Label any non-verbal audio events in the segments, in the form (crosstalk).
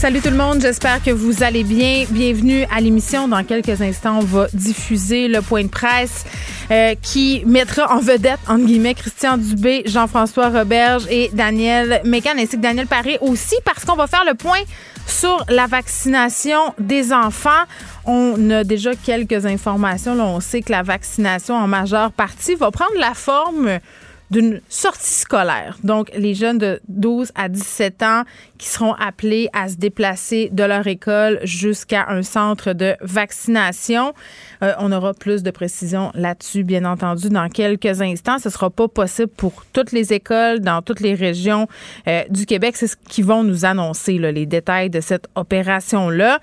Salut tout le monde, j'espère que vous allez bien. Bienvenue à l'émission. Dans quelques instants, on va diffuser le point de presse euh, qui mettra en vedette, entre guillemets, Christian Dubé, Jean-François Roberge et Daniel Mécan, ainsi que Daniel Paré aussi, parce qu'on va faire le point sur la vaccination des enfants. On a déjà quelques informations. On sait que la vaccination en majeure partie va prendre la forme d'une sortie scolaire. Donc, les jeunes de 12 à 17 ans qui seront appelés à se déplacer de leur école jusqu'à un centre de vaccination. Euh, on aura plus de précisions là-dessus, bien entendu, dans quelques instants. Ce sera pas possible pour toutes les écoles dans toutes les régions euh, du Québec. C'est ce qu'ils vont nous annoncer, là, les détails de cette opération-là.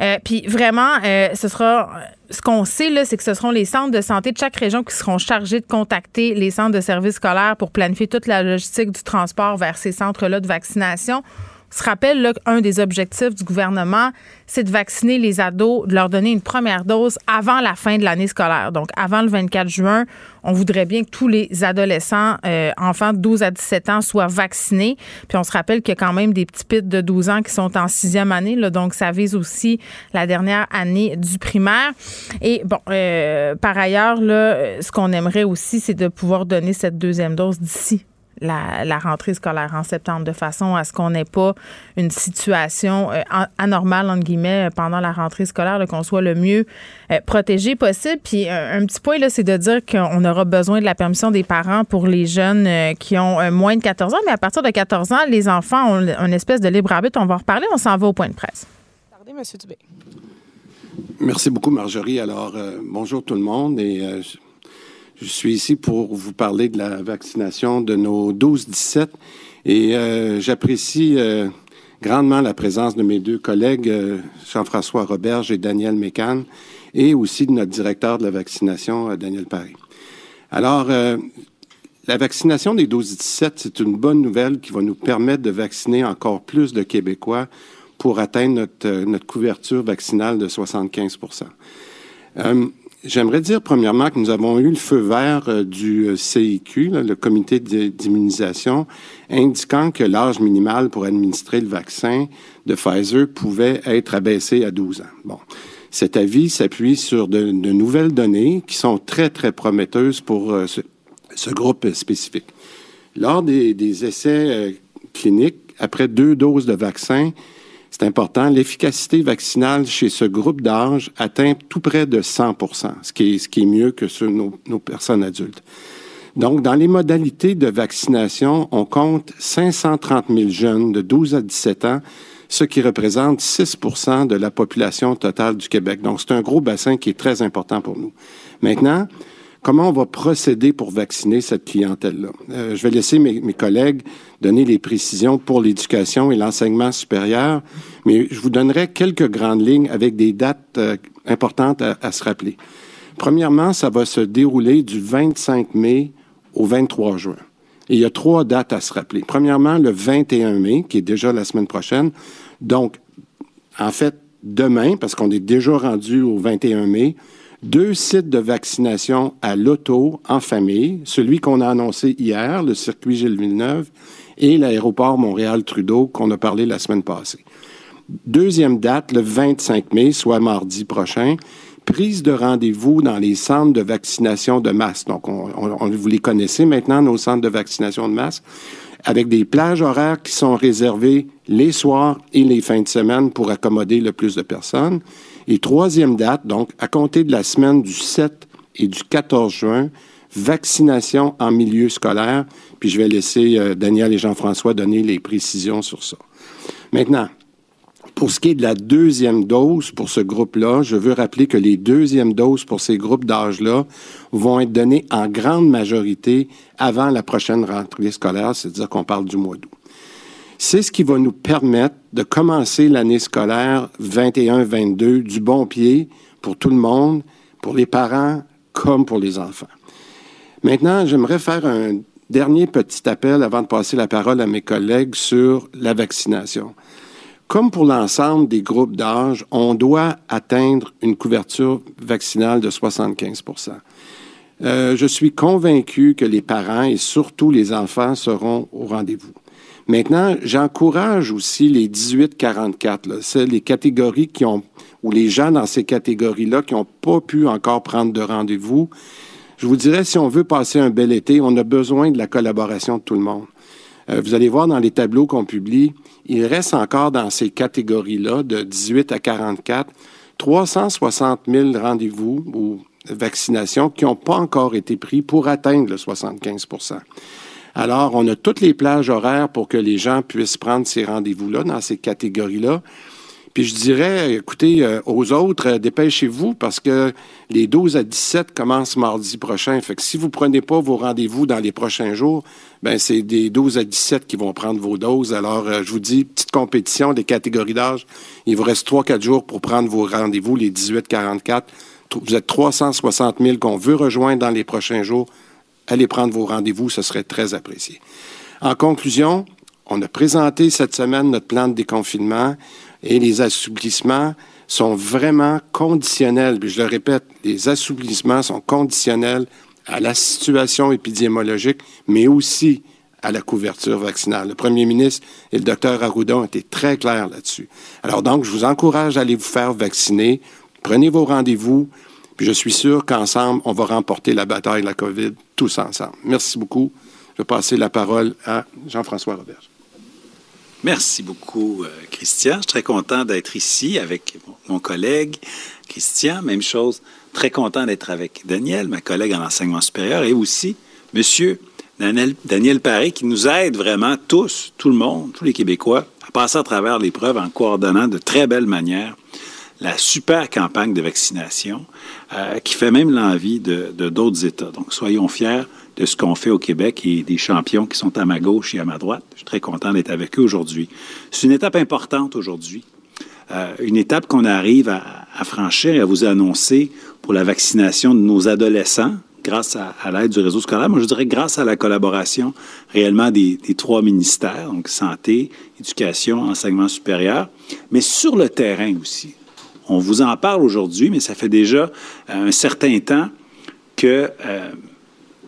Euh, Puis vraiment, euh, ce sera ce qu'on sait, là, c'est que ce seront les centres de santé de chaque région qui seront chargés de contacter les centres de services scolaires pour planifier toute la logistique du transport vers ces centres-là de vaccination. Se rappelle là, qu'un des objectifs du gouvernement, c'est de vacciner les ados, de leur donner une première dose avant la fin de l'année scolaire. Donc, avant le 24 juin, on voudrait bien que tous les adolescents, euh, enfants de 12 à 17 ans, soient vaccinés. Puis on se rappelle qu'il y a quand même des petits pits de 12 ans qui sont en sixième année. Là, donc, ça vise aussi la dernière année du primaire. Et bon, euh, par ailleurs, là, ce qu'on aimerait aussi, c'est de pouvoir donner cette deuxième dose d'ici la, la, rentrée scolaire en septembre, de façon à ce qu'on n'ait pas une situation euh, anormale, entre guillemets, pendant la rentrée scolaire, qu'on soit le mieux euh, protégé possible. Puis un, un petit point, là, c'est de dire qu'on aura besoin de la permission des parents pour les jeunes euh, qui ont euh, moins de 14 ans, mais à partir de 14 ans, les enfants ont une espèce de libre arbitre. On va en reparler, on s'en va au point de presse. Pardon, M. Dubé. Merci beaucoup, Marjorie. Alors, euh, bonjour tout le monde. Et euh, je suis ici pour vous parler de la vaccination de nos 12-17. Et euh, j'apprécie euh, grandement la présence de mes deux collègues, euh, Jean-François Roberge et Daniel Mécan, et aussi de notre directeur de la vaccination, euh, Daniel Paris. Alors, euh, la vaccination des 12-17, c'est une bonne nouvelle qui va nous permettre de vacciner encore plus de Québécois pour atteindre notre, euh, notre couverture vaccinale de 75 euh, J'aimerais dire premièrement que nous avons eu le feu vert euh, du CIQ, là, le comité d'immunisation, indiquant que l'âge minimal pour administrer le vaccin de Pfizer pouvait être abaissé à 12 ans. Bon. Cet avis s'appuie sur de, nouvelles données qui sont très, très prometteuses pour euh, ce, groupe spécifique. Lors des, essais euh, cliniques, après deux doses de vaccin, c'est important, l'efficacité vaccinale chez ce groupe d'âge atteint tout près de 100 ce qui est, ce qui est mieux que sur nos, nos personnes adultes. Donc, dans les modalités de vaccination, on compte 530 000 jeunes de 12 à 17 ans, ce qui représente 6% de la population totale du Québec. Donc, c'est un gros bassin qui est très important pour nous. Maintenant, comment on va procéder pour vacciner cette clientèle-là? Euh, je vais laisser mes, collègues donner les précisions pour l'éducation et l'enseignement supérieur, mais je vous donnerai quelques grandes lignes avec des dates euh, importantes à, se rappeler. Premièrement, ça va se dérouler du 25 mai au 23 juin. Il y a trois dates à se rappeler. Premièrement, le 21 mai, qui est déjà la semaine prochaine. Donc, en fait, demain, parce qu'on est déjà rendu au 21 mai, deux sites de vaccination à l'auto en famille, celui qu'on a annoncé hier, le circuit Gilles Villeneuve, et l'aéroport Montréal-Trudeau qu'on a parlé la semaine passée. Deuxième date, le 25 mai, soit mardi prochain, prise de rendez-vous dans les centres de vaccination de masse. Donc, on, on, on, vous les connaissez maintenant, nos centres de vaccination de masse, avec des plages horaires qui sont réservées les soirs et les fins de semaine pour accommoder le plus de personnes. Et troisième date, donc, à compter de la semaine du 7 et du 14 juin, vaccination en milieu scolaire, puis je vais laisser euh, Daniel et Jean-François donner les précisions sur ça. Maintenant, pour ce qui est de la deuxième dose pour ce groupe-là, je veux rappeler que les deuxièmes doses pour ces groupes d'âge-là vont être données en grande majorité avant la prochaine rentrée scolaire, c'est-à-dire qu'on parle du mois d'août. C'est ce qui va nous permettre de commencer l'année scolaire 21-22 du bon pied pour tout le monde, pour les parents comme pour les enfants. Maintenant, j'aimerais faire un dernier petit appel avant de passer la parole à mes collègues sur la vaccination. Comme pour l'ensemble des groupes d'âge, on doit atteindre une couverture vaccinale de 75% euh, Je suis convaincu que les parents et surtout les enfants seront au rendez-vous. Maintenant, j'encourage aussi les 18-44, c'est les catégories qui ont, ou les gens dans ces catégories-là qui n'ont pas pu encore prendre de rendez-vous. Je vous dirais, si on veut passer un bel été, on a besoin de la collaboration de tout le monde. Euh, vous allez voir dans les tableaux qu'on publie, il reste encore dans ces catégories-là, de 18 à 44, 360 000 rendez-vous ou vaccinations qui n'ont pas encore été pris pour atteindre le 75 alors, on a toutes les plages horaires pour que les gens puissent prendre ces rendez-vous-là dans ces catégories-là. Puis je dirais, écoutez, euh, aux autres, euh, dépêchez-vous parce que les 12 à 17 commencent mardi prochain. Fait que si vous ne prenez pas vos rendez-vous dans les prochains jours, ben c'est des 12 à 17 qui vont prendre vos doses. Alors, euh, je vous dis, petite compétition des catégories d'âge. Il vous reste 3-4 jours pour prendre vos rendez-vous, les 18-44. Vous êtes 360 000 qu'on veut rejoindre dans les prochains jours allez prendre vos rendez-vous, ce serait très apprécié. En conclusion, on a présenté cette semaine notre plan de déconfinement et les assouplissements sont vraiment conditionnels. je le répète, les assouplissements sont conditionnels à la situation épidémiologique, mais aussi à la couverture vaccinale. Le premier ministre et le docteur Arruda ont été très clairs là-dessus. Alors donc, je vous encourage à aller vous faire vacciner. Prenez vos rendez-vous je suis sûr qu'ensemble, on va remporter la bataille de la COVID tous ensemble. Merci beaucoup. Je vais passer la parole à Jean-François Robert. Merci beaucoup, euh, Christian. Je suis très content d'être ici avec mon collègue Christian. Même chose, très content d'être avec Daniel, ma collègue en enseignement supérieur, et aussi Monsieur Daniel, Daniel Paré, qui nous aide vraiment tous, tout le monde, tous les Québécois, à passer à travers l'épreuve en coordonnant de très belle manière la super campagne de vaccination euh, qui fait même l'envie de, d'autres États. Donc, soyons fiers de ce qu'on fait au Québec et des champions qui sont à ma gauche et à ma droite. Je suis très content d'être avec eux aujourd'hui. C'est une étape importante aujourd'hui. Euh, une étape qu'on arrive à, franchir et à vous annoncer pour la vaccination de nos adolescents grâce à, l'aide du réseau scolaire. Moi, je dirais grâce à la collaboration réellement des, des trois ministères, donc santé, éducation, enseignement supérieur, mais sur le terrain aussi. On vous en parle aujourd'hui, mais ça fait déjà euh, un certain temps que euh,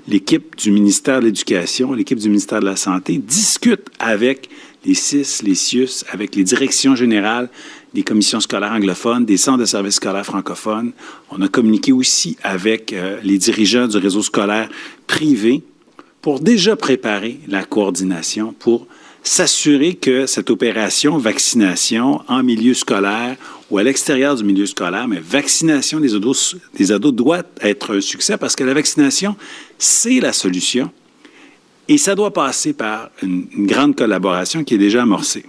l'équipe du ministère de l'Éducation, l'équipe du ministère de la Santé discute avec les CIS, les CIUS, avec les directions générales des commissions scolaires anglophones, des centres de services scolaires francophones. On a communiqué aussi avec euh, les dirigeants du réseau scolaire privé pour déjà préparer la coordination pour s'assurer que cette opération vaccination en milieu scolaire ou à l'extérieur du milieu scolaire, mais vaccination des ados, des ados doit être un succès parce que la vaccination, c'est la solution. Et ça doit passer par une, grande collaboration qui est déjà amorcée.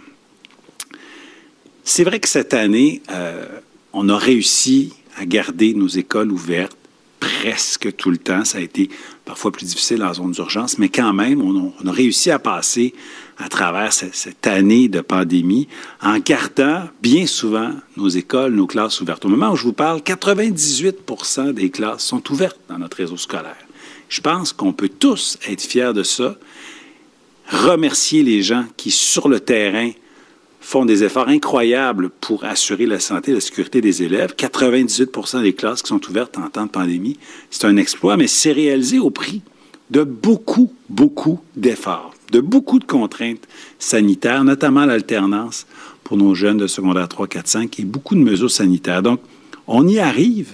C'est vrai que cette année, euh, on a réussi à garder nos écoles ouvertes presque tout le temps. Ça a été parfois plus difficile en zone d'urgence, mais quand même, on a, réussi à passer à travers cette, année de pandémie en gardant bien souvent nos écoles, nos classes ouvertes. Au moment où je vous parle, 98% des classes sont ouvertes dans notre réseau scolaire. Je pense qu'on peut tous être fiers de ça, remercier les gens qui, sur le terrain, font des efforts incroyables pour assurer la santé et la sécurité des élèves. 98% des classes qui sont ouvertes en temps de pandémie, c'est un exploit, mais c'est réalisé au prix de beaucoup, beaucoup d'efforts, de beaucoup de contraintes sanitaires, notamment l'alternance pour nos jeunes de secondaire 3, 4, 5 et beaucoup de mesures sanitaires. Donc, on y arrive,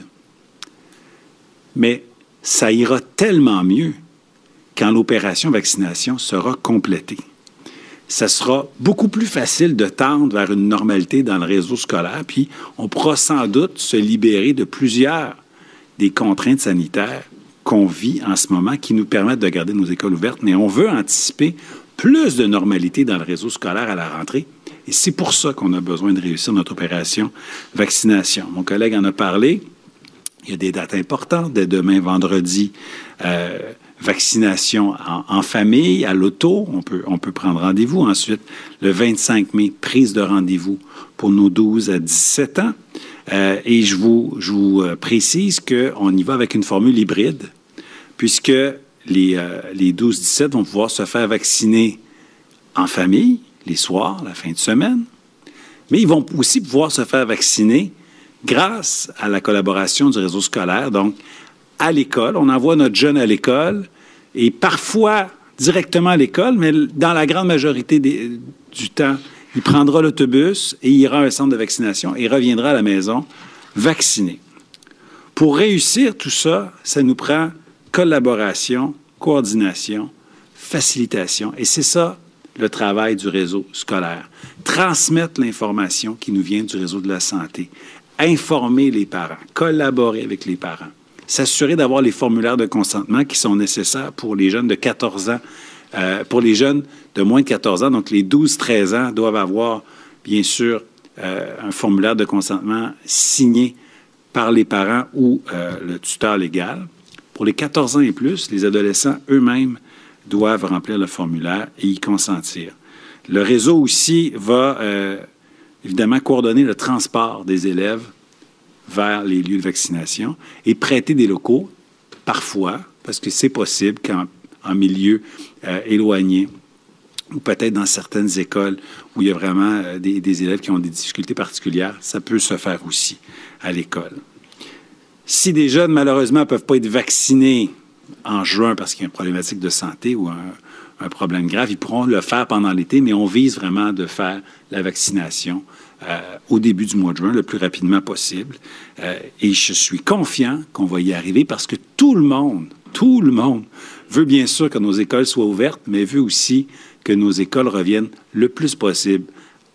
mais ça ira tellement mieux quand l'opération vaccination sera complétée ça sera beaucoup plus facile de tendre vers une normalité dans le réseau scolaire, puis on pourra sans doute se libérer de plusieurs des contraintes sanitaires qu'on vit en ce moment qui nous permettent de garder nos écoles ouvertes, mais on veut anticiper plus de normalité dans le réseau scolaire à la rentrée. Et c'est pour ça qu'on a besoin de réussir notre opération vaccination. Mon collègue en a parlé. Il y a des dates importantes. Dès demain, vendredi, euh, vaccination en, famille, à l'auto. On peut, on peut prendre rendez-vous. Ensuite, le 25 mai, prise de rendez-vous pour nos 12 à 17 ans. Euh, et je vous, je vous euh, précise qu'on y va avec une formule hybride, puisque les, euh, les 12-17 vont pouvoir se faire vacciner en famille, les soirs, la fin de semaine, mais ils vont aussi pouvoir se faire vacciner grâce à la collaboration du réseau scolaire. Donc, à l'école, on envoie notre jeune à l'école et parfois directement à l'école, mais dans la grande majorité du temps, il prendra l'autobus et ira à un centre de vaccination et reviendra à la maison vacciné. Pour réussir tout ça, ça nous prend collaboration, coordination, facilitation. Et c'est ça le travail du réseau scolaire. Transmettre l'information qui nous vient du réseau de la santé. Informer les parents, collaborer avec les parents. S'assurer d'avoir les formulaires de consentement qui sont nécessaires pour les jeunes de 14 ans euh, jeunes de moins de 14 ans, donc les 12-13 ans, doivent avoir, bien sûr, euh, un formulaire de consentement signé par les parents ou euh, le tuteur légal. Pour les 14 ans et plus, les adolescents eux-mêmes doivent remplir le formulaire et y consentir. Le réseau aussi va évidemment coordonner le transport des élèves vers les lieux de vaccination et prêter des locaux, parfois, parce que c'est possible quand en milieu euh, éloigné ou peut-être dans certaines écoles où il y a vraiment euh, des, élèves qui ont des difficultés particulières, ça peut se faire aussi à l'école. Si des jeunes, malheureusement, ne peuvent pas être vaccinés en juin parce qu'il y a une problématique de santé ou un, problème grave, ils pourront le faire pendant l'été, mais on vise vraiment de faire la vaccination euh, au début du mois de juin, le plus rapidement possible. et je suis confiant qu'on va y arriver parce que tout le monde, tout le monde veut bien sûr que nos écoles soient ouvertes, mais veut aussi que nos écoles reviennent le plus possible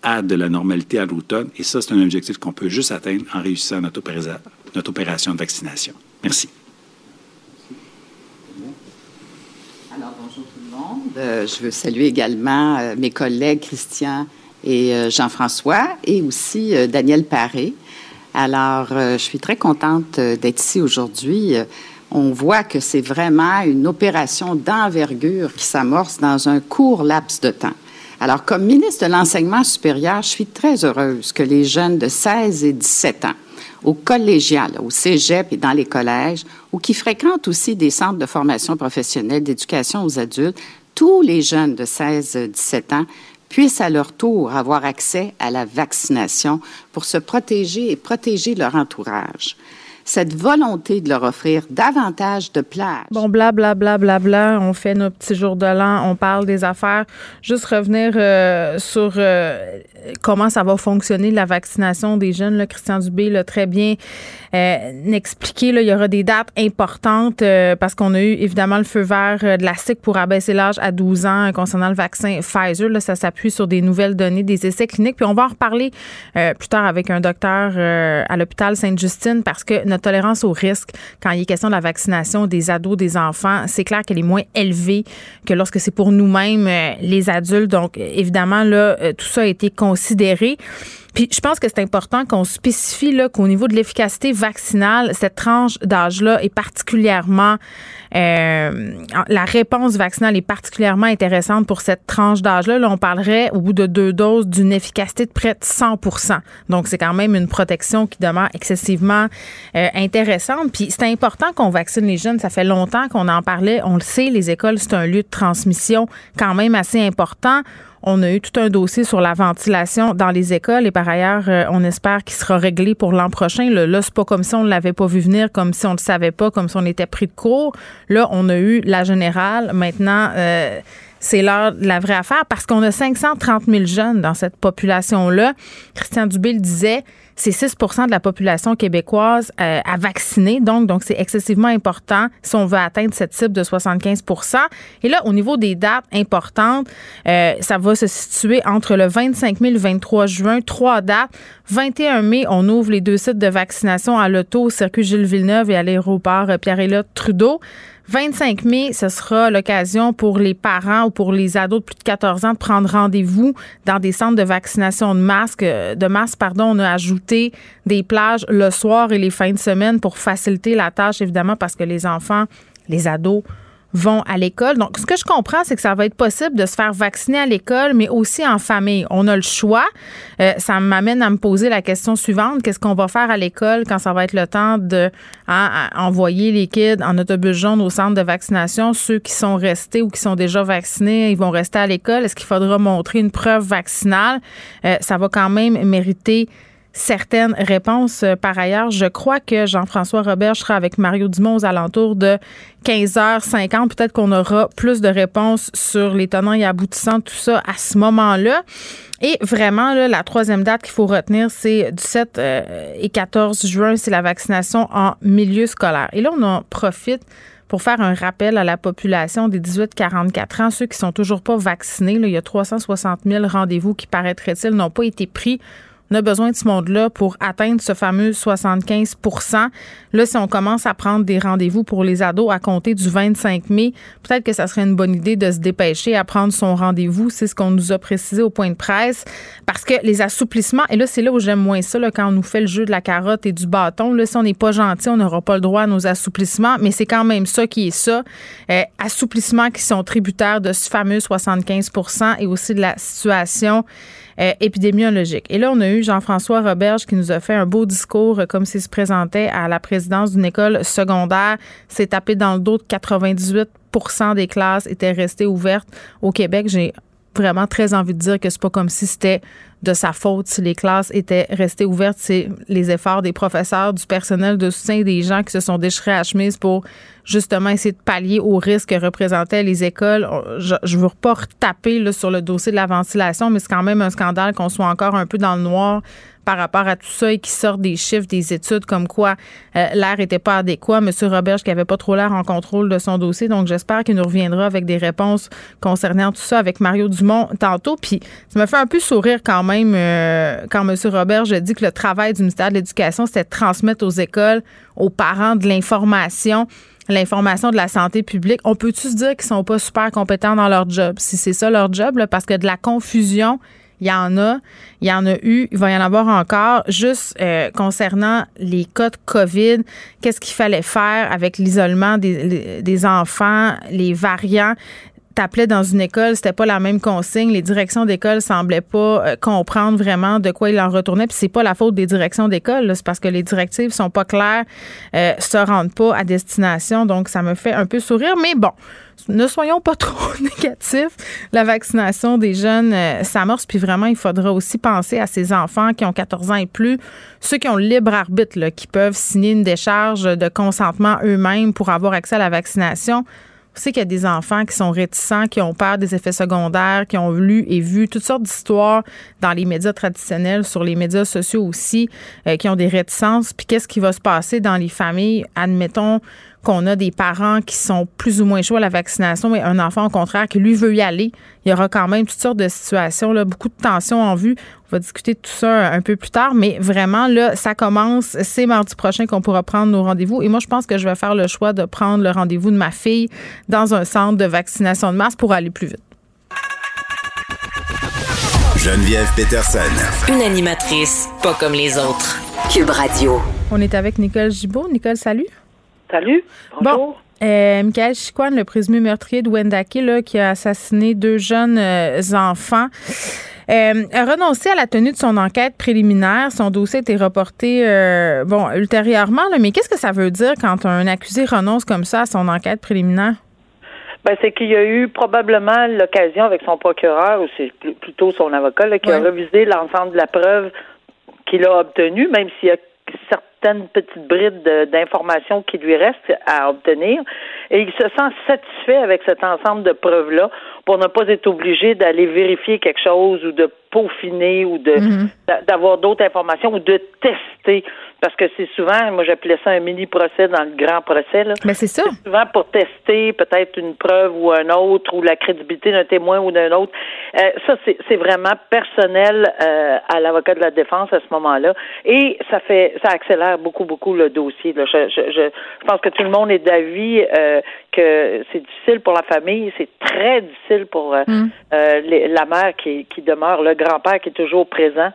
à de la normalité à l'automne. Et ça, c'est un objectif qu'on peut juste atteindre en réussissant notre, opération de vaccination. Merci. Alors, bonjour tout le monde. Euh, je veux saluer également euh, mes collègues Christian et euh, Jean-François et aussi Daniel Paré. Alors, je suis très contente d'être ici aujourd'hui on voit que c'est vraiment une opération d'envergure qui s'amorce dans un court laps de temps. Alors, comme ministre de l'Enseignement supérieur, je suis très heureuse que les jeunes de 16 et 17 ans, au collégial, au cégep et dans les collèges, ou qui fréquentent aussi des centres de formation professionnelle d'éducation aux adultes, tous les jeunes de 16 et 17 ans puissent à leur tour avoir accès à la vaccination pour se protéger et protéger leur entourage cette volonté de leur offrir davantage de plages. Bon, bla, bla, bla, bla, on fait nos petits jours de l'an, on parle des affaires. Juste revenir euh, sur euh, comment ça va fonctionner, la vaccination des jeunes. Là, Christian Dubé l'a très bien euh, expliqué. Il y aura des dates importantes parce qu'on a eu évidemment le feu vert de la SIC pour abaisser l'âge à 12 ans concernant le vaccin Pfizer. Ça s'appuie sur des nouvelles données des essais cliniques. Puis on va en reparler plus tard avec un docteur à l'hôpital Sainte-Justine parce que notre tolérance au risque quand il est question de la vaccination des ados, des enfants, c'est clair qu'elle est moins élevée que lorsque c'est pour nous-mêmes, euh, les adultes. Donc, évidemment, là, euh, tout ça a été considéré. Puis je pense que c'est important qu'on spécifie là, qu'au niveau de l'efficacité vaccinale, cette tranche d'âge-là est particulièrement euh, la réponse vaccinale est particulièrement intéressante pour cette tranche d'âge-là. Là, on parlerait au bout de deux doses d'une efficacité de près de 100% Donc c'est quand même une protection qui demeure excessivement euh, intéressante. Puis c'est important qu'on vaccine les jeunes. Ça fait longtemps qu'on en parlait. On le sait, les écoles c'est un lieu de transmission quand même assez important. On a eu tout un dossier sur la ventilation dans les écoles et par ailleurs, euh, on espère qu'il sera réglé pour l'an prochain. Là, c'est pas comme si on ne l'avait pas vu venir, comme si on ne le savait pas, comme si on était pris de court. Là, on a eu la générale. Maintenant, euh, c'est l'heure de la vraie affaire parce qu'on a 530 000 jeunes dans cette population-là. Christian Dubé disait, c'est 6% de la population québécoise euh, à vacciner. Donc, donc c'est excessivement important si on veut atteindre cette cible de 75% Et là, au niveau des dates importantes, euh, ça va se situer entre le 25 mai et le 23 juin. Trois dates. 21 mai, on ouvre les deux sites de vaccination à l'auto, au circuit Gilles Villeneuve et à l'aéroport Pierre-Éliott Trudeau. 25 mai, ce sera l'occasion pour les parents ou pour les ados de plus de 14 ans de prendre rendez-vous dans des centres de vaccination de masques. Euh, de masse, pardon, on a ajouté des plages le soir et les fins de semaine pour faciliter la tâche, évidemment, parce que les enfants, les ados vont à l'école. Donc, ce que je comprends, c'est que ça va être possible de se faire vacciner à l'école, mais aussi en famille. On a le choix. Euh, ça m'amène à me poser la question suivante. Qu'est-ce qu'on va faire à l'école quand ça va être le temps de hein, envoyer les kids en autobus jaune au centre de vaccination? Ceux qui sont restés ou qui sont déjà vaccinés, ils vont rester à l'école. Est-ce qu'il faudra montrer une preuve vaccinale? Euh, ça va quand même mériter certaines réponses. Euh, par ailleurs, je crois que Jean-François Robert sera avec Mario Dumont aux alentours de 15h50. Peut-être qu'on aura plus de réponses sur les tenants et aboutissants, tout ça à ce moment-là. Et vraiment, la troisième date qu'il faut retenir, c'est du 7 euh, et 14 juin, c'est la vaccination en milieu scolaire. Et là, on en profite pour faire un rappel à la population des 18-44 ans, ceux qui sont toujours pas vaccinés. Il y a 360 000 rendez-vous qui, paraîtrait-il, n'ont pas été pris on a besoin de ce monde-là pour atteindre ce fameux 75% Là, si on commence à prendre des rendez-vous pour les ados à compter du 25 mai, peut-être que ça serait une bonne idée de se dépêcher à prendre son rendez-vous. C'est ce qu'on nous a précisé au point de presse. Parce que les assouplissements, et là, c'est là où j'aime moins ça, là, quand on nous fait le jeu de la carotte et du bâton. Là, si on n'est pas gentil, on n'aura pas le droit à nos assouplissements, mais c'est quand même ça qui est ça. Euh, assouplissements qui sont tributaires de ce fameux 75% et aussi de la situation euh, épidémiologique. Et là, on a eu Jean-François Roberge qui nous a fait un beau discours euh, comme s'il se présentait à la présidence d'une école secondaire. S'est tapé dans le dos de 98% des classes étaient restées ouvertes au Québec. J'ai vraiment très envie de dire que c'est pas comme si c'était de sa faute si les classes étaient restées ouvertes. C'est les efforts des professeurs, du personnel de soutien, des gens qui se sont déchirés à chemise pour justement essayer de pallier aux risques que représentaient les écoles. Je, je veux pas retaper là, sur le dossier de la ventilation, mais c'est quand même un scandale qu'on soit encore un peu dans le noir par rapport à tout ça et qui sortent des chiffres, des études comme quoi euh, l'air n'était pas adéquat. Monsieur Roberge qui avait pas trop l'air en contrôle de son dossier. Donc, j'espère qu'il nous reviendra avec des réponses concernant tout ça avec Mario Dumont tantôt. Puis, ça me fait un peu sourire quand même euh, quand Monsieur Roberge a dit que le travail du ministère de l'Éducation, c'était de transmettre aux écoles, aux parents de l'information l'information de la santé publique. On peut-tu se dire qu'ils sont pas super compétents dans leur job? Si c'est ça leur job, parce que de la confusion il y en a, il y en a eu, il va y en avoir encore. Juste euh, concernant les cas de COVID, qu'est-ce qu'il fallait faire avec l'isolement des, des enfants, les variants? T'appelais dans une école, c'était pas la même consigne. Les directions d'école semblaient pas euh, comprendre vraiment de quoi il en retournait. Puis c'est pas la faute des directions d'école, c'est parce que les directives sont pas claires, euh, se rendent pas à destination. Donc ça me fait un peu sourire. Mais bon, ne soyons pas (laughs) trop négatifs. La vaccination des jeunes euh, s'amorce. Puis vraiment, il faudra aussi penser à ces enfants qui ont 14 ans et plus, ceux qui ont le libre arbitre, là, qui peuvent signer une décharge de consentement eux-mêmes pour avoir accès à la vaccination. Vous savez qu'il y a des enfants qui sont réticents, qui ont peur des effets secondaires, qui ont lu et vu toutes sortes d'histoires dans les médias traditionnels, sur les médias sociaux aussi, euh, qui ont des réticences. Puis qu'est-ce qui va se passer dans les familles? Admettons qu'on a des parents qui sont plus ou moins chauds à la vaccination, mais un enfant au contraire qui lui veut y aller. Il y aura quand même toutes sortes de situations, là, beaucoup de tensions en vue. On va discuter de tout ça un peu plus tard, mais vraiment, là, ça commence. C'est mardi prochain qu'on pourra prendre nos rendez-vous. Et moi, je pense que je vais faire le choix de prendre le rendez-vous de ma fille dans un centre de vaccination de masse pour aller plus vite. Geneviève Peterson. Une animatrice pas comme les autres. Cube Radio. On est avec Nicole Gibault. Nicole, salut. Salut. Bonjour. Bon. Euh, Michael Chicoine, le présumé meurtrier de Wendake, là, qui a assassiné deux jeunes euh, enfants, euh, a renoncé à la tenue de son enquête préliminaire. Son dossier a été reporté euh, bon ultérieurement. mais qu'est-ce que ça veut dire quand un accusé renonce comme ça à son enquête préliminaire? Ben, c'est qu'il y a eu probablement l'occasion avec son procureur, ou c'est plutôt son avocat, qui a revisé l'ensemble de la preuve qu'il a obtenue, même s'il y a certains certaines petites brides d'informations qui lui restent à obtenir. Et il se sent satisfait avec cet ensemble de preuves-là pour ne pas être obligé d'aller vérifier quelque chose ou de peaufiner ou de Mhm. d'a- d'avoir d'autres informations ou de tester. Parce que c'est souvent, moi j'appelais ça un mini procès dans le grand procès. Là. Mais c'est ça. C'est souvent pour tester peut-être une preuve ou un autre ou la crédibilité d'un témoin ou d'un autre. Euh, ça, c'est vraiment personnel euh, à l'avocat de la défense à ce moment-là. Et ça fait ça accélère beaucoup, beaucoup le dossier. là. Je, je, je, je pense que tout le monde est d'avis euh, que c'est difficile pour la famille, c'est très difficile pour euh, Mm. euh, les- la mère qui, qui demeure, le grand-père qui est toujours présent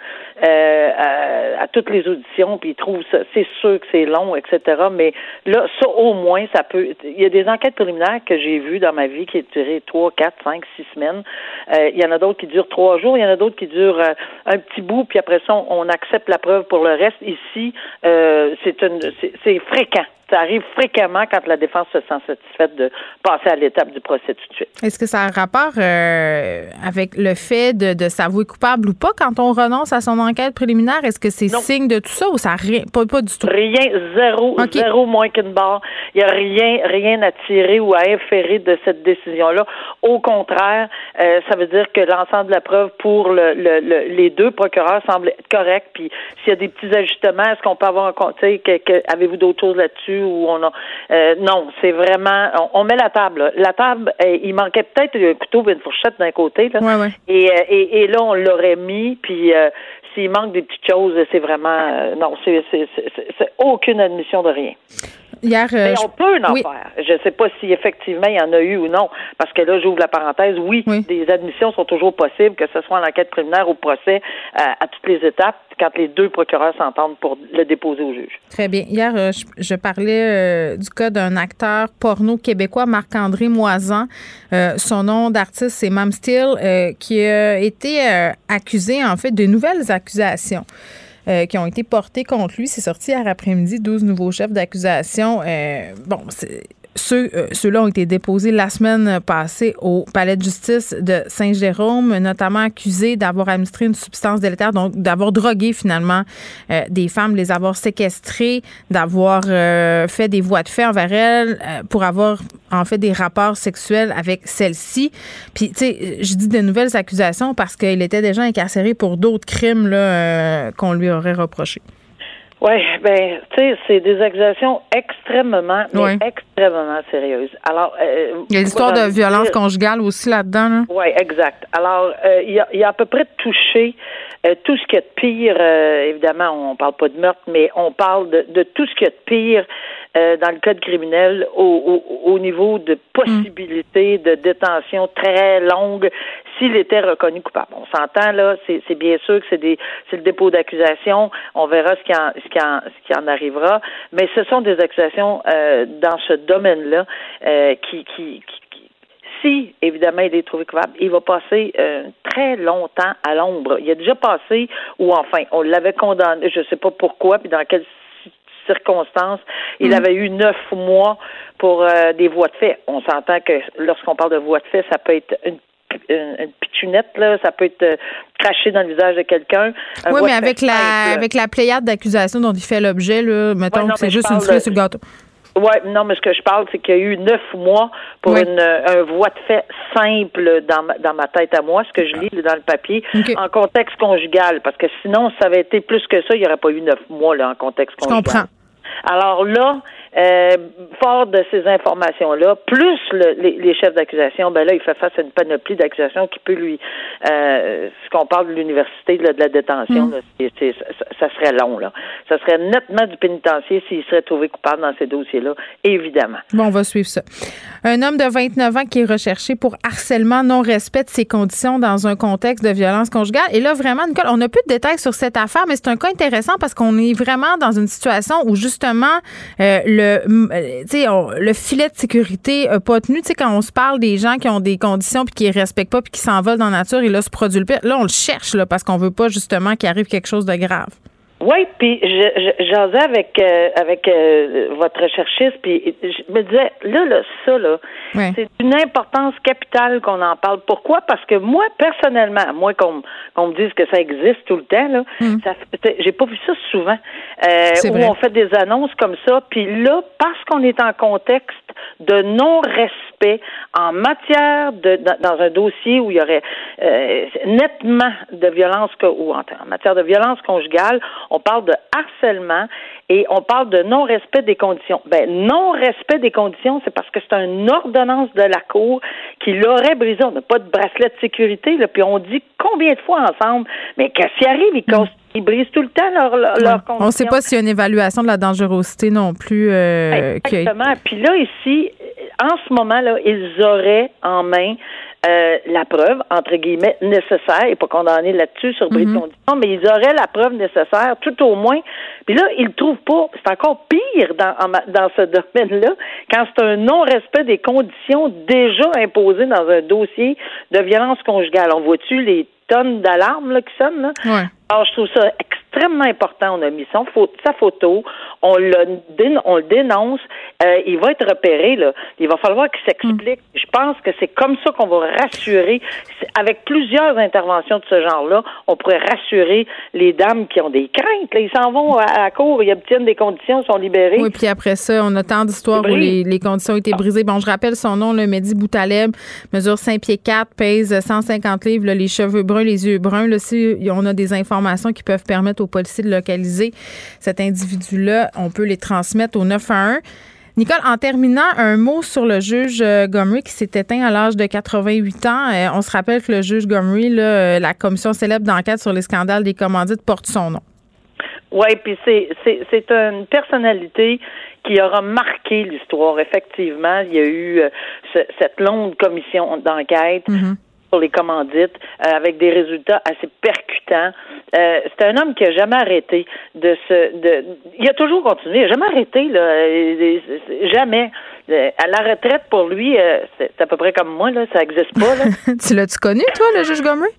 euh, à, à toutes les auditions, puis il trouve ça, c'est sûr que c'est long, etc. Mais là, ça au moins, ça peut. Il y a des enquêtes préliminaires que j'ai vues dans ma vie qui ont duré trois, quatre, cinq, six semaines. Euh, il y en a d'autres qui durent trois jours, il y en a d'autres qui durent euh, un petit bout, puis après ça, on, on accepte la preuve pour le reste. Ici, euh, c'est une, c'est fréquent. Ça arrive fréquemment quand la défense se sent satisfaite de passer à l'étape du procès tout de suite. Est-ce que ça a un rapport euh, avec le fait de, de s'avouer coupable ou pas quand on renonce à son enquête préliminaire? Est-ce que c'est signe de tout ça ou ça rien? Pas, pas du tout? Rien, zéro, zéro moins qu'une barre. Il n'y a rien, rien à tirer ou à inférer de cette décision-là. Au contraire, euh, ça veut dire que l'ensemble de la preuve pour le, le- le- les deux procureurs semble être correct. Puis s'il y a des petits ajustements, est-ce qu'on peut avoir un compte? Avez-vous d'autres choses là-dessus? Ou on a euh, Non, c'est vraiment. On, on met la table. là. La table, euh, il manquait peut-être un couteau et une fourchette d'un côté. Là. Ouais, ouais. Et, euh, et, et là, on l'aurait mis, puis euh, s'il manque des petites choses, c'est vraiment euh, non, c'est aucune admission de rien. Hier, euh, Mais on peut en oui. faire. Je ne sais pas si effectivement il y en a eu ou non, parce que là, j'ouvre la parenthèse. Oui, Oui. des admissions sont toujours possibles, que ce soit en enquête préliminaire ou au procès, euh, à toutes les étapes, quand les deux procureurs s'entendent pour le déposer au juge. Très bien. Hier, euh, je, parlais euh, du cas d'un acteur porno québécois, Marc-André Moisan. Euh, son nom d'artiste, c'est Mam Steele, qui a été accusé, en fait, de nouvelles accusations. qui ont été portées contre lui. C'est sorti hier après-midi, 12 nouveaux chefs d'accusation. Euh, bon, ceux, euh, ceux-là ont été déposés la semaine passée au palais de justice de Saint-Jérôme, notamment accusés d'avoir administré une substance délétère, donc d'avoir drogué finalement euh, des femmes, les avoir séquestrées, d'avoir euh, fait des voies de fait envers elles, euh, pour avoir en fait des rapports sexuels avec celles-ci. Puis, tu sais, je dis de nouvelles accusations parce qu'il était déjà incarcéré pour d'autres crimes là, euh, qu'on lui aurait reprochés. Oui, ben, tu sais, c'est des accusations extrêmement, mais extrêmement sérieuses. Alors, euh, Il y a l'histoire de violence dire- conjugale aussi là-dedans. Là? Oui, exact. Alors, euh, il, a, il a à peu près touché euh, tout ce qu'il y a de pire. euh, évidemment, on parle pas de meurtre, mais on parle de, de tout ce qu'il y a de pire euh, dans le code criminel au, au, au niveau de possibilité de détention très longue s'il était reconnu coupable. On s'entend là, c'est bien sûr que c'est le dépôt d'accusation. On verra ce qui en ce qui en ce qui en arrivera, mais ce sont des accusations euh, dans ce domaine-là euh, qui, qui, si, évidemment, il est trouvé coupable, il va passer très longtemps à l'ombre. Il a déjà passé, ou enfin, on l'avait condamné, je ne sais pas pourquoi, puis dans quelles ci- circonstances, il avait eu neuf mois pour euh, des voies de fait. On s'entend que lorsqu'on parle de voies de fait, ça peut être une une, là, ça peut être euh, craché dans le visage de quelqu'un. Un Oui, mais avec la, simple. avec la pléiade d'accusations dont il fait l'objet, là, mettons Ouais, non, que c'est je juste une cerise de- sur le gâteau. Oui, non, mais ce que je parle, c'est qu'il y a eu neuf mois pour une, euh, un voie de fait simple dans ma, dans ma tête à moi, ce que je lis dans le papier, en contexte conjugal, parce que sinon, ça avait été plus que ça, il n'y aurait pas eu neuf mois là, en contexte Je conjugal. comprends. Alors là, euh, fort de ces informations-là, plus le- les, les chefs d'accusation, ben là, il fait face à une panoplie d'accusations qui peut lui, euh, ce qu'on parle de l'université, là, de la détention, Mm. là, c'est- c'est- ça, ça serait long, là. Ça serait nettement du pénitencier s'il serait trouvé coupable dans ces dossiers-là, évidemment. Bon, on va suivre ça. Un homme de 29 ans qui est recherché pour harcèlement, non-respect de ses conditions dans un contexte de violence conjugale. Et là, vraiment, Nicole, on n'a plus de détails sur cette affaire, mais c'est un cas intéressant parce qu'on est vraiment dans une situation où, justement, euh, le, euh, on- le filet de sécurité n'a pas tenu. Quand on se parle des gens qui ont des conditions puis qui ne respectent pas puis qui s'envolent dans la nature, et là, se produit le pire. Là, on le cherche là, parce qu'on veut pas, justement, qu'il arrive quelque chose de grave. Oui, puis j'osais avec euh, avec euh, votre recherchiste, puis je me disais là, là ça là, c'est d'une importance capitale qu'on en parle. Pourquoi? Parce que moi personnellement, à moins qu'on qu'on me dise que ça existe tout le temps là, mm. ça, j'ai pas vu ça souvent euh, où on fait des annonces comme ça. Puis là, parce qu'on est en contexte de non-respect en matière de dans, un dossier où il y aurait euh, nettement de violence ou en, en matière de violence conjugale on parle de harcèlement et on parle de non-respect des conditions. Ben, non-respect des conditions, c'est parce que c'est une ordonnance de la Cour qui l'aurait brisé. On n'a pas de bracelet de sécurité, là, puis on dit combien de fois ensemble, mais qu'est-ce qui arrive? Ils, brisent tout le temps leur. On ne sait pas s'il y a une évaluation de la dangerosité non plus. Euh, Exactement. Puis là, ici, en ce moment, là, ils auraient en main euh, la preuve, entre guillemets, nécessaire, et pas condamné là-dessus sur bris de mhm. condition, mais ils auraient la preuve nécessaire, tout au moins. Puis là, ils le trouvent pas. C'est encore pire dans, dans ce (laughs) domaine-là, quand c'est un non-respect des conditions déjà imposées dans un dossier de violence conjugale. On voit-tu les tonnes d'alarmes qui sonnent? Là? Ouais. Alors, je trouve ça extrêmement important. On a mis son, sa photo, on, le, on le dénonce, euh, il va être repéré. Là. Il va falloir qu'il s'explique. Je pense que c'est comme ça qu'on va rassurer. Avec plusieurs interventions de ce genre-là, on pourrait rassurer les dames qui ont des craintes. Là. Ils s'en vont à, la cour, ils obtiennent des conditions, sont libérés. Oui, puis après ça, on a tant d'histoires où les, les, conditions ont été brisées. Bon, je rappelle son nom, le Mehdi Boutaleb, mesure 5 pieds 4, pèse 150 livres, les cheveux bruns, les yeux bruns. Là, si on a des informations qui peuvent permettre aux policiers de localiser cet individu-là, on peut les transmettre au 911. Nicole, en terminant, un mot sur le juge euh, Gomery qui s'est éteint à l'âge de 88 ans. Euh, on se rappelle que le juge Gomery, euh, la commission célèbre d'enquête sur les scandales des commandites, porte son nom. Oui, puis c'est, c'est, une personnalité qui aura marqué l'histoire. Effectivement, il y a eu cette longue commission d'enquête. Mm-hmm sur les commandites euh, avec des résultats assez percutants. Euh, c'est un homme qui a jamais arrêté de se de il a toujours continué, il a jamais arrêté là, euh, jamais. À la retraite pour lui, c'est à peu près comme moi là, ça existe pas là. (laughs) tu l'as-tu connu toi le juge Gomery?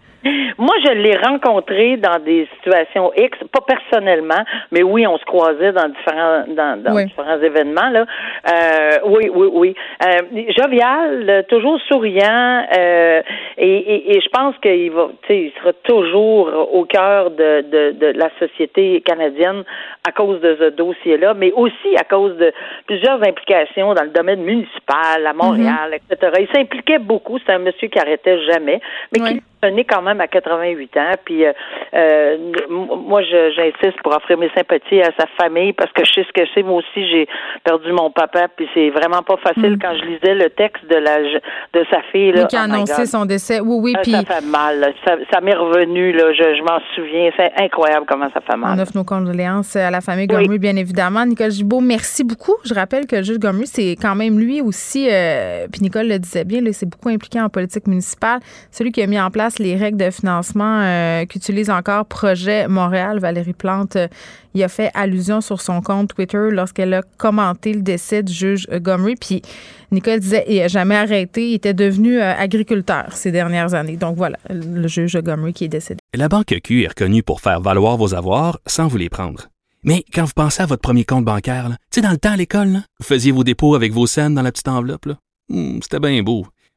Moi, je l'ai rencontré dans des situations X, pas personnellement, mais oui, on se croisait dans différents dans, dans différents événements là. Euh, oui, oui, oui. Euh, jovial, toujours souriant, euh, et, et, et, je pense qu'il va, tu sais, il sera toujours au cœur de, de, de, la société canadienne à cause de ce dossier-là, mais aussi à cause de plusieurs implications dans le domaine municipal, à Montréal, mm-hmm. etc. Il s'impliquait beaucoup. C'est un monsieur qui arrêtait jamais, mais qui né quand même à 88 ans. Puis euh, euh moi, j'insiste pour offrir mes sympathies à sa famille parce que je sais ce que c'est. Moi aussi, j'ai perdu mon papa, puis c'est vraiment pas facile mm. quand je lisais le texte de la de sa fille. Là, qui a oh annoncé son décès. Oui, oui. Euh, puis ça fait mal. Ça, m'est revenu. Là. Je, m'en souviens. C'est incroyable comment ça fait mal. On offre nos condoléances à la famille Gomu, bien évidemment. Nicole Gibault, merci beaucoup. Je rappelle que le juge Gomu, c'est quand même lui aussi. Euh, puis Nicole le disait bien, c'est beaucoup impliqué en politique municipale. Celui qui a mis en place les règles de financement euh, qu'utilise encore Projet Montréal. Valérie Plante euh, y a fait allusion sur son compte Twitter lorsqu'elle a commenté le décès du juge Gomery. Puis Nicole disait il n'a jamais arrêté, il était devenu euh, agriculteur ces dernières années. Donc voilà, le juge Gomery qui est décédé. La Banque Q est reconnue pour faire valoir vos avoirs sans vous les prendre. Mais quand vous pensez à votre premier compte bancaire, tu sais, dans le temps à l'école, vous faisiez vos dépôts avec vos scènes dans la petite enveloppe. Hmm, c'était bien beau.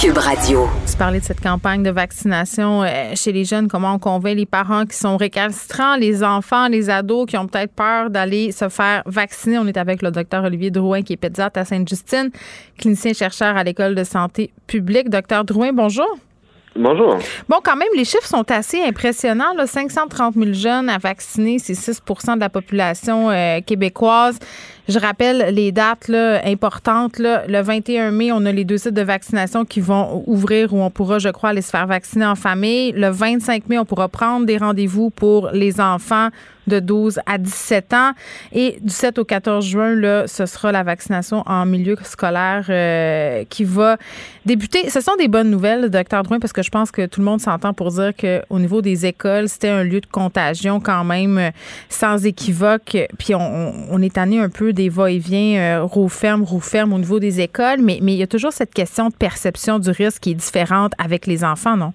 Cube Radio. Tu parlais de cette campagne de vaccination euh, chez les jeunes, comment on convainc les parents qui sont récalcitrants, les enfants, les ados qui ont peut-être peur d'aller se faire vacciner. On est avec le docteur Olivier Drouin, qui est pédiatre à Sainte-Justine, clinicien chercheur à l'École de santé publique. Docteur Drouin, bonjour. Bonjour. Bon, quand même, les chiffres sont assez impressionnants. Là. 530 000 jeunes à vacciner, c'est 6% de la population euh, québécoise. Je rappelle les dates importantes. Le 21 mai, on a les deux sites de vaccination qui vont ouvrir où on pourra, je crois, aller se faire vacciner en famille. Le 25 mai, on pourra prendre des rendez-vous pour les enfants de 12 à 17 ans. Et du 7 au 14 juin, là, ce sera la vaccination en milieu scolaire euh, qui va débuter. Ce sont des bonnes nouvelles, docteur Drouin, parce que je pense que tout le monde s'entend pour dire qu'au niveau des écoles, c'était un lieu de contagion quand même euh, sans équivoque. Puis on, on est tanné un peu des va-et-vient, euh, roue ferme, roue ferme au niveau des écoles, mais, mais il y a toujours cette question de perception du risque qui est différente avec les enfants, non?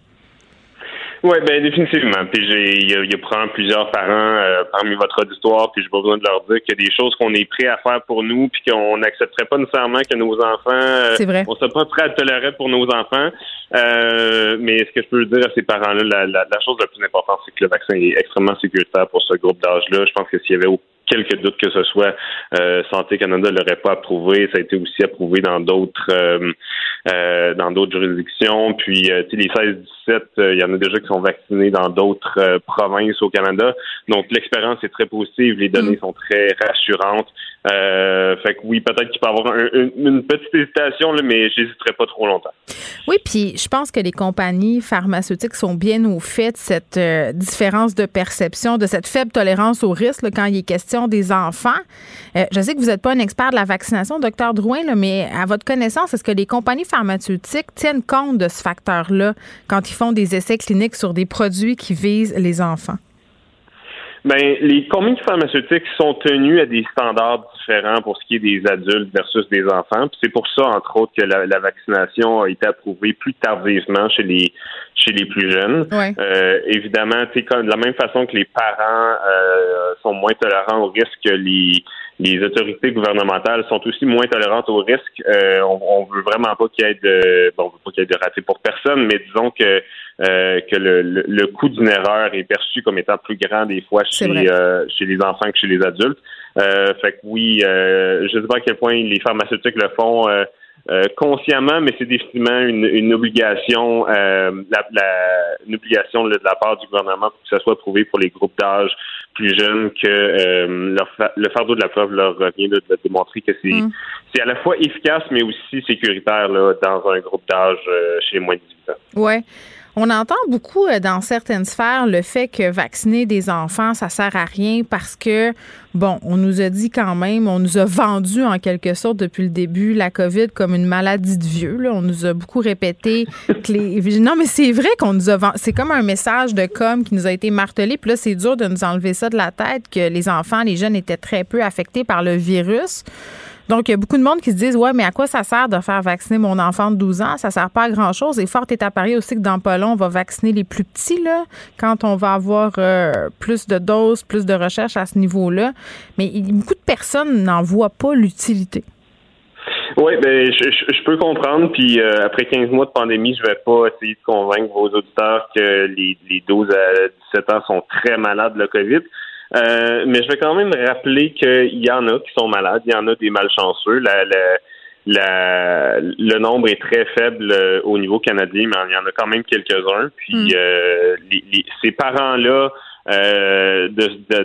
Oui, ben définitivement. Puis j'ai il y, a, y plusieurs parents euh, parmi votre auditoire, puis j'ai pas besoin de leur dire qu'il y a des choses qu'on est prêt à faire pour nous, puis qu'on n'accepterait pas nécessairement que nos enfants euh, C'est vrai. on soit pas prêt à tolérer pour nos enfants. Euh, mais ce que je peux dire à ces parents-là, la, la, la chose la plus importante, c'est que le vaccin est extrêmement sécuritaire pour ce groupe d'âge-là. Je pense que s'il y avait quelques doutes que ce soit, euh, Santé Canada ne l'aurait pas approuvé. Ça a été aussi approuvé dans d'autres euh, euh, dans d'autres juridictions. Puis, euh, les 16-17, il y en a déjà qui sont vaccinés dans d'autres provinces au Canada. Donc, l'expérience est très positive. Les données sont très rassurantes. Fait que oui, peut-être qu'il peut avoir une petite hésitation, mais j'hésiterai pas trop longtemps. Oui, puis je pense que les compagnies pharmaceutiques sont bien au fait de cette différence de perception, de cette faible tolérance au risque quand il est question des enfants. je sais que vous n'êtes pas un expert de la vaccination, docteur Drouin, mais à votre connaissance, est-ce que les compagnies pharmaceutiques tiennent compte de ce facteur-là quand ils font des essais cliniques sur des produits qui visent les enfants? Ben, les compagnies pharmaceutiques sont tenues à des standards différents pour ce qui est des adultes versus des enfants. C'est pour ça, entre autres, que la, vaccination a été approuvée plus tardivement chez les chez les plus jeunes. Euh, évidemment, de la même façon que les parents euh, sont moins tolérants au risque que les les autorités gouvernementales sont aussi moins tolérantes au risque. Euh, on, on veut vraiment pas qu'il y ait de bon, on veut pas qu'il y ait de raté pour personne, mais disons que euh, que le, le, coût d'une erreur est perçu comme étant plus grand des fois chez euh, chez les enfants que chez les adultes. fait que oui, je sais pas à quel point les pharmaceutiques le font. consciemment, mais c'est définitivement une, une obligation, la, la, une obligation de la part du gouvernement pour que ça soit approuvé pour les groupes d'âge plus jeunes que euh, le fardeau de la preuve leur revient de, démontrer que c'est mm. c'est à la fois efficace mais aussi sécuritaire là, dans un groupe d'âge euh, chez les moins de 18 ans. Ouais. On entend beaucoup euh, dans certaines sphères le fait que vacciner des enfants, ça sert à rien parce que, bon, on nous a dit quand même, on nous a vendu en quelque sorte depuis le début la COVID comme une maladie de vieux. On nous a beaucoup répété que les. (laughs) Non, mais c'est vrai qu'on nous a vendu. C'est comme un message de com qui nous a été martelé. Puis là, c'est dur de nous enlever ça de la tête que les enfants, les jeunes étaient très peu affectés par le virus. Donc, il y a beaucoup de monde qui se disent Ouais, mais à quoi ça sert de faire vacciner mon enfant de 12 ans? Ça sert pas à grand-chose. Et fort est à aussi que dans pas on va vacciner les plus petits, là, quand on va avoir euh, plus de doses, plus de recherches à ce niveau-là. Mais beaucoup de personnes n'en voient pas l'utilité. Oui, ben je, peux comprendre. Puis euh, après 15 mois de pandémie, je vais pas essayer de convaincre vos auditeurs que les, les 12 à 17 ans sont très malades de la COVID. Euh, mais je vais quand même rappeler qu'il y en a qui sont malades, il y en a des malchanceux. La, la, le nombre est très faible euh, au niveau canadien, mais il y en a quand même quelques-uns. Puis mm. euh, ces parents-là euh,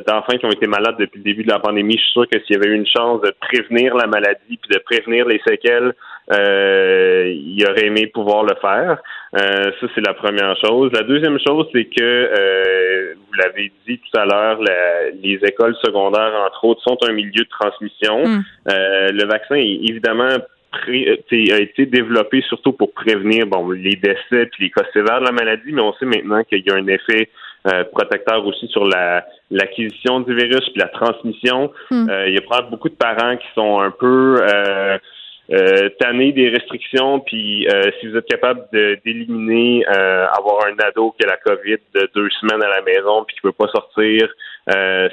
d'enfants qui ont été malades depuis le début de la pandémie, je suis sûr que s'il y avait eu une chance de prévenir la maladie puis de prévenir les séquelles, euh, il aurait aimé pouvoir le faire. Euh, ça, c'est la première chose. La deuxième chose, c'est que euh, vous l'avez dit tout à l'heure, les écoles secondaires, entre autres, sont un milieu de transmission. Mm. le vaccin est évidemment a été développé surtout pour prévenir bon les décès puis les cas sévères de la maladie, mais on sait maintenant qu'il y a un effet euh, protecteur aussi sur la l'acquisition du virus puis la transmission. Hmm. Euh, il y a probablement beaucoup de parents qui sont un peu euh, euh tannés des restrictions, puis si vous êtes capable d'éliminer, avoir un ado qui a la COVID de deux semaines à la maison puis qui peut pas sortir,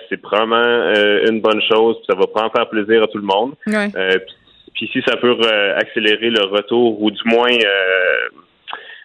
c'est probablement une bonne chose. ça va prendre faire plaisir à tout le monde. puis si ça peut accélérer le retour ou du moins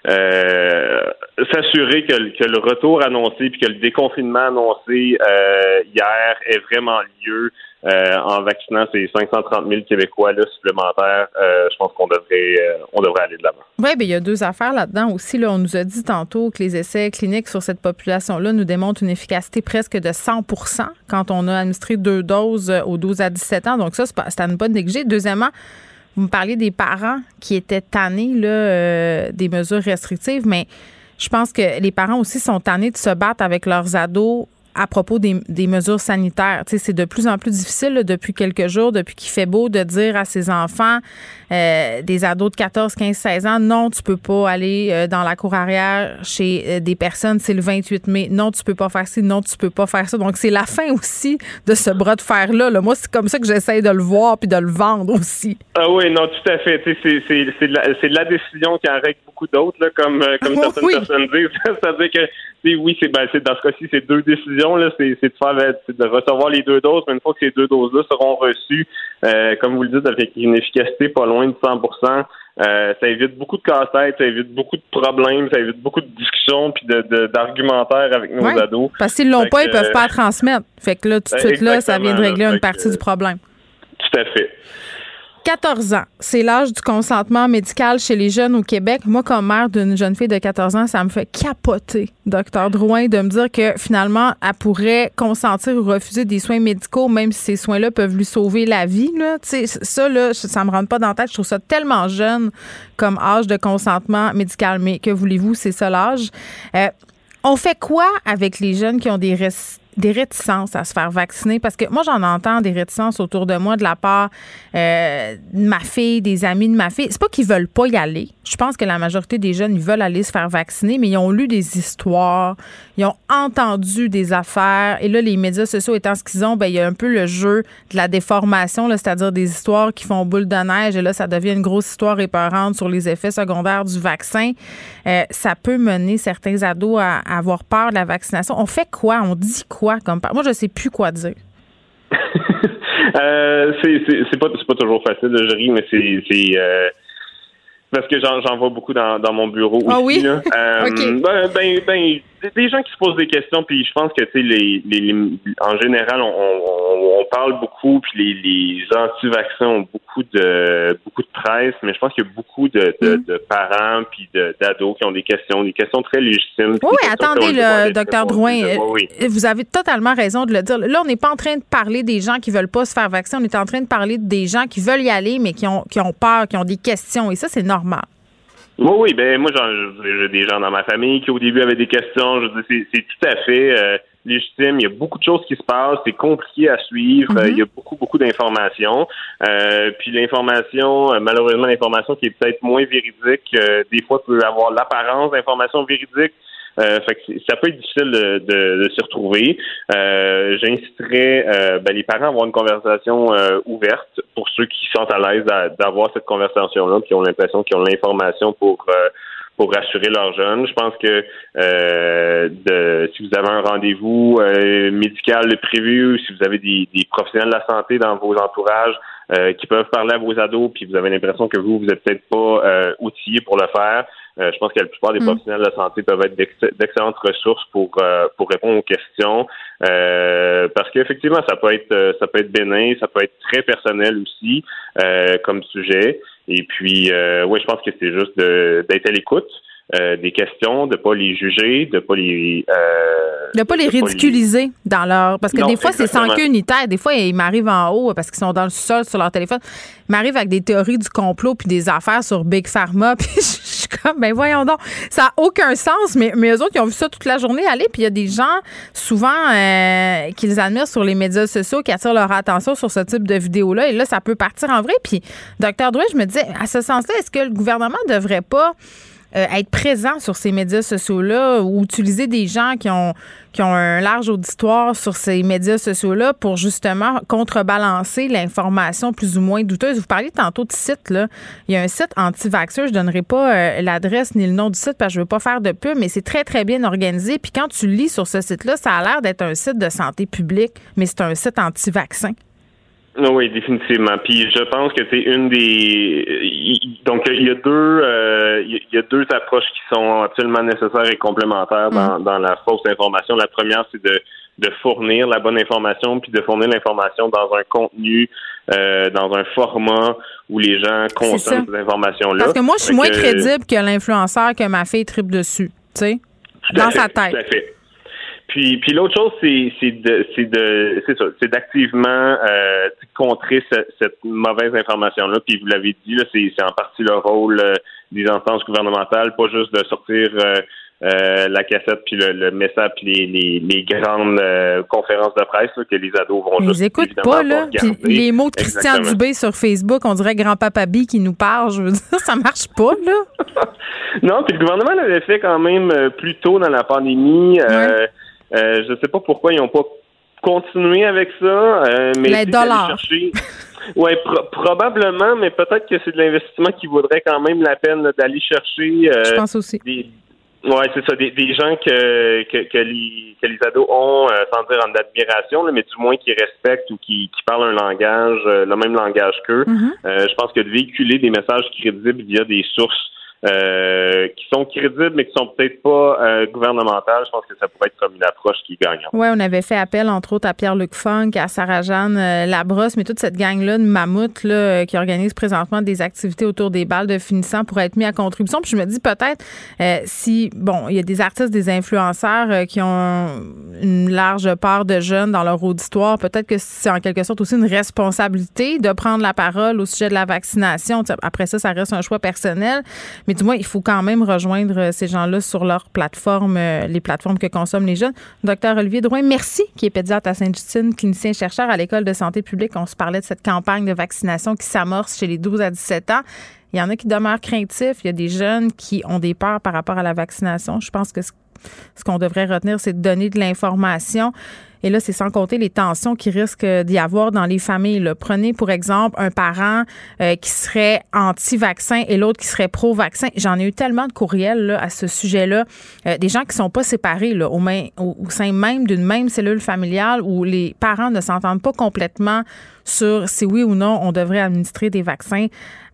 euh, s'assurer que, que, le retour annoncé puis que le déconfinement annoncé euh, hier ait vraiment lieu euh, en vaccinant ces 530 000 Québécois là, supplémentaires, euh, je pense qu'on devrait, euh, devrait aller de l'avant. Oui, bien, il y a deux affaires là-dedans aussi. Là, on nous a dit tantôt que les essais cliniques sur cette population-là nous démontrent une efficacité presque de 100% quand on a administré deux doses aux 12 à 17 ans. Donc ça, c'est à ne pas négliger. Deuxièmement, vous me parliez des parents qui étaient tannés là, des mesures restrictives, mais je pense que les parents aussi sont tannés de se battre avec leurs ados à propos des, des mesures sanitaires. C'est de plus en plus difficile depuis quelques jours, depuis qu'il fait beau, de dire à ses enfants, euh, des ados de 14, 15, 16 ans, non, tu peux pas aller euh, dans la cour arrière chez euh, des personnes, c'est le 28 mai. Non, tu peux pas faire ci, non, tu peux pas faire ça. Donc, c'est la fin aussi de ce bras de fer-là. Là. Moi, c'est comme ça que j'essaie de le voir puis de le vendre aussi. Ah oui, non, tout à fait. C'est, c'est, c'est, de, la, c'est de la décision qui en règle beaucoup d'autres, là, comme, comme (laughs) certaines personnes disent. (laughs) C'est-à-dire que oui, c'est ben, dans ce cas-ci, c'est deux décisions. Là, c'est, de faire de recevoir les deux doses, mais une fois que ces deux doses-là seront reçues, euh, comme vous le dites, avec une efficacité pas loin de 100 euh, ça évite beaucoup de casse-tête, ça évite beaucoup de problèmes, ça évite beaucoup de discussions puis de, d'argumentaires avec nos ados. Parce qu'ils l'ont pas, ils peuvent pas transmettre. Fait que là, tout de suite là, ça vient de régler une partie du problème. Tout à fait. 14 ans, c'est l'âge du consentement médical chez les jeunes au Québec. Moi, comme mère d'une jeune fille de 14 ans, ça me fait capoter, docteur Drouin, de me dire que finalement, elle pourrait consentir ou refuser des soins médicaux, même si ces soins-là peuvent lui sauver la vie. Là. ça, là, ça me rentre pas dans la tête. Je trouve ça tellement jeune comme âge de consentement médical. Mais que voulez-vous, c'est ça l'âge. Euh, on fait quoi avec les jeunes qui ont des, des réticences à se faire vacciner? Parce que moi, j'en entends des réticences autour de moi de la part euh, de ma fille, des amis de ma fille. C'est pas qu'ils veulent pas y aller. Je pense que la majorité des jeunes, ils veulent aller se faire vacciner, mais ils ont lu des histoires, ils ont entendu des affaires. Et là, les médias sociaux étant ce qu'ils ont, ben, il y a un peu le jeu de la déformation, c'est-à-dire des histoires qui font boule de neige. Et là, ça devient une grosse histoire épeurante sur les effets secondaires du vaccin. Euh, ça peut mener certains ados à, à avoir peur de la vaccination. On fait quoi? On dit quoi? Comme Moi, je sais plus quoi dire. (laughs) euh, c'est pas, pas toujours facile, je ris, mais c'est. Euh, parce que j'en vois beaucoup dans, dans mon bureau ah. Oui? Là. (laughs) Euh, ben, ben, ben, des gens qui se posent des questions, puis je pense que tu sais, les, les, en général, on, on, on, parle beaucoup, puis les, les anti-vaccins ont beaucoup de beaucoup de presse, mais je pense qu'il y a beaucoup de, de, mm. de parents puis d'ados qui ont des questions, des questions très légitimes. Oui, attendez, le docteur Drouin, vous avez totalement raison de le dire. Là, on n'est pas en train de parler des gens qui veulent pas se faire vacciner, on est en train de parler des gens qui veulent y aller, mais qui ont, qui ont peur, qui ont des questions, et ça, c'est normal. Oui, oui, ben moi j'ai des gens dans ma famille qui au début avaient des questions. Je c'est tout à fait euh, légitime. Il y a beaucoup de choses qui se passent. C'est compliqué à suivre. Mm-hmm. Il y a beaucoup, beaucoup d'informations. Euh, puis l'information, euh, malheureusement, l'information qui est peut-être moins véridique, des fois peut avoir l'apparence d'information véridique. Euh, fait que ça peut être difficile de, de, de s'y retrouver. Euh, euh, ben, les parents à avoir une conversation euh, ouverte pour ceux qui sont à l'aise d'avoir cette conversation-là, qui ont l'impression qu'ils ont l'information pour pour rassurer leurs jeunes. Je pense que de, si vous avez un rendez-vous médical prévu, si vous avez des, des, professionnels de la santé dans vos entourages qui peuvent parler à vos ados, puis vous avez l'impression que vous, vous êtes peut-être pas outillé pour le faire, euh, je pense que la plupart des mm. professionnels de la santé peuvent être d'excellentes ressources pour euh, pour répondre aux questions. Euh, parce qu'effectivement, ça peut être ça peut être bénin, ça peut être très personnel aussi comme sujet. Et puis, oui, je pense que c'est juste d'être à l'écoute. Euh, des questions, de pas les juger, de pas les euh, de pas les ridiculiser dans leur parce que des fois c'est sans queue ni tête, des fois ils m'arrivent en haut parce qu'ils sont dans le sol sur leur téléphone, ils m'arrivent avec des théories du complot puis des affaires sur Big Pharma (laughs) puis je suis comme ben voyons donc, ça a aucun sens mais mais eux autres ils ont vu ça toute la journée aller puis il y a des gens souvent euh, qu'ils admirent sur les médias sociaux qui attirent leur attention sur ce type de vidéo là et là ça peut partir en vrai. Puis docteur Drouet, je me disais à ce sens-là est-ce que le gouvernement devrait pas euh, être présent sur ces médias sociaux-là ou utiliser des gens qui ont, qui ont un large auditoire sur ces médias sociaux-là pour justement contrebalancer l'information plus ou moins douteuse. Vous parliez tantôt de site, là. Il y a un site anti-vaxxeur. Je donnerai pas euh, l'adresse ni le nom du site parce que je veux pas faire de pub, mais c'est très, très bien organisé. Puis quand tu lis sur ce site-là, ça a l'air d'être un site de santé publique, mais c'est un site anti-vaccin. Oui, définitivement. Puis je pense que c'est une des donc il y a deux euh, il y a deux approches qui sont absolument nécessaires et complémentaires dans, mm. dans la fausse information. La première, c'est de de fournir la bonne information, puis de fournir l'information dans un contenu, euh, dans un format où les gens consomment ces informations-là. Parce que moi, je suis moins crédible que l'influenceur que ma fille tripe dessus, tu sais, dans sa tête. Tout à fait. Puis, puis l'autre chose, c'est c'est de c'est de c'est ça, c'est d'activement euh, contrer cette mauvaise information là. Puis vous l'avez dit là, c'est c'est en partie le rôle euh, des instances gouvernementales, pas juste de sortir euh, euh, la cassette puis le, message puis les, les, grandes euh, conférences de presse que les ados vont juste écoutent pas là. les mots de Christian Dubé sur Facebook on dirait grand-papa B qui nous parle je veux dire ça marche pas là. (laughs) Non puis le gouvernement l'avait fait quand même euh, plus tôt dans la pandémie euh, je sais pas pourquoi ils n'ont pas continué avec ça mais les dollars Oui, probablement, mais peut-être que c'est de l'investissement qui vaudrait quand même la peine d'aller chercher. je pense aussi. Oui, c'est ça. Des, gens que, que, que, les, que les ados ont, euh, sans dire en admiration, mais du moins qui respectent ou qui, qui parlent un langage, euh, le même langage qu'eux. Mm-hmm. Euh, je pense que de véhiculer des messages crédibles via des sources euh, qui sont crédibles, mais qui sont peut-être pas euh, gouvernementales. Je pense que ça pourrait être comme une approche qui gagne. Oui, on avait fait appel, entre autres, à Pierre-Luc Funk, à Sarah-Jeanne euh, Labrosse, mais toute cette gang-là de mammouths là, qui organise présentement des activités autour des balles de finissant pour être mis à contribution. Puis je me dis peut-être si, bon, il y a des artistes, des influenceurs qui ont une large part de jeunes dans leur auditoire, peut-être que c'est en quelque sorte aussi une responsabilité de prendre la parole au sujet de la vaccination. Après ça, ça reste un choix personnel. Mais du moins, il faut quand même rejoindre euh, ces gens-là sur leur plateforme, euh, les plateformes que consomment les jeunes. Docteur Olivier Drouin, merci, qui est pédiatre à Sainte-Justine, clinicien chercheur à l'École de santé publique. On se parlait de cette campagne de vaccination qui s'amorce chez les 12 à 17 ans. Il y en a qui demeurent craintifs. Il y a des jeunes qui ont des peurs par rapport à la vaccination. Je pense que ce qu'on devrait retenir, c'est de donner de l'information. Et là, c'est sans compter les tensions qui risquent d'y avoir dans les familles. Prenez, pour exemple, un parent euh, qui serait anti-vaccin et l'autre qui serait pro-vaccin. J'en ai eu tellement de courriels là, à ce sujet-là. Euh, des gens qui sont pas séparés là, au, au sein même d'une même cellule familiale où les parents ne s'entendent pas complètement sur si oui ou non on devrait administrer des vaccins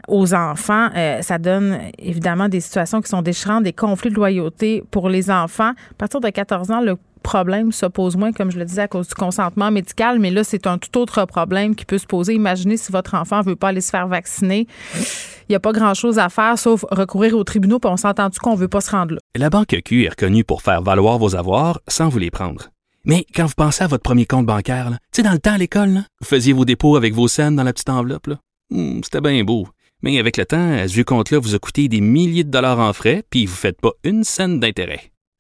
aux enfants. Euh, ça donne évidemment des situations qui sont déchirantes, des conflits de loyauté pour les enfants. À partir de 14 ans, le problème se pose moins, comme je le disais, à cause du consentement médical, mais là, c'est un tout autre problème qui peut se poser. Imaginez si votre enfant veut pas aller se faire vacciner. Il n'y a pas grand-chose à faire sauf recourir aux tribunaux, puis on s'entend-tu qu'on veut pas se rendre là. La Banque Q est reconnue pour faire valoir vos avoirs sans vous les prendre. Mais quand vous pensez à votre premier compte bancaire, tu sais, dans le temps à l'école, vous faisiez vos dépôts avec vos scènes dans la petite enveloppe. Hmm, c'était bien beau. Mais avec le temps, ce vieux compte-là vous a coûté des milliers de dollars en frais, puis vous ne faites pas une scène d'intérêt.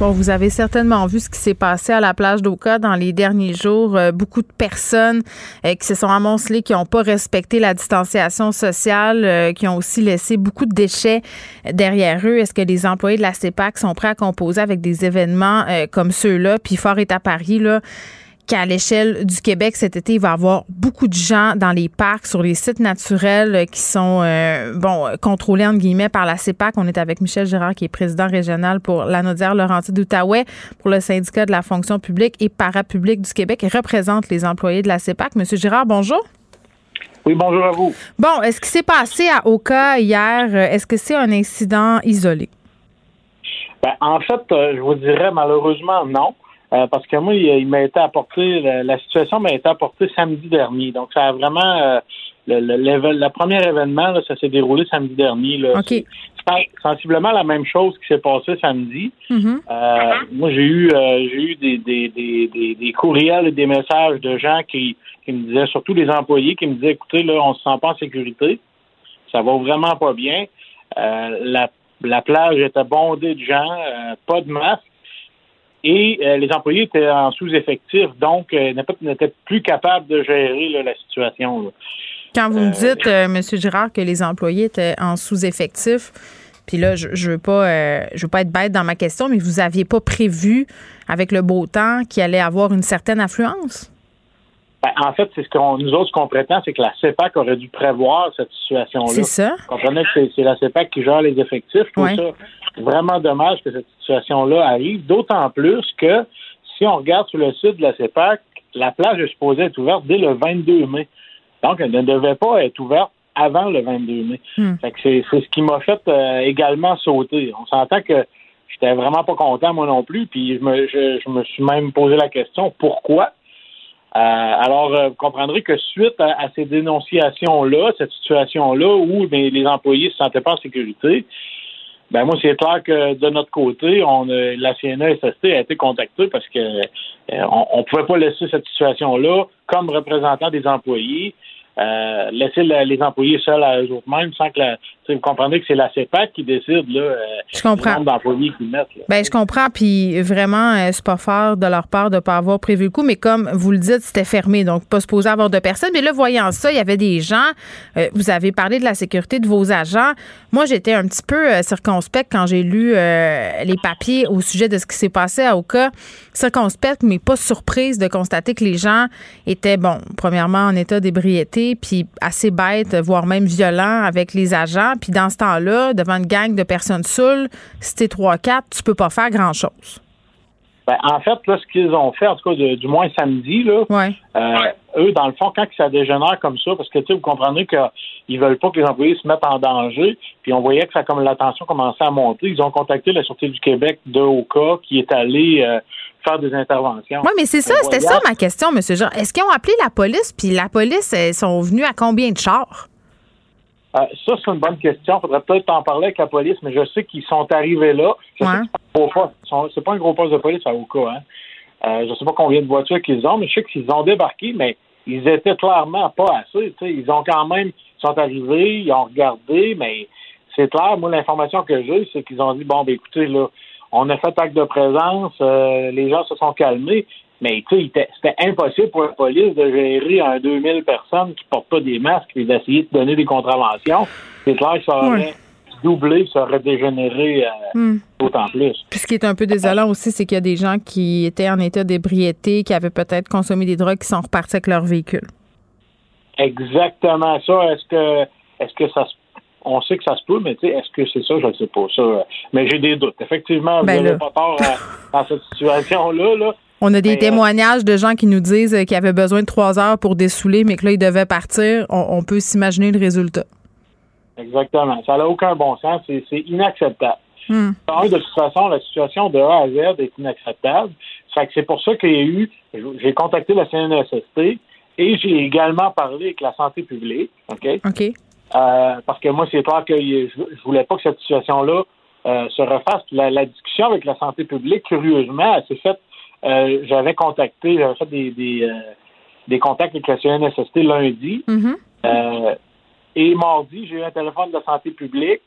Bon, vous avez certainement vu ce qui s'est passé à la plage d'Oka dans les derniers jours. Euh, beaucoup de personnes euh, qui se sont amoncelées, qui n'ont pas respecté la distanciation sociale, euh, qui ont aussi laissé beaucoup de déchets derrière eux. Est-ce que les employés de la CEPAC sont prêts à composer avec des événements comme ceux-là? Puis fort est à Paris, là qu'à l'échelle du Québec cet été, il va y avoir beaucoup de gens dans les parcs, sur les sites naturels euh, qui sont euh, bon contrôlés entre guillemets par la CEPAC. On est avec Michel Girard qui est président régional pour l'Anaudière Laurentide d'Outaouais pour le syndicat de la fonction publique et parapublique du Québec et représente les employés de la CEPAC. Monsieur Girard, bonjour. Oui, bonjour à vous. Bon, est-ce qui s'est passé à Oka hier? Est-ce que c'est un incident isolé? Ben, en fait, euh, je vous dirais malheureusement non. Euh, parce que moi, il, m'a été apporté, la, situation m'a été apportée samedi dernier. Donc, ça a vraiment, euh, le, le, premier événement, ça s'est déroulé samedi dernier. Là. C'est sensiblement la même chose qui s'est passé samedi. Mm-hmm. Euh, moi, j'ai eu, j'ai eu des, des, des, des, courriels et des messages de gens qui, qui me disaient, surtout des employés, qui me disaient, écoutez, là, on se sent pas en sécurité. Ça va vraiment pas bien. la, la plage était bondée de gens, pas de masque et euh, les employés étaient en sous-effectif, donc euh, n'étaient plus capables de gérer la situation. Quand vous me euh, dites, M. Girard, que les employés étaient en sous-effectif, Puis là, je, je veux pas, euh, je veux pas être bête dans ma question, mais vous aviez pas prévu avec le beau temps qu'il allait avoir une certaine affluence? Ben, en fait, c'est ce qu'on nous autres ce qu'on prétend, c'est que la CEPAC aurait dû prévoir cette situation-là. C'est ça. Vous comprenez que c'est la CEPAC qui gère les effectifs. Je trouve Ouais. ça vraiment dommage que cette situation-là arrive, d'autant plus que si on regarde sur le site de la CEPAC, la plage est supposée être ouverte dès le 22 mai. Donc, elle ne devait pas être ouverte avant le 22 mai. Hmm. Fait que c'est ce qui m'a fait euh, également sauter. On s'entend que j'étais vraiment pas content moi non plus, puis je me, je, je me suis même posé la question pourquoi? Euh, alors, euh, vous comprendrez que suite à, à ces dénonciations-là, cette situation-là où ben, les employés ne se sentaient pas en sécurité, ben moi, c'est clair que de notre côté, on a- la CNESST a été contactée parce que euh, on ne pouvait pas laisser cette situation-là comme représentant des employés. euh, laisser la- les employés seuls à eux-mêmes sans que la, vous comprenez que c'est la CEPAC qui décide là, euh, Je comprends. le nombre d'employés qu'ils mettent. là. Ben je comprends, puis vraiment, euh, c'est pas fort de leur part de pas avoir prévu le coup, mais comme vous le dites, c'était fermé, donc pas supposé avoir de personnes. Mais là, voyant ça, il y avait des gens. euh, vous avez parlé de la sécurité de vos agents. Moi, j'étais un petit peu euh, circonspecte quand j'ai lu euh, les papiers au sujet de ce qui s'est passé à Oka. Circonspecte, mais pas surprise de constater que les gens étaient, bon, premièrement en état d'ébriété, puis assez bêtes, voire même violents avec les agents. Puis dans ce temps-là, devant une gang de personnes saoules, si t'es 3-4, tu peux pas faire grand-chose. Ben, en fait, là, ce qu'ils ont fait, en tout cas, de- du moins samedi, là, Ouais. euh, eux, dans le fond, quand ça dégénère comme ça, parce que, vous comprenez qu'ils veulent pas que les employés se mettent en danger, puis on voyait que ça, comme la tension commençait à monter, ils ont contacté la Sûreté du Québec de Oka, qui est allée euh, faire des interventions. Oui, mais c'est ça, Euh, c'était ça ma question, M. Jean. Est-ce qu'ils ont appelé la police, puis la police, ils sont venus à combien de chars? Euh, ça, c'est une bonne question. Il faudrait peut-être en parler avec la police, mais je sais qu'ils sont arrivés là. Je Ouais. c'est pas un gros poste. De police à Oka. Hein. Euh, je sais pas combien de voitures qu'ils ont, mais je sais qu'ils ont débarqué, mais ils étaient clairement pas assez. Ils ont quand même, ils sont arrivés, ils ont regardé, mais c'est clair. Moi, l'information que j'ai, c'est qu'ils ont dit bon, ben écoutez, là, on a fait acte de présence, euh, les gens se sont calmés, mais tu sais, c'était impossible pour la police de gérer un 2000 personnes qui portent pas des masques et d'essayer de donner des contraventions. C'est clair que ça aurait Ouais. doublé, ça aurait dégénéré euh, Hmm. d'autant plus. Puis ce qui est un peu désolant aussi, c'est qu'il y a des gens qui étaient en état d'ébriété, qui avaient peut-être consommé des drogues, qui sont repartis avec leur véhicule. Exactement ça. Est-ce que est-ce que ça se on sait que ça se peut, mais tu sais, est-ce que c'est ça? Je ne sais pas. Ça, mais j'ai des doutes. Effectivement, Ben vous n'avez pas tort euh, dans cette situation-là. Là. On a des Mais, euh, témoignages de gens qui nous disent euh, qu'ils avaient besoin de trois heures pour dessouler, mais que là, ils devaient partir. On, on peut s'imaginer le résultat. Exactement. Ça n'a aucun bon sens. C'est inacceptable. Hmm. De toute façon, la situation de A à Z est inacceptable. C'est pour ça qu'il y a eu, j'ai contacté la CNSST et j'ai également parlé avec la santé publique, OK? OK. Euh, parce que moi, c'est clair que je, voulais pas que cette situation-là euh, se refasse. La, la discussion avec la santé publique, curieusement, elle s'est faite. Euh, j'avais contacté, j'avais fait des, des, euh, des contacts avec la CNSST lundi. Mhm. Euh, et mardi, j'ai eu un téléphone de la santé publique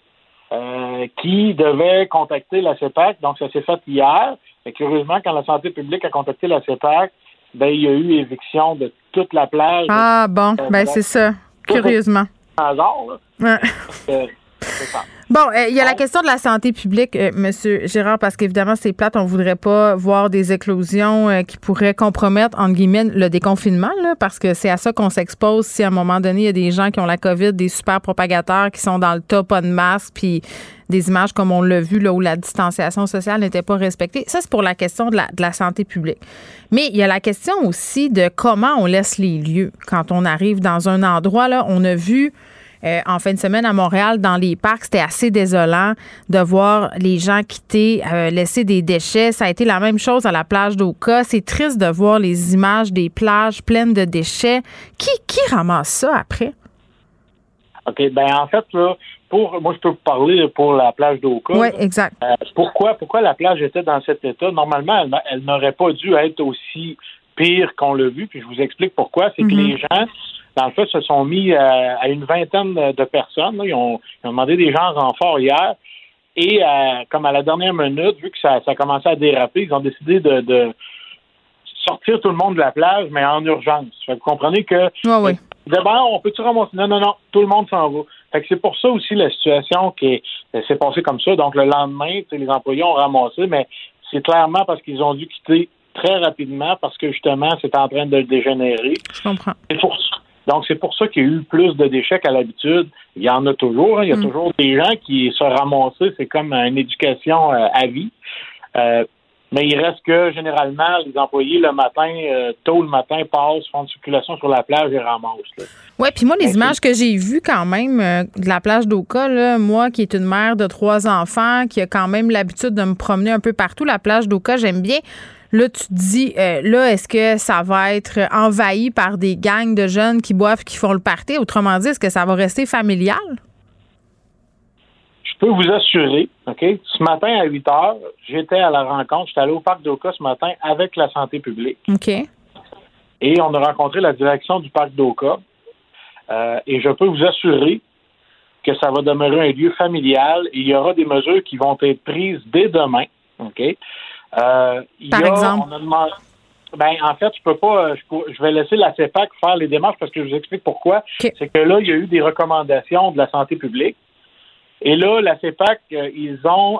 qui devait contacter la CEPAC. Donc, ça s'est fait hier. Et curieusement, quand la santé publique a contacté la CEPAC, ben, il y a eu éviction de toute la plage. Ah bon, ben c'est ça. Curieusement. hasard, là. Ouais. Ça. Bon, euh, il y a la question de la santé publique, euh, Monsieur Gérard, parce qu'évidemment, c'est plate. On voudrait pas voir des éclosions euh, qui pourraient compromettre, entre guillemets, le déconfinement, là, parce que c'est à ça qu'on s'expose si à un moment donné, il y a des gens qui ont la COVID, des super propagateurs qui sont dans le tas, pas de masque, puis des images comme on l'a vu, là, où la distanciation sociale n'était pas respectée. Ça, c'est pour la question de la, de la santé publique. Mais il y a la question aussi de comment on laisse les lieux quand on arrive dans un endroit, là. On a vu euh, en fin de semaine à Montréal, dans les parcs, c'était assez désolant de voir les gens quitter, euh, laisser des déchets. Ça a été la même chose à la plage d'Oka. C'est triste de voir les images des plages pleines de déchets. Qui, qui ramasse ça après? OK. Ben, en fait, là, pour, moi, je peux vous parler pour la plage d'Oka. Oui, exact. Euh, pourquoi, pourquoi la plage était dans cet état? Normalement, elle, n'a- elle n'aurait pas dû être aussi pire qu'on l'a vu. Puis je vous explique pourquoi. C'est que Mhm. les gens, dans le fait, se sont mis à, à une vingtaine de personnes. là. Ils, ont, ils ont demandé des gens en renfort hier. Et euh, comme à la dernière minute, vu que ça, ça commençait à déraper, ils ont décidé de, de sortir tout le monde de la plage, mais en urgence. Fait que vous comprenez que Oui, oui. D'abord, on peut-tu ramasser? Non, non, non, tout le monde s'en va. Fait que c'est pour ça aussi la situation qui s'est passée comme ça. Donc le lendemain, les employés ont ramassé, mais c'est clairement parce qu'ils ont dû quitter très rapidement parce que justement, c'est en train de dégénérer. Je comprends. Donc, c'est pour ça qu'il y a eu plus de déchets qu'à l'habitude. Il y en a toujours. Hein. Il y a mm. toujours des gens qui se ramassent. C'est comme une éducation euh, à vie. Euh, mais il reste que généralement, les employés le matin, euh, tôt le matin, passent, font de circulation sur la plage et ramassent. Oui, puis moi, les images que j'ai vues quand même de la plage d'Oka, moi qui est une mère de trois enfants, qui a quand même l'habitude de me promener un peu partout, la plage d'Oka, j'aime bien. Là, tu te dis, euh, là, est-ce que ça va être envahi par des gangs de jeunes qui boivent, qui font le party? Autrement dit, est-ce que ça va rester familial? Je peux vous assurer, OK? Ce matin à 8 heures, j'étais à la rencontre, j'étais allé au parc d'Oka ce matin avec la santé publique. OK. Et on a rencontré la direction du parc d'Oka. Euh, et je peux vous assurer que ça va demeurer un lieu familial et il y aura des mesures qui vont être prises dès demain. OK? Euh, Par exemple? ben, en fait, je peux pas. Euh, je, vais laisser la CEPAC faire les démarches parce que je vous explique pourquoi. C'est que là, il y a eu des recommandations de la santé publique. Et là, la CEPAC, euh, ils ont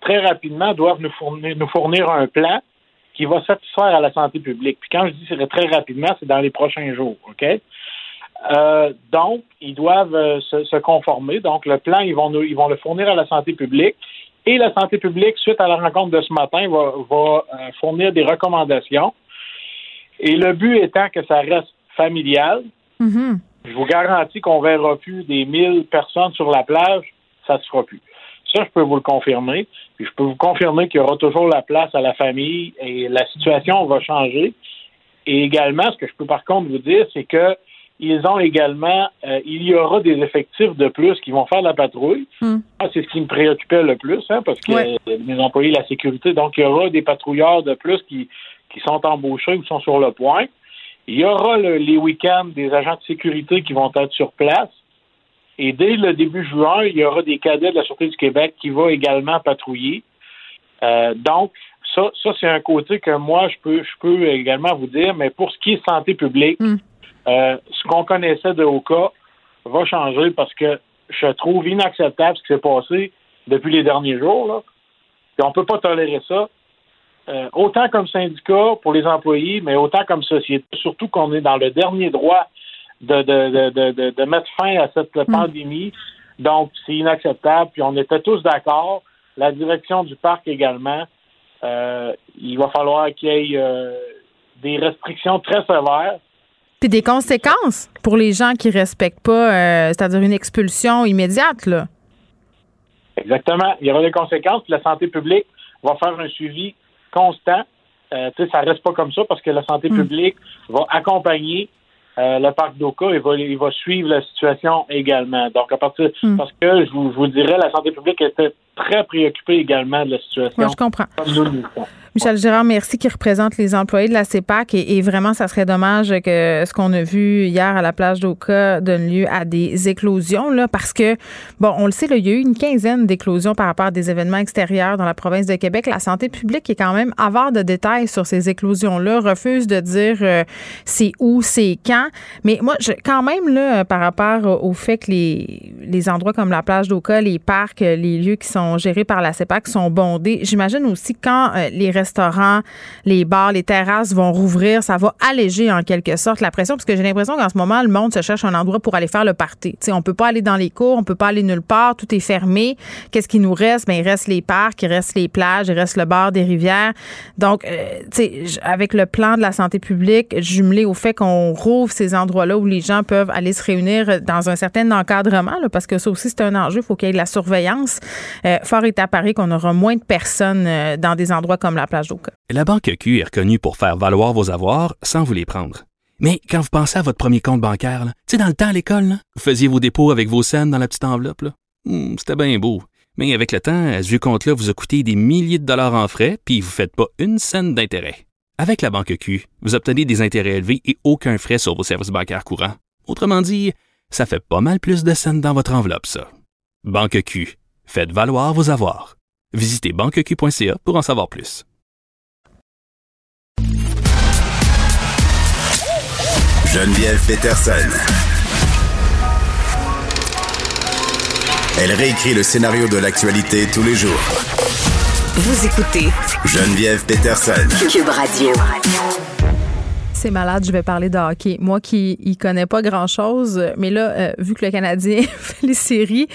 très rapidement doivent nous fournir, nous fournir un plan qui va satisfaire à la santé publique. Puis quand je dis très rapidement, c'est dans les prochains jours, ok? Donc, ils doivent se, conformer. Donc, le plan, ils vont nous, ils vont le fournir à la santé publique. Et la santé publique, suite à la rencontre de ce matin, va, euh, fournir des recommandations. Et le but étant que ça reste familial. Mm-hmm. Je vous garantis qu'on verra plus des 1000 personnes sur la plage, ça ne se fera plus. Ça, je peux vous le confirmer. Puis je peux vous confirmer qu'il y aura toujours la place à la famille et la situation va changer. Et également, ce que je peux par contre vous dire, c'est que ils ont également, euh, il y aura des effectifs de plus qui vont faire la patrouille. Hmm. Ah, c'est ce qui me préoccupait le plus, hein, parce que mes employés, la sécurité, donc il y aura des patrouilleurs de plus qui, qui sont embauchés ou sont sur le point. Il y aura les week-ends des agents de sécurité qui vont être sur place. Et dès le début juin, il y aura des cadets de la Sûreté du Québec qui vont également patrouiller. Euh, donc, ça, ça c'est un côté que moi, je peux, je peux également vous dire, mais pour ce qui est santé publique, hmm. Euh, ce qu'on connaissait de Oka va changer parce que je trouve inacceptable ce qui s'est passé depuis les derniers jours. Là. On ne peut pas tolérer ça. Euh, autant comme syndicat pour les employés, mais autant comme société, surtout qu'on est dans le dernier droit de, de, mettre fin à cette mm. pandémie. Donc, c'est inacceptable. Puis on était tous d'accord. La direction du parc également. Euh, il va falloir qu'il y ait des restrictions très sévères puis des conséquences pour les gens qui respectent pas, euh, c'est-à-dire une expulsion immédiate, là. Exactement. Il y aura des conséquences. la santé publique va faire un suivi constant. Euh, tu sais, ça reste pas comme ça parce que la santé mm. publique va accompagner euh, le parc d'Oka et va, il va suivre la situation également. Donc, à partir, mm. parce que je vous, je vous dirais, la santé publique était très préoccupée également de la situation. Moi, je comprends. Michel Gérard, merci, qui représente les employés de la CEPAC. Et, vraiment, ça serait dommage que ce qu'on a vu hier à la plage d'Oka donne lieu à des éclosions, là, parce que, bon, on le sait, il y a eu une quinzaine d'éclosions par rapport à des événements extérieurs dans la province de Québec. La santé publique est quand même avare de détails sur ces éclosions-là, refuse de dire euh, c'est où, c'est quand. Mais moi, je, quand même, là, par rapport au fait que les, les endroits comme la plage d'Oka, les parcs, les lieux qui sont gérés par la CEPAC sont bondés, j'imagine aussi quand euh, les restaurants, les bars, les terrasses vont rouvrir, ça va alléger en quelque sorte la pression parce que j'ai l'impression qu'en ce moment, le monde se cherche un endroit pour aller faire le party. sais, on peut pas aller dans les cours, on peut pas aller nulle part, tout est fermé. Qu'est-ce qui nous reste? Ben, il reste les parcs, il reste les plages, il reste le bord des rivières. Donc, euh, tu sais, avec le plan de la santé publique, jumelé au fait qu'on rouvre ces endroits-là où les gens peuvent aller se réunir dans un certain encadrement, parce que ça aussi, c'est un enjeu, il faut qu'il y ait de la surveillance. Euh, fort est à Paris qu'on aura moins de personnes euh, dans des endroits comme la plage la Banque Q est reconnue pour faire valoir vos avoirs sans vous les prendre. Mais quand vous pensez à votre premier compte bancaire, tu sais, dans le temps à l'école, vous faisiez vos dépôts avec vos scènes dans la petite enveloppe. Hmm, c'était bien beau. Mais avec le temps, ce vieux compte-là vous a coûté des milliers de dollars en frais, puis vous ne faites pas une scène d'intérêt. Avec la Banque Q, vous obtenez des intérêts élevés et aucun frais sur vos services bancaires courants. Autrement dit, ça fait pas mal plus de scènes dans votre enveloppe, ça. Banque Q, faites valoir vos avoirs. Visitez banqueq.ca pour en savoir plus. Geneviève Peterson. Elle réécrit le scénario de l'actualité tous les jours. Vous écoutez Geneviève Peterson. Cube Radio. C'est malade, je vais parler de hockey. Moi qui y connais pas grand-chose, mais là, euh, vu que le Canadien (laughs) fait les séries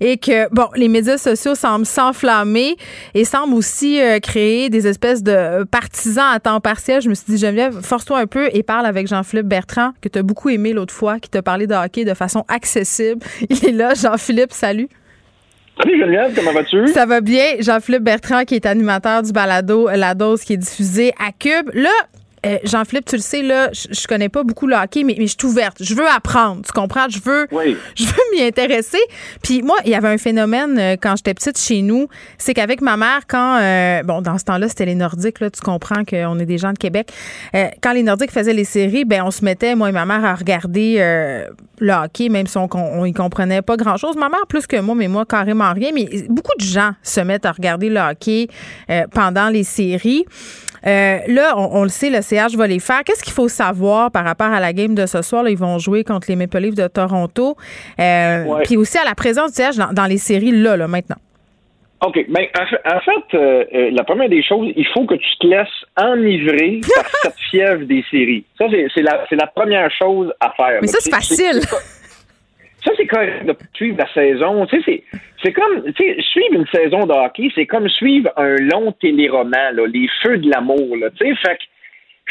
et que, bon, les médias sociaux semblent s'enflammer et semblent aussi euh, créer des espèces de partisans à temps partiel, je me suis dit, Geneviève, force-toi un peu et parle avec Jean-Philippe Bertrand, que tu as beaucoup aimé l'autre fois, qui t'a parlé de hockey de façon accessible. (laughs) Il est là, Jean-Philippe, salut. Salut Geneviève, comment vas-tu? Ça va bien. Jean-Philippe Bertrand, qui est animateur du balado La Dose, qui est diffusé à Cube. Là, euh, Jean-Philippe, tu le sais, là, je, je connais pas beaucoup le hockey, mais, mais je suis ouverte. Je veux apprendre. Tu comprends? Je veux, je veux m'y intéresser. Puis moi, il y avait un phénomène euh, quand j'étais petite chez nous. C'est qu'avec ma mère, quand, euh, bon, dans ce temps-là, c'était les Nordiques, là, tu comprends qu'on est des gens de Québec. quand les Nordiques faisaient les séries, ben, on se mettait, moi et ma mère, à regarder le hockey, même si on, on, y comprenait pas grand-chose. Ma mère, plus que moi, mais moi, carrément rien. Mais beaucoup de gens se mettent à regarder le hockey pendant les séries. Euh, là, on, le sait, le CH va les faire. Qu'est-ce qu'il faut savoir par rapport à la game de ce soir? Là, ils vont jouer contre les Maple Leafs de Toronto. Euh, Puis aussi à la présence du CH dans, les séries, là, là, maintenant. OK. Ben, en fait, euh, la première des choses, il faut que tu te laisses enivrer (laughs) par cette fièvre des séries. Ça, c'est la, la, première chose à faire. Mais ça, c'est facile. Ça, c'est correct de suivre la saison. Tu sais, c'est comme, tu sais, suivre une saison de hockey, c'est comme suivre un long téléroman, là, les feux de l'amour, là, tu sais, fait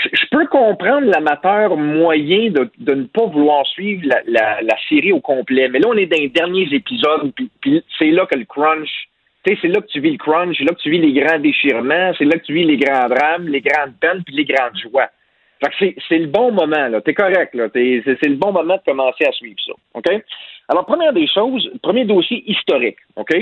je peux comprendre l'amateur moyen de, ne pas vouloir suivre la, série au complet. Mais là, on est dans les derniers épisodes, puis, c'est là que le crunch, tu sais, c'est là que tu vis le crunch, c'est là que tu vis les grands déchirements, c'est là que tu vis les grands drames, les grandes peines, puis les grandes joies. Fait que c'est le bon moment, là. T'es correct, là. C'est le bon moment de commencer à suivre ça. OK? Alors, première des choses, premier dossier historique. OK?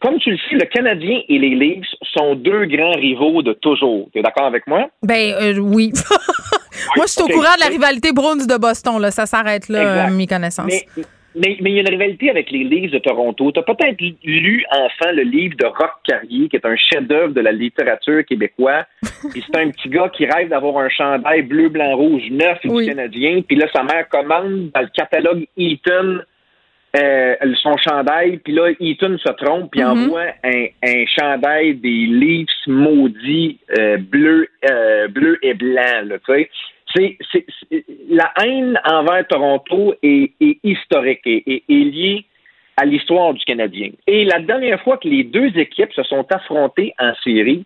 Comme tu le sais, le Canadien et les Leafs sont deux grands rivaux de toujours. Tu es d'accord avec moi? Ben euh, oui. (laughs) moi, je suis au courant de la rivalité Bruins de Boston. Là. Ça s'arrête là, mes connaissances. Mais, mais il y a une rivalité avec les Leafs de Toronto. Tu as peut-être lu enfin le livre de Rock Carrier, qui est un chef-d'œuvre de la littérature québécoise. (laughs) Puis c'est un petit gars qui rêve d'avoir un chandail bleu, blanc, rouge neuf du Canadien. Puis là, sa mère commande dans le catalogue Eaton euh, son chandail. Puis là, Eaton se trompe puis mm-hmm. envoie un, un chandail des Leafs maudits euh, bleu, euh, bleu et blanc. Tu sais c'est, la haine envers Toronto est, historique et est, liée à l'histoire du Canadien. Et la dernière fois que les deux équipes se sont affrontées en série,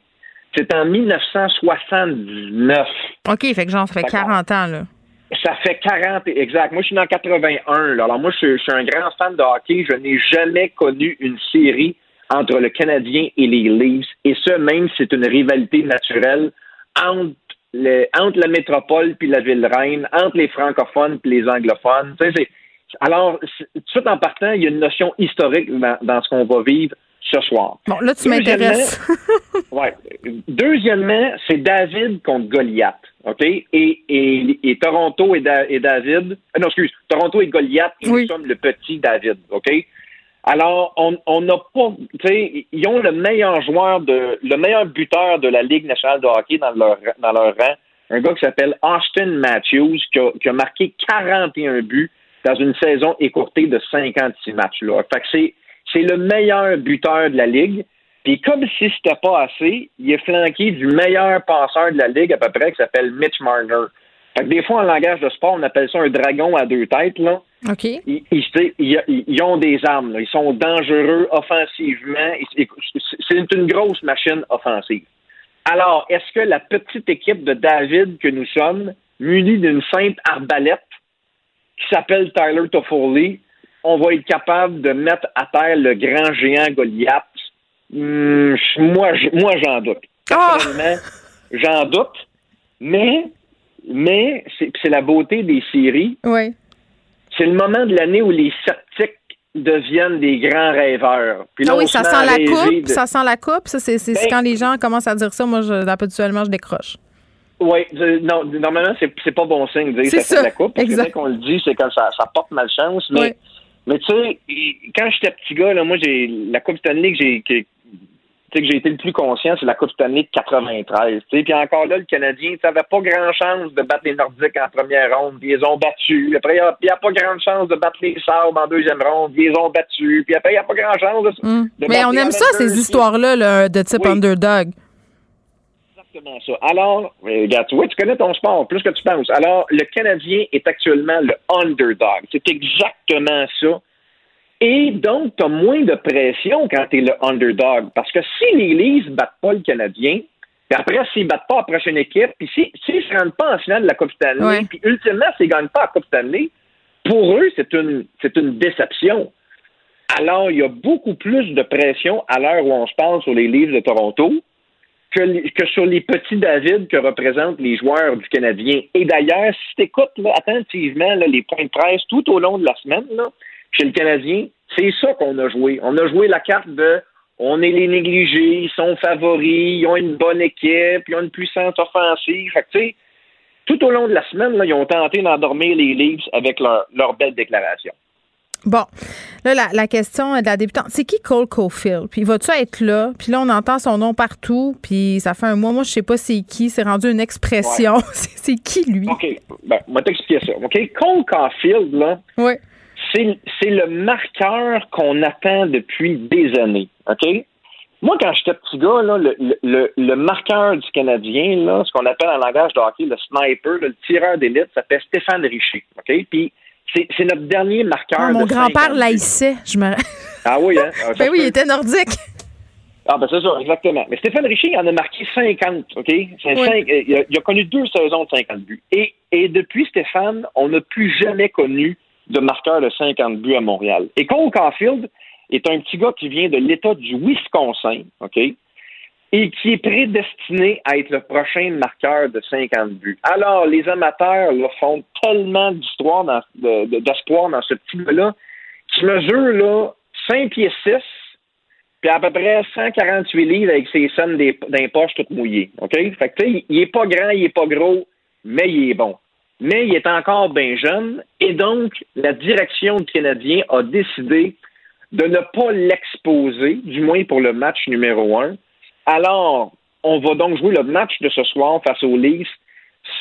c'est en 1979. OK, fait que genre, ça fait 40 ans, là. Ça fait 40, exact. Moi, je suis en 81. Là. Alors, moi, je, suis un grand fan de hockey. Je n'ai jamais connu une série entre le Canadien et les Leafs. Et ce, même c'est une rivalité naturelle entre entre la métropole puis la ville reine, entre les francophones puis les anglophones. alors, tout en partant, il y a une notion historique dans, ce qu'on va vivre ce soir. Bon, là, tu m'intéresses. (laughs) ouais. Deuxièmement, c'est David contre Goliath. OK? Et, et, Toronto et, David. Euh, non, excuse. Toronto et Goliath, nous sommes le petit David. OK? Alors, on n'a pas, tu sais, ils ont le meilleur joueur de, le meilleur buteur de la Ligue nationale de hockey dans leur, dans leur rang, un gars qui s'appelle Austin Matthews, qui a, qui a, marqué 41 buts dans une saison écourtée de 56 matchs. Là. Fait que c'est, c'est le meilleur buteur de la Ligue. Puis comme si c'était pas assez, il est flanqué du meilleur passeur de la Ligue à peu près, qui s'appelle Mitch Marner. Fait que des fois, en langage de sport, on appelle ça un dragon à deux têtes, là. OK. Ils, ils, ont des armes, là. Ils sont dangereux offensivement. C'est une grosse machine offensive. Alors, est-ce que la petite équipe de David que nous sommes, munie d'une simple arbalète qui s'appelle Tyler Toffoli, on va être capable de mettre à terre le grand géant Goliath? Hmm, moi, moi j'en doute. Ah! Personnellement, j'en doute. Mais mais c'est la beauté des séries. Oui. C'est le moment de l'année où les sceptiques deviennent des grands rêveurs. Puis ah oui, ça sent la coupe, ça sent la coupe. Ça, c'est ben quand les gens commencent à dire ça, moi, je, habituellement, je décroche. Oui, non, normalement, c'est pas bon signe de dire ça, ça. la coupe. Parce que qu'on le dit, c'est quand ça, ça porte malchance. Mais, mais tu sais, quand j'étais petit gars, là, moi, j'ai la Coupe Stanley que j'ai que j'ai été le plus conscient, c'est la Coupe Stanley de 93. Puis encore là, le Canadien n'avait pas grand chance de battre les Nordiques en première ronde, puis ils ont battu. Après, il n'y a, pas grand chance de battre les Sabres en deuxième ronde, puis ils ont battu. Puis après, il n'y a pas grand chance de, mm. Mais on aime ça, ces histoires-là de type underdog. Exactement ça. Alors, regarde, tu vois, tu connais ton sport plus que tu penses. Alors, le Canadien est actuellement le underdog. C'est exactement ça. Et donc, tu as moins de pression quand tu es le underdog. Parce que si les Leafs ne battent pas le Canadien, puis après, s'ils ne battent pas la prochaine équipe, puis s'ils si, ne se rendent pas en finale de la Coupe Stanley, puis ultimement, s'ils ne gagnent pas la Coupe Stanley, pour eux, c'est une, c'est une déception. Alors, il y a beaucoup plus de pression à l'heure où on se parle sur les Leafs de Toronto que, que, sur les petits David que représentent les joueurs du Canadien. Et d'ailleurs, si tu écoutes attentivement les points de presse tout au long de la semaine, là, chez le Canadien, c'est ça qu'on a joué. On a joué la carte de on est les négligés, ils sont favoris, ils ont une bonne équipe, ils ont une puissance offensive. Fait que, tout au long de la semaine, là, ils ont tenté d'endormir les Leafs avec leur, leur belle déclaration. Bon, là, la, question de la débutante, c'est qui Cole Caulfield? Puis va-tu être là? Puis là, on entend son nom partout, puis ça fait un mois. Moi, je sais pas c'est qui. C'est rendu une expression. (laughs) c'est qui, lui? OK. Ben, moi, t'expliquer ça. OK? Cole Caulfield, là, oui c'est le marqueur qu'on attend depuis des années. OK? Moi, quand j'étais petit gars, le, marqueur du Canadien, là, ce qu'on appelle en langage de hockey le sniper, le tireur d'élite, s'appelle Stéphane Richer. OK? Puis c'est notre dernier marqueur. Ah, mon grand-père laissait, je me. (laughs) Ah oui, hein? Ah, ben oui, il était nordique. Ah, ben c'est ça, exactement. Mais Stéphane Richer, il en a marqué 50, OK? il, a, connu deux saisons de 50 buts. Et, et depuis Stéphane, on n'a plus jamais connu de marqueur de 50 buts à Montréal. Et Cole Caulfield est un petit gars qui vient de l'État du Wisconsin, OK? Et qui est prédestiné à être le prochain marqueur de 50 buts. Alors, les amateurs là, font tellement d'histoire, d'espoir dans ce petit gars-là, qui mesure là, 5 pieds 6, puis à peu près 148 livres avec ses scènes d'un toutes mouillées. OK? Fait que, il est pas grand, il est pas gros, mais il est bon mais il est encore bien jeune et donc la direction du Canadien a décidé de ne pas l'exposer, du moins pour le match numéro un. Alors, on va donc jouer le match de ce soir face aux Leafs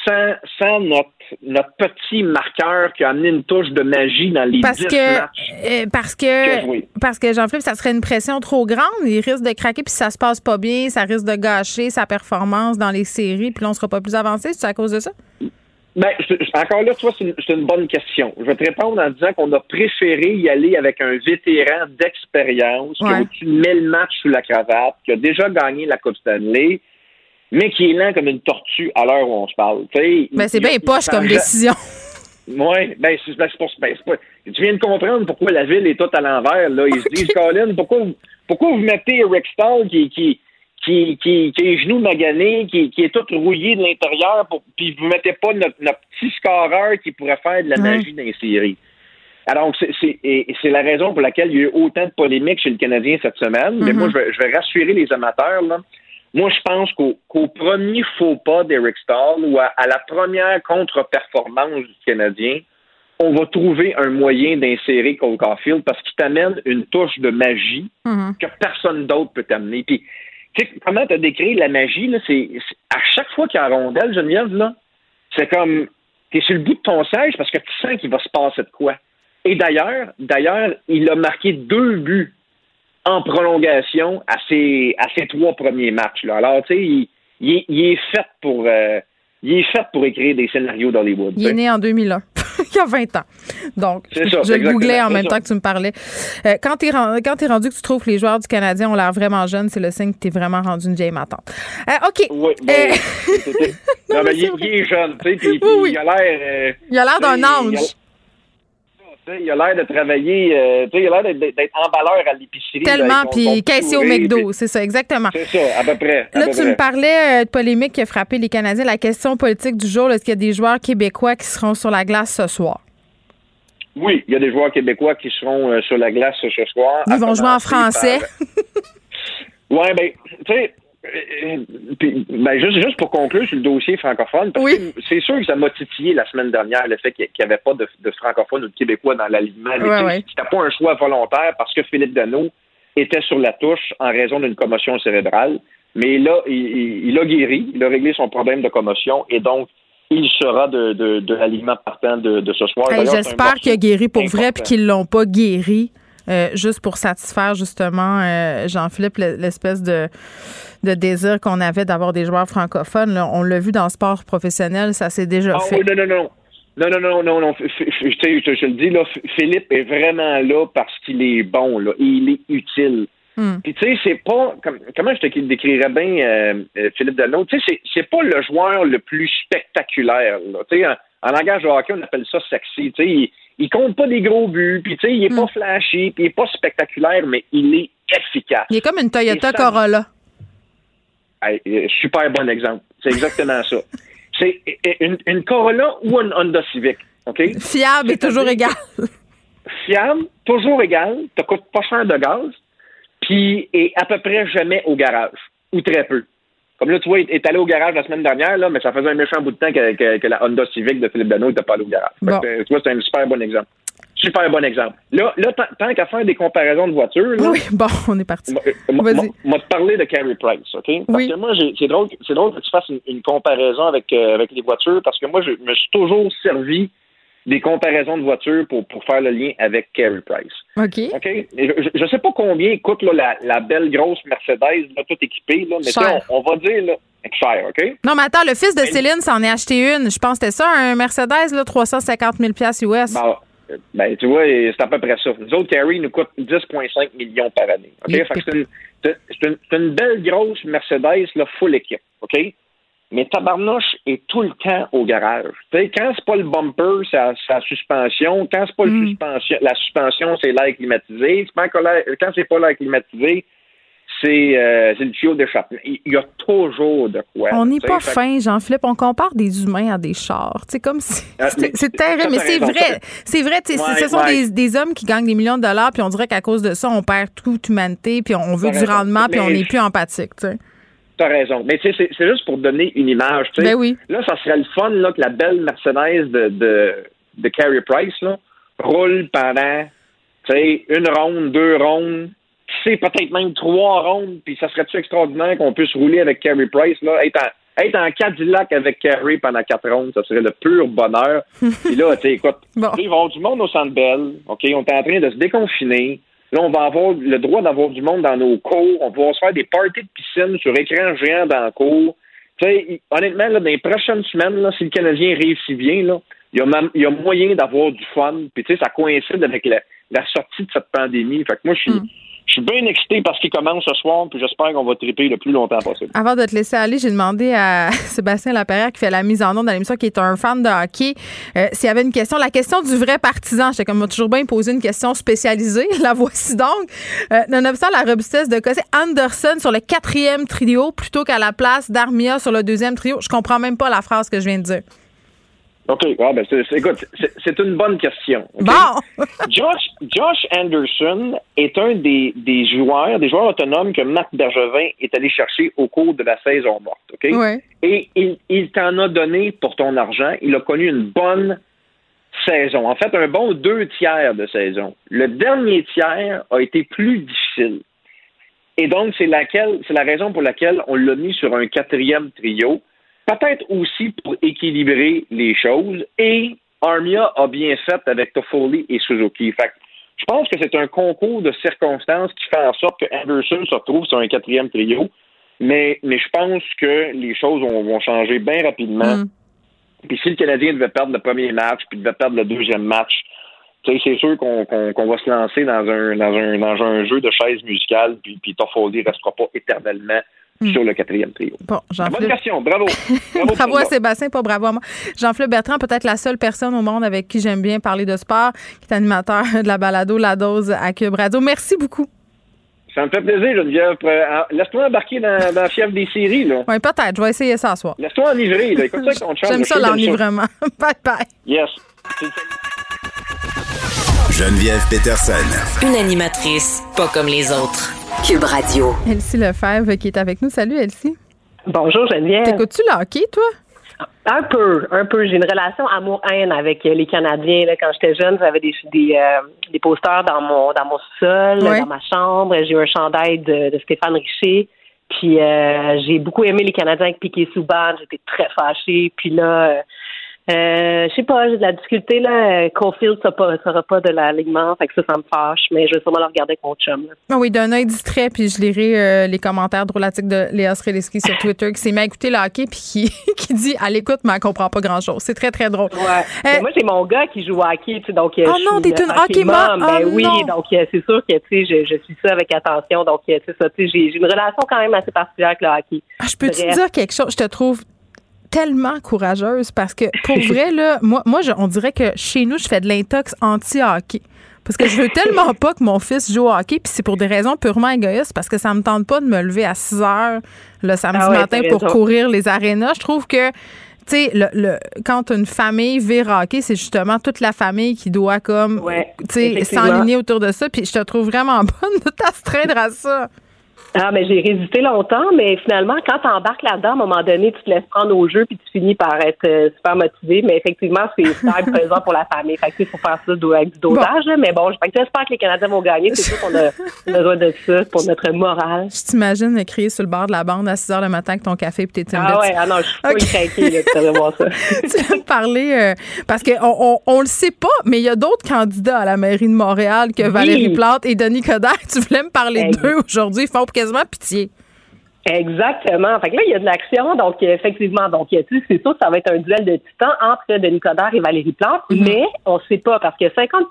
sans, sans notre, notre petit marqueur qui a amené une touche de magie dans les parce que, matchs euh, parce que parce que Jean-Philippe, ça serait une pression trop grande. Il risque de craquer, puis si ça se passe pas bien, ça risque de gâcher sa performance dans les séries, puis là, on sera pas plus avancé. C'est à cause de ça? Ben, encore là, toi, c'est une, bonne question. Je vais te répondre en disant qu'on a préféré y aller avec un vétéran d'expérience qui met le match sous la cravate, qui a déjà gagné la Coupe Stanley, mais qui est lent comme une tortue à l'heure où on se parle. Ben, c'est bien poche comme décision. (laughs) Oui, ben, c'est pour ben, pas. Tu viens de comprendre pourquoi la ville est toute à l'envers. Là. Ils se disent, (laughs) Colin, pourquoi, pourquoi vous mettez Rick Stahl qui, qui, qui, qui, qui est genoux magané, qui, qui est tout rouillé de l'intérieur, puis vous mettez pas notre, petit scoreur qui pourrait faire de la magie dans les séries. Alors, c'est la raison pour laquelle il y a eu autant de polémiques chez le Canadien cette semaine. Mais moi, mm-hmm. je vais, rassurer les amateurs. Là. Moi, je pense qu'au premier faux pas d'Eric Stahl ou à, la première contre-performance du Canadien, on va trouver un moyen d'insérer Cole Caulfield parce qu'il t'amène une touche de magie mm-hmm. que personne d'autre peut t'amener. Puis tu sais, comment tu as décrit la magie, là, c'est, à chaque fois qu'il y a un rondelle, Geneviève, là, c'est comme, tu es sur le bout de ton siège parce que tu sens qu'il va se passer de quoi. Et d'ailleurs, d'ailleurs, il a marqué deux buts en prolongation à ses, à ses trois premiers matchs. Là. Alors, tu sais, il, il, est fait pour, euh, il est fait pour écrire des scénarios d'Hollywood. Il est né en 2001. (laughs) il y a 20 ans. Donc, je, le googlais en même temps que tu me parlais. Euh, quand tu es, es, rendu que tu trouves que les joueurs du Canadien ont l'air vraiment jeunes, c'est le signe que tu es vraiment rendu une vieille matante. Euh, OK. Oui, ben, (laughs) non, mais il, est jeune, tu sais, puis, il a l'air... il a l'air d'un ange. Il a l'air de travailler, euh, il a l'air d'être emballeur à l'épicerie. Tellement, puis caissé au McDo, c'est ça, exactement. C'est ça, à peu près. là, tu me parlais euh, de polémique qui a frappé les Canadiens. La question politique du jour, est-ce qu'il y a des joueurs québécois qui seront sur la glace ce soir? Oui, il y a des joueurs québécois qui seront euh, sur la glace ce soir. Ils vont jouer en français. (laughs) (laughs) oui, bien, tu sais, euh, ben juste, juste pour conclure sur le dossier francophone, parce que c'est sûr que ça m'a titillé la semaine dernière le fait qu'il n'y avait pas de, de francophones ou de québécois dans l'alignement. Ouais, C'était pas un choix volontaire parce que Philippe Dano était sur la touche en raison d'une commotion cérébrale. Mais là, il, il, a guéri, il a réglé son problème de commotion et donc il sera de, de, de l'alignement partant de, de, ce soir. J'espère qu'il a guéri pour vrai puis qu'ils l'ont pas guéri. Euh, juste pour satisfaire justement euh, Jean-Philippe l'espèce de, de désir qu'on avait d'avoir des joueurs francophones. Là. On l'a vu dans le sport professionnel, ça s'est déjà ah, fait. Oui, non, non, non. Non, non, non, non, non. Je, le dis, là, Philippe est vraiment là parce qu'il est bon, là, et il est utile. Hmm. Puis tu sais, c'est pas comment je te décrirais bien euh, euh, Philippe Delano, tu sais, c'est pas le joueur le plus spectaculaire. Tu sais, en, langage de hockey, on appelle ça sexy. Tu sais, il, il compte pas des gros buts, puis tu sais, il est pas hmm. flashy, puis il est pas spectaculaire, mais il est efficace. Il est comme une Toyota Corolla. Euh, super bon exemple. C'est exactement ça. C'est une, une, Corolla ou une Honda Civic, OK? Fiable et toujours égal. Fiable, toujours égal, te coûte pas cher de gaz, puis est à peu près jamais au garage, ou très peu. Comme là, tu vois, il est allé au garage la semaine dernière, là, mais ça faisait un méchant bout de temps que, que, la Honda Civic de Philippe Dano n'était pas allé au garage. tu vois, c'est un super bon exemple. Super bon exemple. Là, là tant qu'à faire des comparaisons de voitures. oui, bon, on est parti. Vas-y. Moi, te parler de Carey Price, OK? Parce que moi, c'est drôle, drôle que tu fasses une, comparaison avec, euh, avec les voitures, parce que moi, je me suis toujours servi des comparaisons de voitures pour, pour faire le lien avec Carey Price. OK. OK? Je ne sais pas combien coûte là, la, belle grosse Mercedes, là, toute équipée, là, mais on, on, va dire là, cher, OK? Non, mais attends, le fils de Céline s'en est acheté une. Je pense que c'était ça, un Mercedes, là, 350 000 US. Ben, ben, tu vois, c'est à peu près ça. Nous autres, Carey nous coûte 10,5 millions par année. OK? c'est une, une, belle grosse Mercedes, là, full équipe. OK? mais tabarnouche est tout le temps au garage. sais, quand c'est pas le bumper, c'est la, suspension. Quand c'est pas le suspension, la suspension, c'est l'air climatisé. Quand c'est pas l'air climatisé, c'est euh, le tuyau d'échappement. Il y a toujours de quoi. On n'est pas fin, Jean-Philippe. On compare des humains à des chars. C'est comme si. Ah, (laughs) c'est terrible, mais c'est vrai. C'est vrai. ce sont des, des, hommes qui gagnent des millions de dollars, puis on dirait qu'à cause de ça, on perd toute humanité, puis on veut du rendement, puis on n'est plus empathique. sais. T'as raison. Mais tu sais, c'est juste pour donner une image. Ben oui. Là, ça serait le fun là, que la belle Mercedes de, de, de Carey Price là, roule pendant une ronde, deux rondes, sait peut-être même trois rondes, puis ça serait-tu extraordinaire qu'on puisse rouler avec Carey Price, là, être en, être en Cadillac avec Carey pendant quatre rondes, ça serait le pur bonheur. (laughs) Puis là, tu écoute, bon. il va y avoir du monde au Centre Bell, OK, on est en train de se déconfiner. Là, on va avoir le droit d'avoir du monde dans nos cours. On va pouvoir se faire des parties de piscine sur écran géant dans le cours. sais, honnêtement, là, dans les prochaines semaines, là, si le Canadien réussit bien, là, il y a, il y a moyen d'avoir du fun. Puis, tu sais, ça coïncide avec la, la, sortie de cette pandémie. Fait que moi, je suis, mm. Je suis bien excité parce qu'il commence ce soir, puis j'espère qu'on va triper le plus longtemps possible. Avant de te laisser aller, j'ai demandé à (laughs) Sébastien Laperrière, qui fait la mise en onde dans l'émission, qui est un fan de hockey, euh, s'il y avait une question. La question du vrai partisan. J'étais comme toujours bien posé une question spécialisée. (laughs) La voici donc. Euh, nonobstant la robustesse de Cossé, Anderson sur le quatrième trio plutôt qu'à la place d'Armia sur le deuxième trio. Je comprends même pas la phrase que je viens de dire. OK. Ah, ben, écoute, c'est une bonne question. Bon! (laughs) Josh, Josh Anderson est un des, des joueurs, des joueurs autonomes que Marc Bergevin est allé chercher au cours de la saison morte. OK? Et il, il t'en a donné pour ton argent. Il a connu une bonne saison. En fait, un bon deux tiers de saison. Le dernier tiers a été plus difficile. Et donc, c'est laquelle, c'est la raison pour laquelle on l'a mis sur un quatrième trio peut-être aussi pour équilibrer les choses. Et Armia a bien fait avec Toffoli et Suzuki. Fait je pense que c'est un concours de circonstances qui fait en sorte que Anderson se retrouve sur un quatrième trio. Mais, mais je pense que les choses vont, changer bien rapidement. Mm. Puis si le Canadien devait perdre le premier match, puis devait perdre le deuxième match, c'est sûr qu'on va se lancer dans un, dans un, dans un jeu de chaises musicales, puis, puis Toffoli ne restera pas éternellement Hmm. sur le quatrième trio. Bon, Bonne question, (laughs) bravo. Bravo, à Sébastien, pas bravo à moi. Jean-Philippe Bertrand, peut-être la seule personne au monde avec qui j'aime bien parler de sport, qui est animateur (laughs) de la balado La Dose à Cube Radio. Merci beaucoup. Ça me fait plaisir, Geneviève. Euh, laisse-toi embarquer dans, dans la fièvre des séries. Là. Oui, peut-être. Je vais essayer ça ce soir. Laisse-toi enivrer. Là. Écoute ça ton (laughs) J'aime ça l'enivrement. bye bye. Yes. Geneviève Peterson. Une animatrice pas comme les autres. Cube Radio. Elsie Lefebvre qui est avec nous. Salut, Elsie. Bonjour, Geneviève. T'écoutes-tu le hockey, toi? Un peu, un peu. J'ai une relation amour-haine avec les Canadiens. Là. Quand j'étais jeune, j'avais des des, euh, des posters dans mon dans mon sol, dans ma chambre. J'ai eu un chandail de, de Stéphane Richer. Puis euh, j'ai beaucoup aimé les Canadiens avec Piquet Souban. J'étais très fâchée. Puis là, euh, euh, je sais pas, j'ai de la difficulté, là. Caulfield ne pas, sera pas de l'alignement, fait que ça, ça me fâche, mais je vais sûrement le regarder mon chum. Ah oui, d'un œil distrait, puis je lirai euh, les commentaires drôlatiques de Léa Sreliski sur Twitter qui s'est mis à écouter le hockey puis qui, (laughs) qui dit à l'écoute, mais elle comprend pas grand-chose. C'est très, très drôle. Ouais. moi, c'est mon gars qui joue au hockey, tu sais, donc. Oh non, t'es une hockey mom! Ben oh oui, donc c'est sûr que, tu sais, je, je, suis ça avec attention, donc, tu sais, ça, tu sais, j'ai une relation quand même assez particulière avec le hockey. Ah, je peux te dire quelque chose? Je te trouve tellement courageuse parce que pour (laughs) vrai, là, moi, moi on dirait que chez nous, je fais de l'intox anti-hockey. Parce que je veux tellement (laughs) pas que mon fils joue au hockey, puis c'est pour des raisons purement égoïstes, parce que ça me tente pas de me lever à 6 heures le samedi Ah ouais, matin pour courir les arénas. Je trouve que, tu sais, le, le- quand une famille vire hockey, c'est justement toute la famille qui doit, comme, tu sais, s'enligner autour de ça. Puis je te trouve vraiment (laughs) bonne de t'astreindre à ça. Ah, mais j'ai résisté longtemps, mais finalement, quand tu embarques là-dedans, à un moment donné, tu te laisses prendre au jeu puis tu finis par être euh, super motivé. Mais effectivement, c'est (laughs) super pesant pour la famille. Fait que, faut faire ça avec du dosage, là. Mais bon, j'espère que les Canadiens vont gagner. C'est sûr qu'on a (laughs) besoin de ça pour notre morale. Je t'imagine crier sur le bord de la bande à 6 heures le matin avec ton café et tes Timbits. Ah ouais, ah non, je suis pas Ok. craquée, là, tu devrais voir ça. (laughs) tu veux me parler euh, parce qu'on on, on le sait pas, mais il y a d'autres candidats à la mairie de Montréal que Valérie Plante et Denis Coderre. Tu voulais me parler d'eux aujourd'hui. Ils font quasiment pitié. Exactement. Fait que là, il y a de l'action. Donc, euh, effectivement, donc, sais, c'est sûr que ça va être un duel de titans entre Denis Coderre et Valérie Plante, mais on ne sait pas parce que 50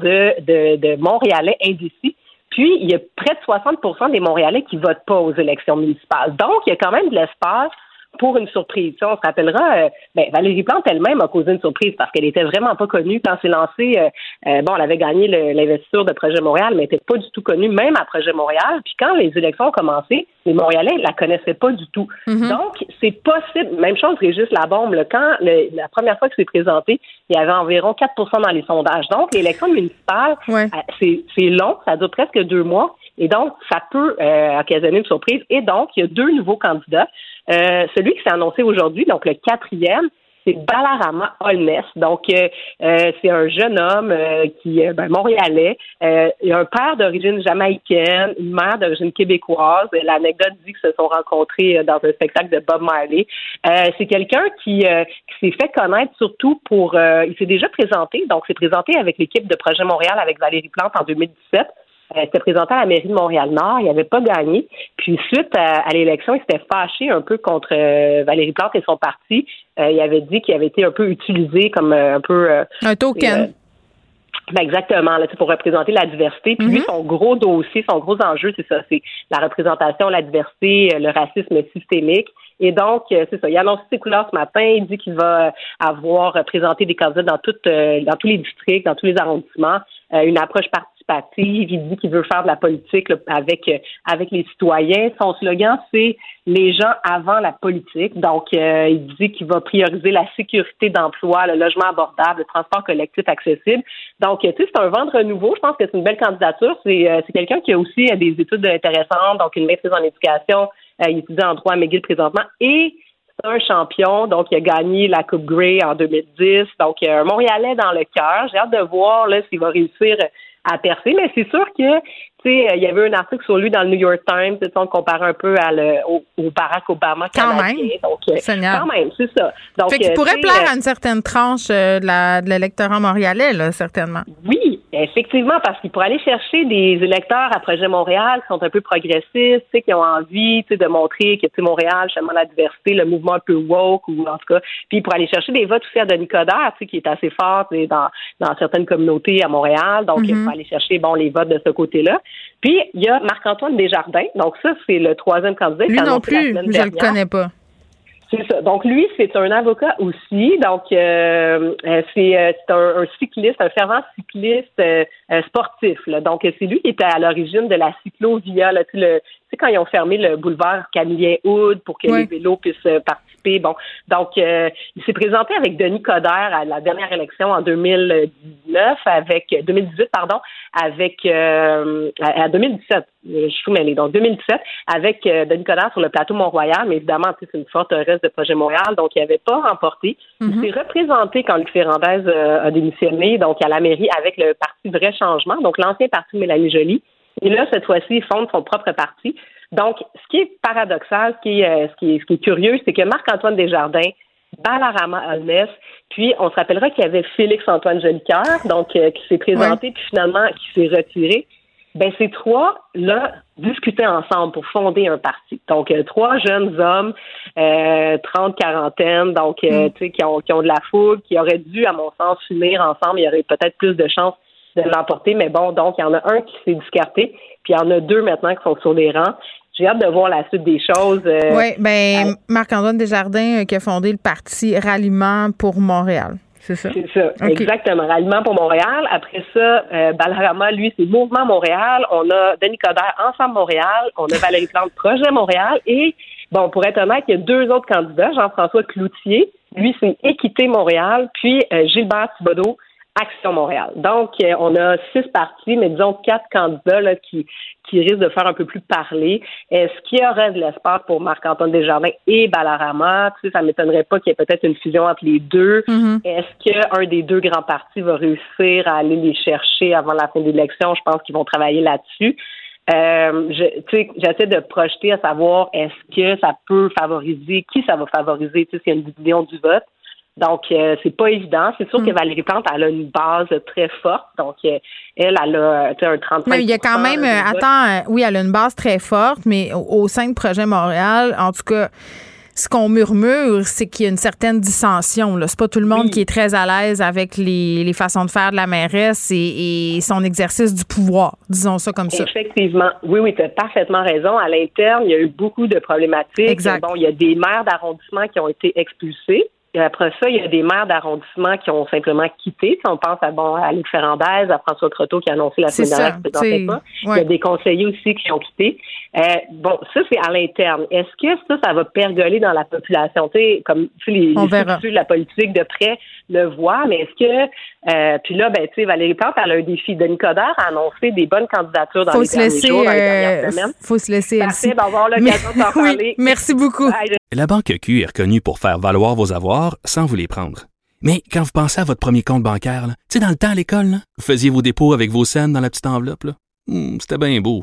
de, de, de Montréalais indécis, puis il y a près de 60% des Montréalais qui votent pas aux élections municipales. Donc, il y a quand même de l'espace pour une surprise. On se rappellera, euh, ben, Valérie Plante elle-même a causé une surprise parce qu'elle était vraiment pas connue quand c'est lancé. euh, euh, bon, elle avait gagné l'investiture de Projet Montréal, mais elle n'était pas du tout connue, même à Projet Montréal. Puis quand les élections ont commencé, les Montréalais la connaissaient pas du tout. Donc, c'est possible. Même chose, Régis Labombe, là, quand le- la première fois que c'est présenté, il y avait environ 4% dans les sondages. Donc, l'élection municipale, euh, c'est c'est long, ça dure presque deux mois. Et donc, ça peut euh, occasionner une surprise. Et donc, il y a deux nouveaux candidats. Euh, celui qui s'est annoncé aujourd'hui, donc le quatrième, c'est Balarama Holness. Donc, euh, euh, c'est un jeune homme qui est ben, montréalais. Euh, il a un père d'origine jamaïcaine, une mère d'origine québécoise. L'anecdote dit qu'ils se sont rencontrés dans un spectacle de Bob Marley. C'est quelqu'un qui, qui s'est fait connaître surtout pour... il s'est déjà présenté, donc s'est présenté avec l'équipe de Projet Montréal avec Valérie Plante en 2017. Euh, il s'était présenté à la mairie de Montréal-Nord. Il n'avait pas gagné. Puis, suite à, à l'élection, il s'était fâché un peu contre euh, Valérie Plante et son parti. Euh, il avait dit qu'il avait été un peu utilisé comme euh, un peu... euh, Un token. euh, ben exactement, là, c'est pour représenter la diversité. Puis lui, son gros dossier, son gros enjeu, c'est ça, c'est la représentation, la diversité, euh, le racisme systémique. Et donc, euh, c'est ça. Il a annoncé ses couleurs ce matin. Il dit qu'il va euh, avoir euh, présenté des candidats dans toutes, euh, dans tous les districts, dans tous les arrondissements, euh, une approche Il dit qu'il veut faire de la politique avec euh, avec les citoyens. Son slogan, c'est les gens avant la politique. Donc, euh, il dit qu'il va prioriser la sécurité d'emploi, le logement abordable, le transport collectif accessible. Donc, tu sais, c'est un vent de renouveau. Je pense que c'est une belle candidature. C'est euh, quelqu'un qui a aussi des études intéressantes, donc une maîtrise en éducation. Il étudie en droit à McGill présentement et c'est un champion. Donc, il a gagné la Coupe Grey en 2010. Donc, un Montréalais dans le cœur. J'ai hâte de voir s'il va réussir à percer. Mais c'est sûr que, tu sais, euh, il y avait un article sur lui dans le New York Times. On comparait un peu à le, au, au Barack Obama Quand canadien. même. Donc, euh, Seigneur. quand même, c'est ça. Donc, fait qu'il euh, pourrait plaire à une certaine tranche de l'électorat montréalais, là, certainement. Oui, effectivement, parce qu'il pourrait aller chercher des électeurs à Projet Montréal qui sont un peu progressistes, tu sais, qui ont envie tu sais, de montrer que tu sais, Montréal, justement, la diversité, le mouvement un peu woke, ou en tout cas, puis pour aller chercher des votes aussi à Denis Coderre, tu sais, qui est assez fort tu sais, dans, dans certaines communautés à Montréal, donc il Mhm. faut aller chercher bon les votes de ce côté-là. Puis il y a Marc-Antoine Desjardins, donc ça, c'est le troisième candidat. Lui non la plus, je le dernière. connais pas. C'est ça. Donc lui, c'est un avocat aussi. Donc euh, euh, c'est euh, un, cycliste, un fervent cycliste sportif. Donc c'est lui qui était à l'origine de la cyclovia, là, le, sais, quand ils ont fermé le boulevard Camillien Hood pour que les vélos puissent participer. Bon, donc il s'est présenté avec Denis Coderre à la dernière élection en 2019, avec 2018 pardon, avec à 2017 je suis mêlée. Donc, 2017, avec euh, Denis Coderre sur le plateau Mont-Royal, mais évidemment, c'est une forteresse de Projet Montréal, donc il n'avait pas remporté. Il mhm. s'est représenté quand Luc Ferrandez euh, a démissionné, donc à la mairie, avec le parti Vrai Changement, donc l'ancien parti Mélanie Joly. Et là, cette fois-ci, il fonde son propre parti. Donc, ce qui est paradoxal, ce qui est, euh, ce qui est, ce qui est curieux, c'est que Marc-Antoine Desjardins, Balarama Almes, puis on se rappellera qu'il y avait Félix-Antoine Jolicoeur, donc qui s'est présenté, puis finalement qui s'est retiré ben ces trois-là discutaient ensemble pour fonder un parti. Donc, euh, trois jeunes hommes, euh, 30, quarantaine, donc, euh, mm. tu sais, qui ont, qui ont de la foule, qui auraient dû, à mon sens, s'unir ensemble. Il y aurait peut-être plus de chances de l'emporter, mais bon, donc, il y en a un qui s'est discarté, puis il y en a deux maintenant qui sont sur les rangs. J'ai hâte de voir la suite des choses. Euh, oui, ben Marc-Antoine Desjardins qui a fondé le parti Ralliement pour Montréal. C'est ça? C'est ça, exactement. Ralliement pour Montréal. Après ça, euh, Balarama, lui, c'est Mouvement Montréal. On a Denis Coderre, Ensemble Montréal. On a Valérie Plante, (laughs) Projet Montréal. Et, bon, pour être honnête, il y a deux autres candidats. Jean-François Cloutier, lui, c'est Équité Montréal. Puis euh, Gilbert Thibodeau, Action Montréal. Donc, euh, on a six partis, mais disons quatre candidats là, qui, qui risquent de faire un peu plus parler. Est-ce qu'il y aurait de l'espace pour Marc-Antoine Desjardins et Balarama? Tu sais, ça m'étonnerait pas qu'il y ait peut-être une fusion entre les deux. Mm-hmm. Est-ce qu'un des deux grands partis va réussir à aller les chercher avant la fin de l'élection? Je pense qu'ils vont travailler là-dessus. Euh, j'essaie de projeter à savoir est-ce que ça peut favoriser, qui ça va favoriser, tu sais, s'il y a une division du vote. Donc, euh, c'est pas évident. C'est sûr que mm. Valérie Plante, elle a une base très forte. Donc, euh, elle, elle a un 35 Mais il y a quand même, euh, attends, oui, elle a une base très forte, mais au, sein de Projet Montréal, en tout cas, ce qu'on murmure, c'est qu'il y a une certaine dissension. C'est pas tout le monde qui est très à l'aise avec les, les, façons de faire de la mairesse et, et, son exercice du pouvoir, disons ça comme ça. Effectivement. Oui, oui, tu as parfaitement raison. À l'interne, il y a eu beaucoup de problématiques. Exact. Bon, il y a des maires d'arrondissement qui ont été expulsés. Et après ça, il y a des maires d'arrondissement qui ont simplement quitté. Si on pense à bon à Luc Ferrandez, à François Croteau qui a annoncé la semaine dernière qu'il ne pas. Il y a des conseillers aussi qui ont quitté. Euh, bon, ça, c'est à l'interne. Est-ce que ça, ça va pergoler dans la population? Tu sais, comme tu les, les la politique de près le voient, mais est-ce que euh, puis là, ben, tu sais, Valérie Plante, elle a un défi. Denis Coderre a annoncé des bonnes candidatures dans les derniers jours, dans les dernières euh, semaines. Faut se laisser Parfait d'avoir l'occasion d'en (laughs) parler. Merci beaucoup. La Banque Q est reconnue pour faire valoir vos avoirs sans vous les prendre. Mais quand vous pensez à votre premier compte bancaire, tu sais, dans le temps à l'école, vous faisiez vos dépôts avec vos scènes dans la petite enveloppe. Hmm, c'était bien beau.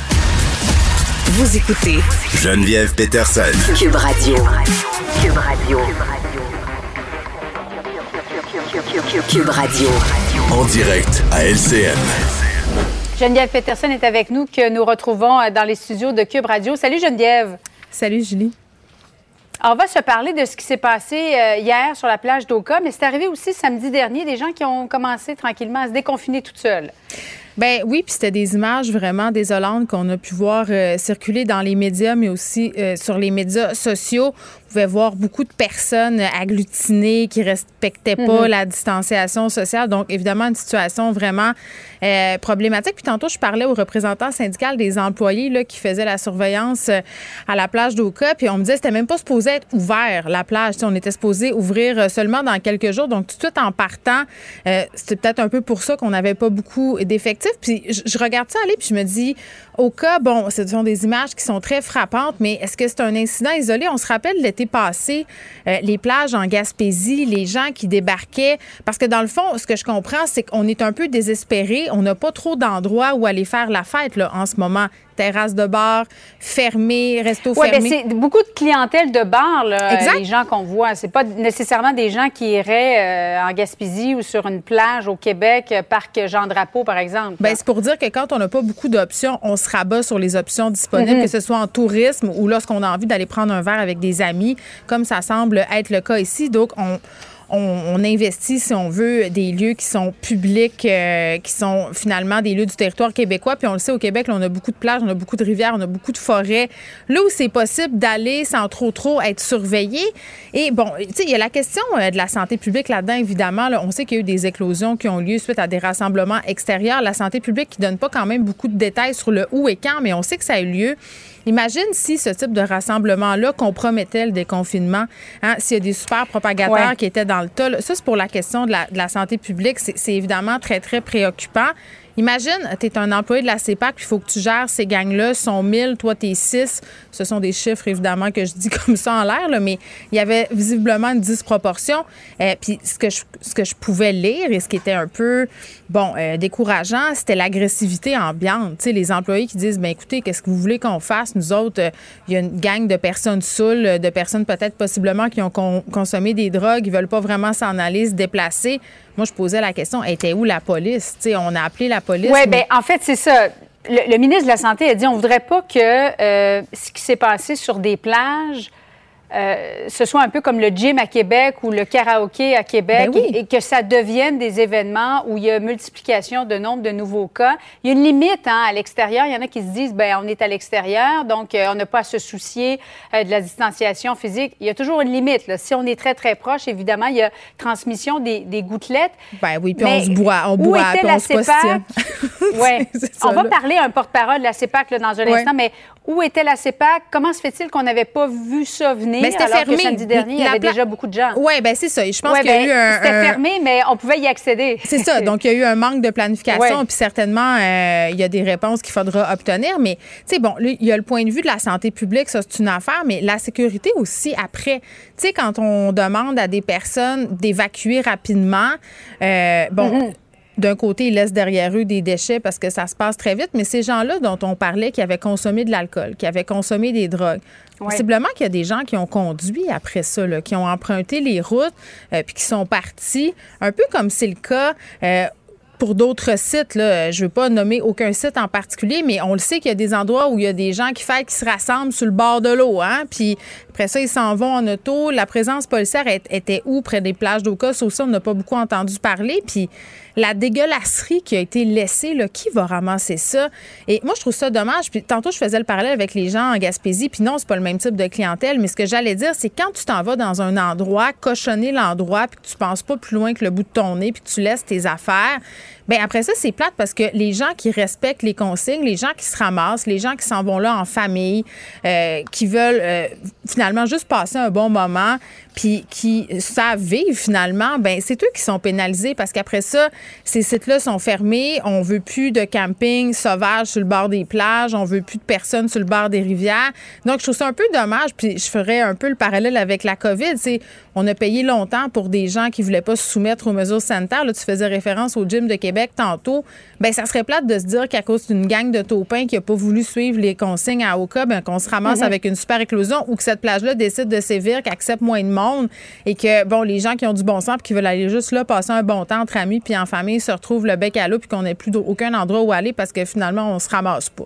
Vous écoutez Geneviève Peterson, Cube Radio. Cube Radio. Cube Radio. En direct à LCN. Geneviève Peterson est avec nous, que nous retrouvons euh, dans les studios de Cube Radio. Salut Geneviève. Salut Julie. on va se parler de ce qui s'est passé euh, hier sur la plage d'Oka, mais c'est arrivé aussi samedi dernier, des gens qui ont commencé tranquillement à se déconfiner toutes seules. Ben oui, puis c'était des images vraiment désolantes qu'on a pu voir euh, circuler dans les médias, mais aussi sur les médias sociaux pouvait voir beaucoup de personnes agglutinées qui respectaient pas mhm. la distanciation sociale. Donc, évidemment, une situation vraiment euh, problématique. Puis tantôt, je parlais au représentant syndical des employés là, qui faisaient la surveillance euh, à la plage d'Oka. Puis on me disait que c'était même pas supposé être ouvert, la plage. on était supposé ouvrir euh, seulement dans quelques jours. Donc, tout de suite en partant, c'était peut-être un peu pour ça qu'on n'avait pas beaucoup d'effectifs. Puis je, regarde ça aller, puis je me dis, cas, bon, ce sont des images qui sont très frappantes, mais est-ce que c'est un incident isolé? On se rappelle l'été euh, les plages en Gaspésie, les gens qui débarquaient. Parce que dans le fond, ce que je comprends, c'est qu'on est un peu désespéré. On n'a pas trop d'endroits où aller faire la fête là, en ce moment terrasses de bar fermées, restos Oui, ben fermés. c'est beaucoup de clientèle de bar, là, Exact. les gens qu'on voit. C'est pas nécessairement des gens qui iraient euh, en Gaspésie ou sur une plage au Québec, euh, parc Jean-Drapeau, par exemple. Ben, c'est pour dire que quand on n'a pas beaucoup d'options, on se rabat sur les options disponibles, Mhm. que ce soit en tourisme ou lorsqu'on a envie d'aller prendre un verre avec des amis, comme ça semble être le cas ici. Donc, on, on, investit, si on veut, des lieux qui sont publics, euh, qui sont finalement des lieux du territoire québécois. Puis on le sait, au Québec, on a beaucoup de plages, on a beaucoup de rivières, on a beaucoup de forêts. Là où c'est possible d'aller sans trop, trop être surveillé. Et bon, tu sais, il y a la question euh, de la santé publique là-dedans, évidemment. on sait qu'il y a eu des éclosions qui ont lieu suite à des rassemblements extérieurs. La santé publique qui donne pas quand même beaucoup de détails sur le où et quand, mais on sait que ça a eu lieu. Imagine si ce type de rassemblement-là compromettait le déconfinement. Hein, S'il y a des super propagateurs Ouais. qui étaient dans le tas. là. Ça, c'est pour la question de la, de la santé publique. C'est c'est évidemment très, très préoccupant. Imagine, tu es un employé de la CEPAC, puis il faut que tu gères ces gangs-là. Sont 1000, toi, tu es 6. Ce sont des chiffres, évidemment, que je dis (laughs) comme ça en l'air, mais il y avait visiblement une disproportion. Euh, puis ce que, je, ce que je pouvais lire et ce qui était un peu, bon, euh, décourageant, c'était l'agressivité ambiante. Les employés qui disent, ben écoutez, qu'est-ce que vous voulez qu'on fasse? Nous autres, euh, il y a une gang de personnes saoules, de personnes peut-être possiblement qui ont con- consommé des drogues, ils veulent pas vraiment s'en aller, se déplacer. Moi, je posais la question, était où la police? On a appelé la police. Oui, mais- bien, en fait, c'est ça. Le, le ministre de la Santé a dit on voudrait pas que euh, ce qui s'est passé sur des plages. Euh, ce soit un peu comme le gym à Québec ou le karaoké à Québec Ben oui. et, et que ça devienne des événements où il y a multiplication de nombre de nouveaux cas. Il y a une limite hein, à l'extérieur. Il y en a qui se disent ben on est à l'extérieur, donc euh, on n'a pas à se soucier euh, de la distanciation physique. Il y a toujours une limite. Là. Si on est très très proche, évidemment, il y a transmission des, des gouttelettes. Ben oui, puis on se boit, on où boit, était puis la (laughs) on se. Ouais. Ça, On va là. parler à un porte-parole de la CEPAC là, dans un Ouais. instant, mais où était la CEPAC? Comment se fait-il qu'on n'avait pas vu ça venir Ben, alors fermé. que samedi dernier, il y avait pla- déjà beaucoup de gens? Oui, ben c'est ça. Je pense Ouais, qu'il y a ben, eu un. C'était un- fermé, mais on pouvait y accéder. C'est ça. (laughs) Donc, il y a eu un manque de planification, Ouais. puis certainement, euh, il y a des réponses qu'il faudra obtenir. Mais, tu sais, bon, là, il y a le point de vue de la santé publique, ça, c'est une affaire, mais la sécurité aussi après. Tu sais, quand on demande à des personnes d'évacuer rapidement, euh, bon. Mm-hmm. D'un côté, ils laissent derrière eux des déchets parce que ça se passe très vite, mais ces gens-là dont on parlait qui avaient consommé de l'alcool, qui avaient consommé des drogues, possiblement qu'il y a des gens qui ont conduit après ça, là, qui ont emprunté les routes euh, puis qui sont partis, un peu comme c'est le cas. euh, pour d'autres sites, là, je ne veux pas nommer aucun site en particulier, mais on le sait qu'il y a des endroits où il y a des gens qui fêtent, qui se rassemblent sur le bord de l'eau. Hein? Puis après ça, ils s'en vont en auto. La présence policière était où près des plages d'Oka? Ça aussi, on n'a pas beaucoup entendu parler. Puis la dégueulasserie qui a été laissée, là, qui va ramasser ça? Et moi, je trouve ça dommage. Puis tantôt, je faisais le parallèle avec les gens en Gaspésie. Puis non, c'est pas le même type de clientèle. Mais ce que j'allais dire, c'est quand tu t'en vas dans un endroit, cochonner l'endroit, puis que tu penses pas plus loin que le bout de ton nez, puis que tu laisses tes affaires, ben après ça, c'est plate parce que les gens qui respectent les consignes, les gens qui se ramassent, les gens qui s'en vont là en famille, euh, qui veulent euh, finalement juste passer un bon moment, puis qui savent vivre finalement, ben c'est eux qui sont pénalisés parce qu'après ça, ces sites-là sont fermés. On veut plus de camping sauvage sur le bord des plages. On veut plus de personnes sur le bord des rivières. Donc, je trouve ça un peu dommage. Puis, je ferais un peu le parallèle avec la COVID. On a payé longtemps pour des gens qui voulaient pas se soumettre aux mesures sanitaires. Là, tu faisais référence au gym de Québec tantôt. Ben, ça serait plate de se dire qu'à cause d'une gang de taupins qui a pas voulu suivre les consignes à Oka, ben, qu'on se ramasse Mhm. avec une super éclosion ou que cette plage-là décide de sévir, qu'accepte moins de monde et que, bon, les gens qui ont du bon sens puis qui veulent aller juste là passer un bon temps entre amis puis en famille se retrouvent le bec à l'eau puis qu'on n'ait plus aucun endroit où aller parce que finalement, on se ramasse pas.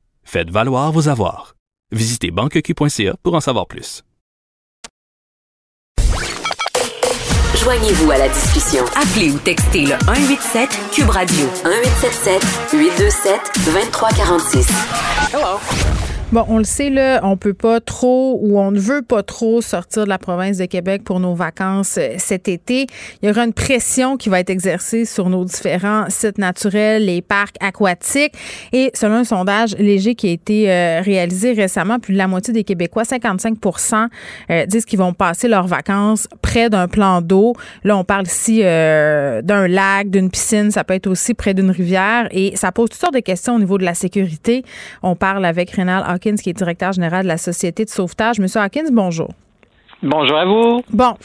Faites valoir vos avoirs. Visitez banqueq.ca pour en savoir plus. Joignez-vous à la discussion. Appelez ou textez le 187 Cube Radio 1877 827 2346. Bon, on le sait, là, on peut pas trop ou on ne veut pas trop sortir de la province de Québec pour nos vacances euh, cet été. Il y aura une pression qui va être exercée sur nos différents sites naturels, les parcs aquatiques. Et selon un sondage léger qui a été euh, réalisé récemment, plus de la moitié des Québécois, 55% euh, disent qu'ils vont passer leurs vacances près d'un plan d'eau. Là, on parle ici d'un lac, d'une piscine, ça peut être aussi près d'une rivière. Et ça pose toutes sortes de questions au niveau de la sécurité. On parle avec Rénal Hawkins, qui est directeur général de la Société de sauvetage. Monsieur Hawkins, bonjour. Bonjour à vous. Bon.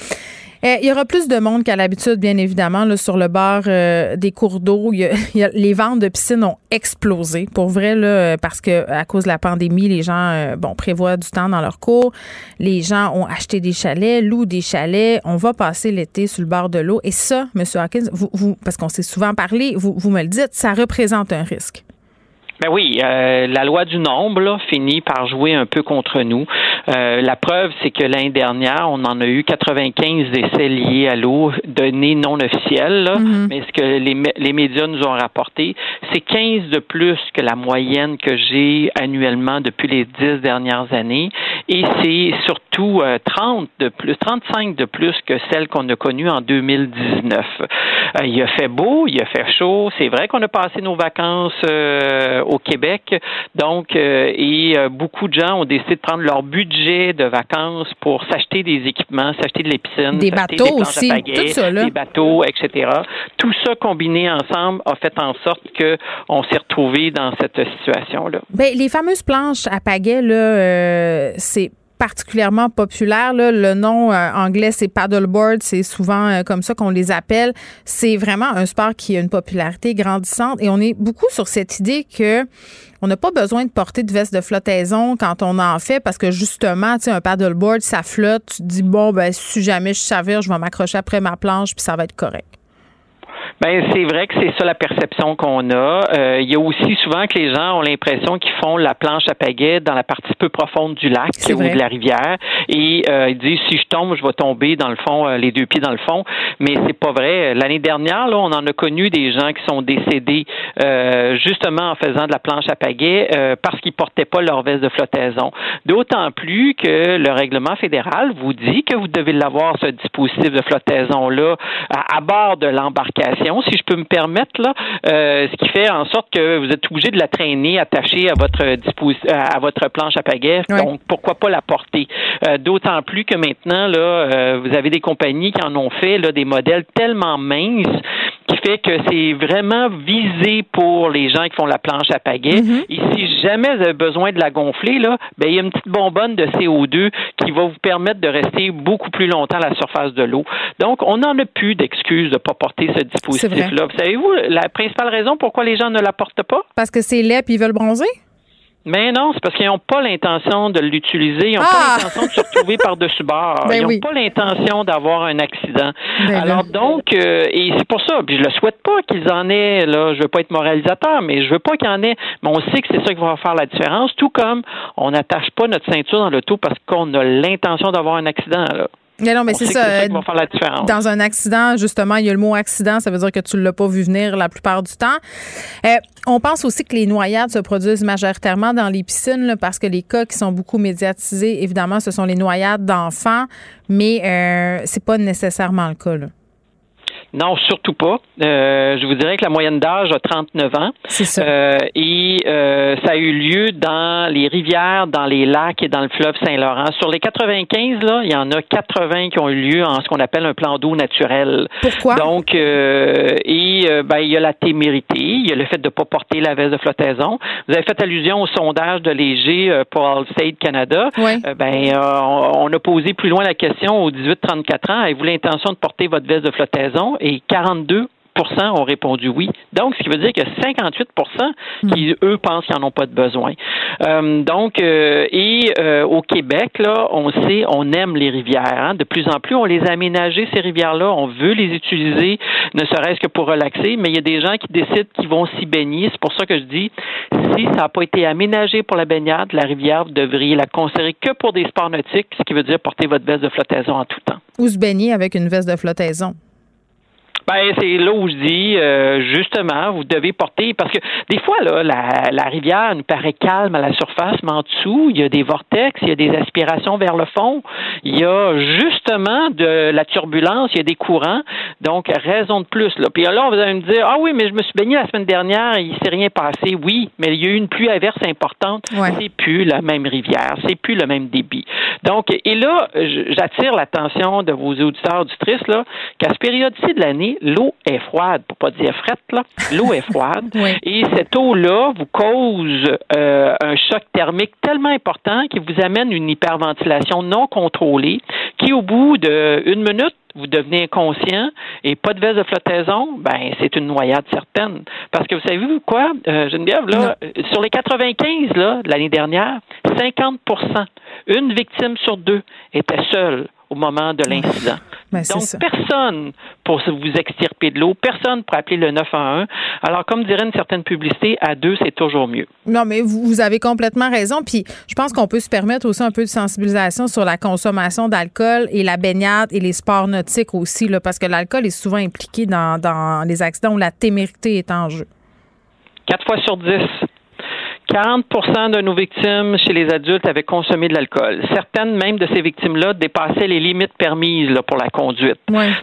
Euh, il y aura plus de monde qu'à l'habitude, bien évidemment, là, sur le bord euh, des cours d'eau. (laughs) les ventes de piscines ont explosé, pour vrai, là, parce que à cause de la pandémie, les gens euh, bon, prévoient du temps dans leur cours. Les gens ont acheté des chalets, louent des chalets. On va passer l'été sur le bord de l'eau. Et ça, M. Hawkins, vous, vous parce qu'on s'est souvent parlé, vous, vous me le dites, ça représente un risque. Ben oui, euh, la loi du nombre finit par jouer un peu contre nous. Euh, la preuve, c'est que l'année dernière, on en a eu 95 essais liés à l'eau, données non officielles, mm-hmm. mais ce que les, les médias nous ont rapporté, c'est 15 de plus que la moyenne que j'ai annuellement depuis les 10 dernières années, et c'est surtout 30 euh, de plus, 35 de plus que celle qu'on a connue en 2019. il a fait beau, il a fait chaud, c'est vrai qu'on a passé nos vacances au Québec. Donc, euh, et euh, beaucoup de gens ont décidé de prendre leur budget de vacances pour s'acheter des équipements, s'acheter de l'épiscine, des bateaux aussi, tout ça, des bateaux, etc. Tout ça combiné ensemble a fait en sorte que on s'est retrouvé dans cette situation-là. Ben, les fameuses planches à pagaie, là, euh, c'est particulièrement populaire. Le nom euh, anglais, c'est paddleboard. C'est souvent euh, comme ça qu'on les appelle. C'est vraiment un sport qui a une popularité grandissante et on est beaucoup sur cette idée que on n'a pas besoin de porter de veste de flottaison quand on en fait parce que justement, tu sais, un paddleboard, ça flotte. Tu dis, bon, ben, si jamais je savais, je vais m'accrocher après ma planche puis ça va être correct. Ben c'est vrai que c'est ça la perception qu'on a. Euh, il y a aussi souvent que les gens ont l'impression qu'ils font la planche à pagaie dans la partie peu profonde du lac ou de la rivière et euh, ils disent si je tombe, je vais tomber dans le fond, euh, les deux pieds dans le fond. Mais c'est pas vrai. L'année dernière, là, on en a connu des gens qui sont décédés justement en faisant de la planche à pagaie parce qu'ils portaient pas leur veste de flottaison. D'autant plus que le règlement fédéral vous dit que vous devez l'avoir ce dispositif de flottaison là à bord de l'embarcation si je peux me permettre, là, euh, ce qui fait en sorte que vous êtes obligé de la traîner attachée à votre à votre planche à pagaie. Donc, pourquoi pas la porter? Euh, d'autant plus que maintenant, là, euh, vous avez des compagnies qui en ont fait là, des modèles tellement minces qui fait que c'est vraiment visé pour les gens qui font la planche à pagaie. Mm-hmm. Et si jamais vous avez besoin de la gonfler, là, ben, il y a une petite bonbonne de CO2 qui va vous permettre de rester beaucoup plus longtemps à la surface de l'eau. Donc, on n'en a plus d'excuses de ne pas porter ce dispositif-là. Savez-vous la principale raison pourquoi les gens ne la portent pas? Parce que c'est laid et ils veulent bronzer? Mais non, c'est parce qu'ils n'ont pas l'intention de l'utiliser. Ils n'ont pas ah! l'intention de se retrouver par-dessus bord. Ben ils n'ont pas l'intention d'avoir un accident. Ben Alors donc, euh, et c'est pour ça, puis je le souhaite pas qu'ils en aient, là, je veux pas être moralisateur, mais je veux pas qu'il y en ait, mais on sait que c'est ça qui va faire la différence, tout comme on n'attache pas notre ceinture dans le tout parce qu'on a l'intention d'avoir un accident, là. Mais non, mais c'est ça. ça va faire la différence. Dans un accident, justement, il y a le mot accident, ça veut dire que tu ne l'as pas vu venir la plupart du temps. Euh, on pense aussi que les noyades se produisent majoritairement dans les piscines parce que les cas qui sont beaucoup médiatisés, évidemment, ce sont les noyades d'enfants, mais euh, c'est pas nécessairement le cas. Là. Non, surtout pas. Euh, je vous dirais que la moyenne d'âge a 39 ans. C'est ça. Euh, et euh, ça a eu lieu dans les rivières, dans les lacs et dans le fleuve Saint-Laurent. Sur les 95, là, il y en a 80 qui ont eu lieu en ce qu'on appelle un plan d'eau naturel. Pourquoi? Donc, et ben, il y a la témérité, il y a le fait de ne pas porter la veste de flottaison. Vous avez fait allusion au sondage de Léger pour Allstate Canada. Oui. ben, on, a posé plus loin la question aux 18-34 ans, avez-vous l'intention de porter votre veste de flottaison? Et 42% ont répondu oui. Donc, ce qui veut dire que 58% qui, eux, pensent qu'ils n'en ont pas de besoin. Euh, donc, euh, et euh, au Québec, là, on sait, on aime les rivières. Hein. De plus en plus, on les a aménagées, ces rivières-là. On veut les utiliser, ne serait-ce que pour relaxer, mais il y a des gens qui décident qu'ils vont s'y baigner. C'est pour ça que je dis, si ça n'a pas été aménagé pour la baignade, la rivière, vous devriez la considérer que pour des sports nautiques, ce qui veut dire porter votre veste de flottaison en tout temps. Ou se baigner avec une veste de flottaison. Ben, c'est là où je dis, euh, justement, vous devez porter, parce que des fois, là, la, la, rivière nous paraît calme à la surface, mais en dessous, il y a des vortex, il y a des aspirations vers le fond, il y a justement de la turbulence, il y a des courants, donc raison de plus. Là. Puis là, vous allez me dire, ah oui, mais je me suis baigné la semaine dernière, il s'est rien passé. Oui, mais il y a eu une pluie averse importante. C'est plus la même rivière, c'est plus le même débit. Donc, et là, j'attire l'attention de vos auditeurs auditrices là, qu'à ce période-ci de l'année, l'eau est froide, pour pas dire frette, là. L'eau est froide. (laughs) Et cette eau-là vous cause euh, un choc thermique tellement important qui vous amène une hyperventilation non contrôlée, qui au bout d'une minute vous devenez inconscient et pas de veste de flottaison, ben c'est une noyade certaine. Parce que vous savez quoi, euh, Geneviève, là, sur les 95 là, de l'année dernière, 50% une victime sur deux était seule au moment de l'incident. Donc, personne pour vous extirper de l'eau, personne pour appeler le 911. Alors, comme dirait une certaine publicité, à deux, c'est toujours mieux. Non, mais vous, avez complètement raison. Puis, je pense qu'on peut se permettre aussi un peu de sensibilisation sur la consommation d'alcool et la baignade et les sports nautiques aussi, là, parce que l'alcool est souvent impliqué dans, dans les accidents où la témérité est en jeu. Quatre fois sur dix 40 de nos victimes chez les adultes avaient consommé de l'alcool. Certaines même de ces victimes-là dépassaient les limites permises là, pour la conduite.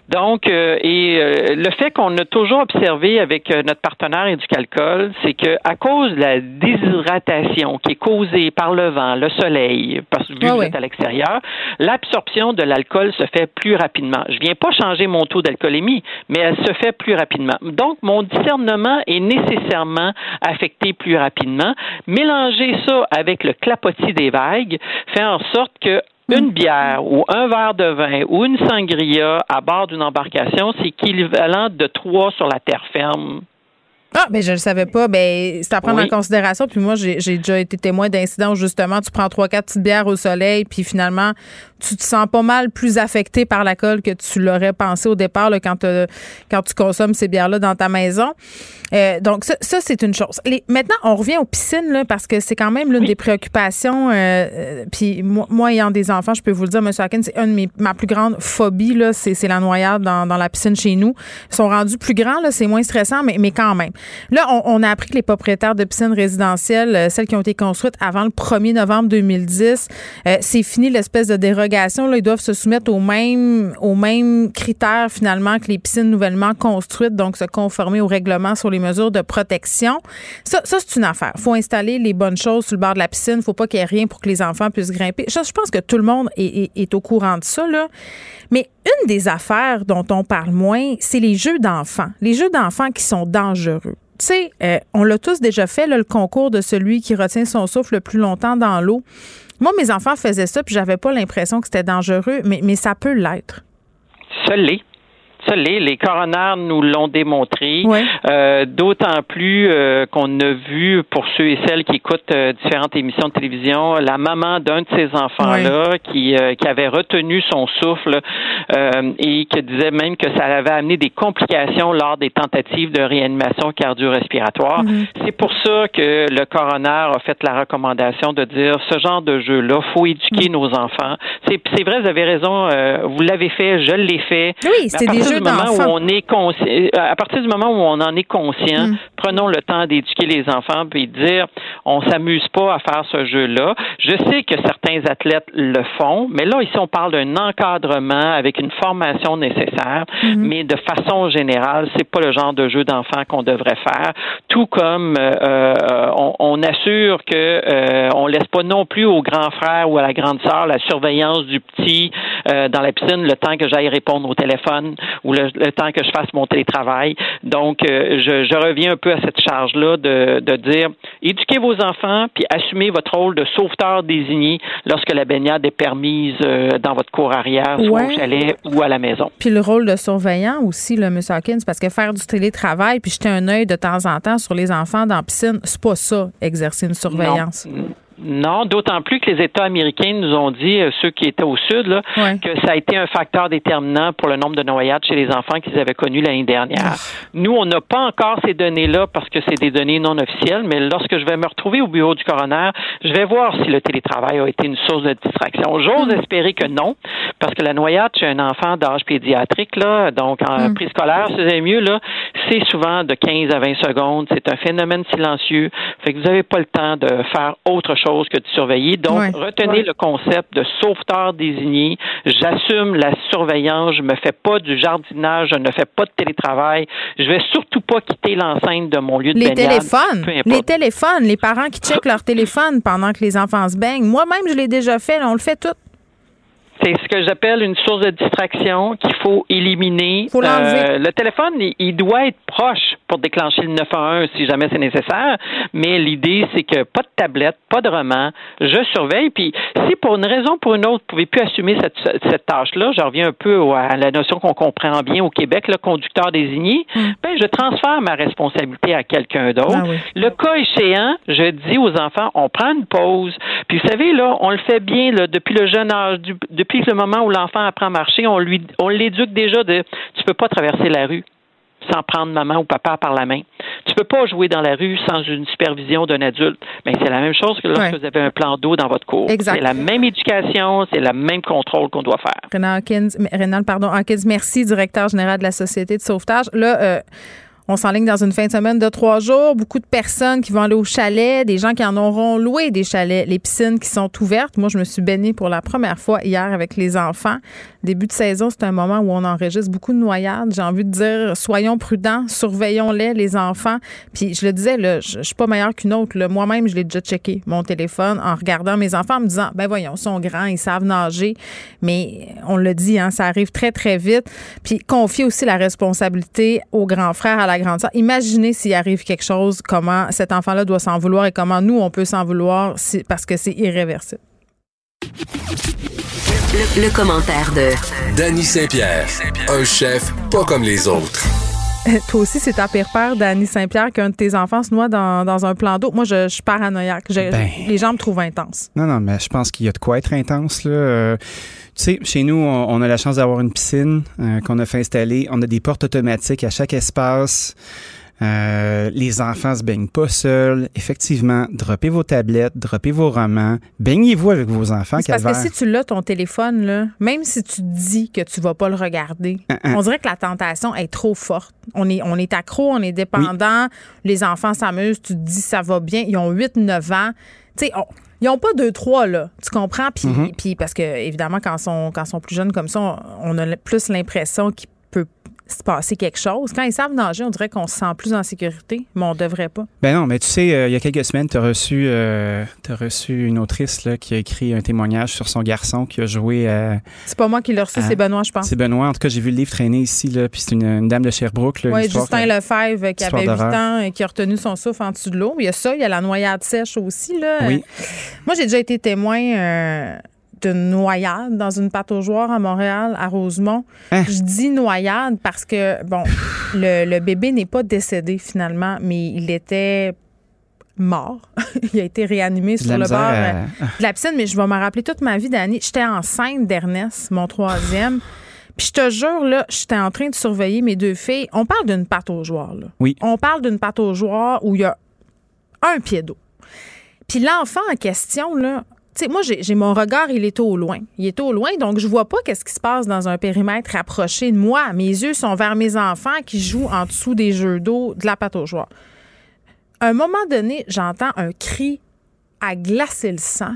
Donc, euh, et euh, le fait qu'on a toujours observé avec euh, notre partenaire Éducalcool, c'est que à cause de la déshydratation qui est causée par le vent, le soleil, parce que vu que vous êtes à l'extérieur, l'absorption de l'alcool se fait plus rapidement. Je viens pas changer mon taux d'alcoolémie, mais elle se fait plus rapidement. Donc, mon discernement est nécessairement affecté plus rapidement. Mélanger ça avec le clapotis des vagues fait en sorte que une bière ou un verre de vin ou une sangria à bord d'une embarcation, c'est équivalent de trois sur la terre ferme. Ah, ben je le savais pas. Ben c'est à prendre en considération. Puis moi, j'ai déjà été témoin d'incidents où justement tu prends trois, quatre petites bières au soleil, puis finalement tu te sens pas mal plus affecté par la colle que tu l'aurais pensé au départ quand, quand tu consommes ces bières-là dans ta maison. Euh, donc, ça, c'est une chose. maintenant, on revient aux piscines, là, parce que c'est quand même l'une des préoccupations. Euh, euh, puis moi, ayant des enfants, je peux vous le dire, M. Haken, c'est une de mes, ma plus grande phobie, là, c'est, la noyade dans, dans, la piscine chez nous. Ils sont rendus plus grands, là, c'est moins stressant, mais, mais quand même. Là, on, on, a appris que les propriétaires de piscines résidentielles, celles qui ont été construites avant le 1er novembre 2010, c'est fini l'espèce de dérogation ils doivent se soumettre aux mêmes, aux critères finalement que les piscines nouvellement construites, donc se conformer au règlement sur les mesures de protection. Ça, c'est une affaire. Il faut installer les bonnes choses sur le bord de la piscine. Il ne faut pas qu'il y ait rien pour que les enfants puissent grimper. Je, pense que tout le monde est, au courant de ça. Mais une des affaires dont on parle moins, c'est les jeux d'enfants. Les jeux d'enfants qui sont dangereux. Tu sais, euh, on l'a tous déjà fait, le concours de celui qui retient son souffle le plus longtemps dans l'eau. Moi, mes enfants faisaient ça, puis j'avais pas l'impression que c'était dangereux, mais, mais ça peut l'être. Ça l'est. Ça Les coronaires nous l'ont démontré. Euh, d'autant plus euh, qu'on a vu, pour ceux et celles qui écoutent euh, différentes émissions de télévision, la maman d'un de ces enfants-là qui, qui avait retenu son souffle et qui disait même que ça avait amené des complications lors des tentatives de réanimation cardio-respiratoire. Mm-hmm. C'est pour ça que le coroner a fait la recommandation de dire ce genre de jeu-là, faut éduquer mm. nos enfants. C'est vrai, vous avez raison, vous l'avez fait, je l'ai fait. Oui, c'est des du moment où on est euh, à partir du moment où on en est conscient, mm. prenons le temps d'éduquer les enfants puis dire on s'amuse pas à faire ce jeu-là. Je sais que certains athlètes le font, mais là ici on parle d'un encadrement avec une formation nécessaire, mm-hmm. mais de façon générale, c'est pas le genre de jeu d'enfant qu'on devrait faire. Tout comme euh, euh, on, on, assure que euh, on laisse pas non plus au grand frère ou à la grande sœur la surveillance du petit dans la piscine le temps que j'aille répondre au téléphone ou le, temps que je fasse mon télétravail. Donc, euh, je, je, reviens un peu à cette charge-là de, de dire éduquez vos enfants puis assumez votre rôle de sauveteur désigné lorsque la baignade est permise euh, dans votre cour arrière, soit au chalet ou à la maison. Puis le rôle de surveillant aussi, là, M. Hawkins, parce que faire du télétravail puis jeter un œil de temps en temps sur les enfants dans la piscine, c'est pas ça, exercer une surveillance. Non, d'autant plus que les États américains nous ont dit, euh, ceux qui étaient au sud, là, que ça a été un facteur déterminant pour le nombre de noyades chez les enfants qu'ils avaient connus l'année dernière. Nous, on n'a pas encore ces données-là parce que c'est des données non officielles, mais lorsque je vais me retrouver au bureau du coroner, je vais voir si le télétravail a été une source de distraction. J'ose mm. espérer que non, parce que la noyade chez un enfant d'âge pédiatrique, là, donc en mm. préscolaire, c'est mieux, là, c'est souvent de 15 à 20 secondes. C'est un phénomène silencieux. Fait que vous n'avez pas le temps de faire autre chose chose que de surveiller. Donc, retenez le concept de sauveteur désigné. J'assume la surveillance. Je me fais pas du jardinage. Je ne fais pas de télétravail. Je vais surtout pas quitter l'enceinte de mon lieu de les Téléphones, les téléphones, les parents qui checkent leur (laughs) téléphone pendant que les enfants se baignent. Moi-même, je l'ai déjà fait. on le fait tout. C'est ce que j'appelle une source de distraction qu'il faut éliminer. euh, le téléphone, il, doit être proche pour déclencher le 911 si jamais c'est nécessaire, mais l'idée, c'est que pas de tablette, pas de roman, je surveille, puis si pour une raison ou pour une autre, vous ne pouvez plus assumer cette, cette tâche-là, je reviens un peu à la notion qu'on comprend bien au Québec, le conducteur désigné, mm. ben, je transfère ma responsabilité à quelqu'un d'autre. Ah le cas échéant, je dis aux enfants, on prend une pause, puis vous savez, là, on le fait bien là, depuis le jeune âge, du, depuis le moment où l'enfant apprend à marcher, on lui on l'éduque déjà de tu peux pas traverser la rue sans prendre maman ou papa par la main. Tu peux pas jouer dans la rue sans une supervision d'un adulte. Mais c'est la même chose que lorsque vous avez un plan d'eau dans votre cours. C'est la même éducation, c'est le même contrôle qu'on doit faire. Renan Hawkins, pardon, Hawkins, merci, directeur général de la Société de sauvetage. Là, euh, on s'enligne dans une fin de semaine de trois jours. Beaucoup de personnes qui vont aller au chalet, des gens qui en auront loué des chalets, les piscines qui sont ouvertes. Moi, je me suis baignée pour la première fois hier avec les enfants. Début de saison, c'est un moment où on enregistre beaucoup de noyades. J'ai envie de dire, soyons prudents, surveillons-les, les enfants. Puis je le disais, là, je, suis pas meilleure qu'une autre. Moi-même, je l'ai déjà checké, mon téléphone, en regardant mes enfants, en me disant, ben voyons, ils sont grands, ils savent nager. Mais on le dit, hein, ça arrive très, très vite. Puis confier aussi la responsabilité aux grands frères, à la grande sœur. Imaginez s'il arrive quelque chose, comment cet enfant-là doit s'en vouloir et comment nous, on peut s'en vouloir parce que c'est irréversible. Le, commentaire de Danny Saint-Pierre, un chef pas comme les autres. Toi aussi, c'est ta pire peur, Danny Saint-Pierre, qu'un de tes enfants se noie dans, un plan d'eau. Moi, je, suis paranoïaque. Ben. les gens me trouvent intense. Non, non, mais je pense qu'il y a de quoi être intense. Là. Euh, sais, chez nous, on, a la chance d'avoir une piscine euh, qu'on a fait installer. On a des portes automatiques à chaque espace. Euh, les enfants se baignent pas seuls. Effectivement, droppez vos tablettes, droppez vos romans, baignez-vous avec vos enfants. Parce que si tu l'as, ton téléphone, là, même si tu dis que tu vas pas le regarder, hein, hein. on dirait que la tentation est trop forte. On est, on est accro, on est dépendant. Les enfants s'amusent, tu te dis ça va bien. Ils ont 8-9 ans. Tu sais, ils n'ont pas deux, trois, là. Tu comprends? Puis, mm-hmm. puis parce que, évidemment, quand ils sont, quand sont plus jeunes comme ça, on a plus l'impression qu'ils se passer quelque chose. Quand ils savent nager, on dirait qu'on se sent plus en sécurité, mais on devrait pas. Ben non, mais tu sais, euh, il y a quelques semaines, tu as reçu, euh, reçu une autrice là, qui a écrit un témoignage sur son garçon qui a joué à. C'est pas moi qui l'ai reçu, c'est Benoît, je pense. C'est Benoît. En tout cas, j'ai vu le livre traîner ici, là, puis c'est une, dame de Sherbrooke. Oui, Justin Lefebvre, qui avait 8 ans et qui a retenu son souffle en dessous de l'eau. Il y a ça, il y a la noyade sèche aussi. Là. Oui. Moi, j'ai déjà été témoin. Euh, d'une noyade dans une pâte à Montréal, à Rosemont. Hein? Je dis noyade parce que, bon, le, bébé n'est pas décédé finalement, mais il était mort. (laughs) il a été réanimé sur le bord euh, de la piscine, mais je vais me rappeler toute ma vie d'année. J'étais enceinte d'Ernest, mon troisième. Puis je te jure, là, j'étais en train de surveiller mes deux filles. On parle d'une pâte aux là. Oui. On parle d'une pâte aux où il y a un pied d'eau. Puis l'enfant en question, là, sais, moi, j'ai mon regard, il est au loin. Il est au loin, donc je vois pas qu'est-ce qui se passe dans un périmètre rapproché de moi. Mes yeux sont vers mes enfants qui jouent en dessous des jeux d'eau de la pâte aux À un moment donné, j'entends un cri à glacer le sang.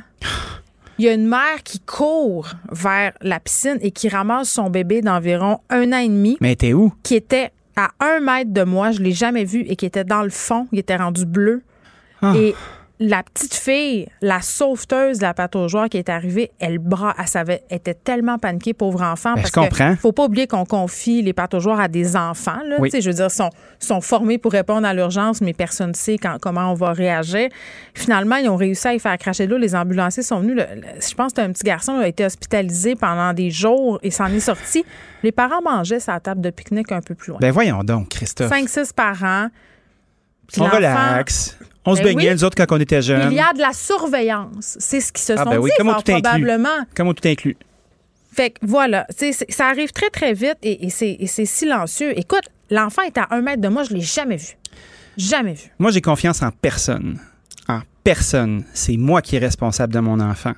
Il y a une mère qui court vers la piscine et qui ramasse son bébé d'environ un an et demi. Mais t'es où? Qui était à un mètre de moi, je l'ai jamais vu, et qui était dans le fond, il était rendu bleu. Ah. Et la petite fille, la sauveteuse de la pâte qui est arrivée, elle bras, elle savait, était tellement paniquée, pauvre enfant. Ben, parce je comprends. faut pas oublier qu'on confie les pâtes à des enfants. Là, Je veux dire, sont sont formés pour répondre à l'urgence, mais personne ne sait comment on va réagir. Finalement, ils ont réussi à y faire cracher de l'eau. Les ambulanciers sont venus. je pense que un petit garçon a été hospitalisé pendant des jours et s'en est sorti. Les parents mangeaient sa table de pique-nique un peu plus loin. Ben voyons donc, Christophe. Cinq, six parents Puis On relaxe. On se Ben baignait, oui. nous autres, quand on était jeunes. Il y a de la surveillance. C'est ce qui se Ah, sont ben oui, dit, comme fort tout probablement. Comme au tout inclus. Fait que voilà, ça arrive très, très vite et, c'est et c'est silencieux. Écoute, l'enfant est à un mètre de moi, je l'ai jamais vu. Jamais vu. Moi, j'ai confiance en personne. En personne. C'est moi qui est responsable de mon enfant.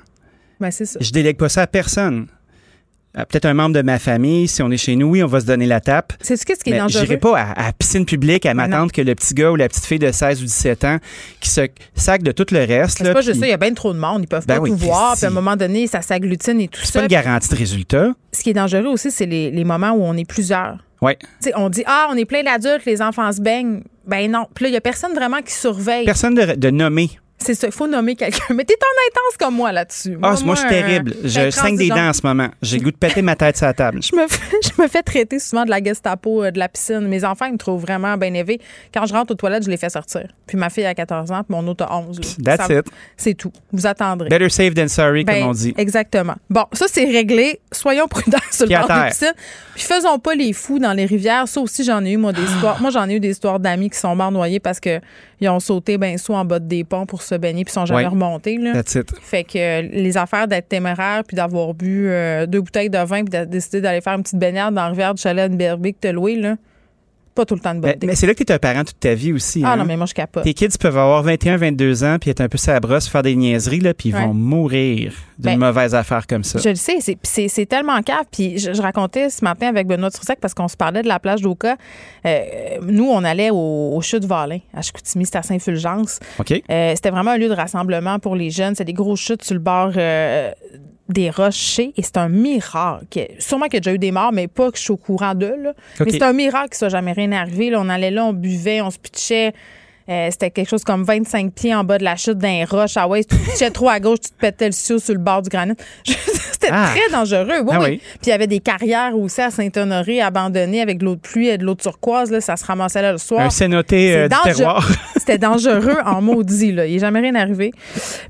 Ben, c'est ça. Je délègue pas ça à personne. À Peut-être un membre de ma famille, si on est chez nous, oui, on va se donner la tape. C'est ce qui est dangereux. j'irai pas à, à piscine publique à m'attendre que le petit gars ou la petite fille de 16 ou 17 ans qui se sac de tout le reste. C'est pas juste ça, il y a bien trop de monde, ils peuvent Ben pas oui, tout voir, puis à un moment donné, ça s'agglutine et tout C'est ça. pas une garantie de résultat. Ce qui est dangereux aussi, c'est les, les moments où on est plusieurs. Ouais. On dit ah, on est plein d'adultes, les enfants se baignent. Ben non. Puis là, il y a personne vraiment qui surveille. Personne de, de nommer. C'est ça, il faut nommer quelqu'un. Mais t'es en intense comme moi là-dessus. Ah, moi, je suis terrible. Je ben, saigne des dents en ce moment. J'ai le goût de péter ma tête sur la table. (laughs) Je me, fais, je me fais traiter souvent de la Gestapo euh, de la piscine. Mes enfants, ils me trouvent vraiment bien élevé. Quand je rentre aux toilettes, je les fais sortir. Puis ma fille a 14 ans, puis mon autre a 11. là. That's Ça- it. C'est tout. Vous attendrez. Better safe than sorry, Ben, comme on dit. Exactement. Bon, ça, c'est réglé. Soyons prudents (laughs) sur le bord de terre. piscine. Puis faisons pas les fous dans les rivières. Ça aussi, j'en ai eu, moi, des Ah. histoires. Moi, j'en ai eu des histoires d'amis qui sont morts noyés parce que ils ont sauté ben sous en bas des ponts pour se baigner puis ils sont jamais Ouais. remontés. Là. Fait que euh, les affaires d'être téméraire puis d'avoir bu euh, deux bouteilles de vin puis de décider d'aller faire une petite baignade dans la rivière du chalet de Berbic que t'as loué, là, pas tout le temps de bonne Mais, mais c'est là que tu es un parent toute ta vie aussi. Ah hein. non, mais moi, je capote. Tes kids peuvent avoir 21, 22 ans, puis être un peu sa brosse, faire des niaiseries, là, puis ils Ouais. vont mourir d'une Ben, mauvaise affaire comme ça. Je le sais, c'est- tellement cave. Puis je, je racontais ce matin avec Benoît Trussac parce qu'on se parlait de la plage d'Oka. Euh, nous, on allait au, au chute Valin à Chicoutimi, c'était à Saint-Fulgence. OK? Euh, c'était vraiment un lieu de rassemblement pour les jeunes. C'est des gros chutes sur le bord euh, des rochers et c'est un miracle. Sûrement qu'il y a déjà eu des morts, mais pas que je suis au courant d'eux. là. OK. Mais c'est un miracle qu'il soit jamais rien arrivé. là. On allait là, on buvait, on se pitchait. Euh, c'était quelque chose comme 25 pieds en bas de la chute d'un roche. Ah ouais, si tu te pitchais trop à gauche, tu te pétais le ciel sur le bord du granit. (laughs) C'était Ah. très dangereux. Oui, Ah oui. oui. Puis il y avait des carrières aussi à Saint-Honoré abandonnées avec de l'eau de pluie et de l'eau turquoise. Là, ça se ramassait là le soir. Un cénoté euh, du terroir. (laughs) C'était dangereux en maudit. Là. Il n'est jamais rien arrivé.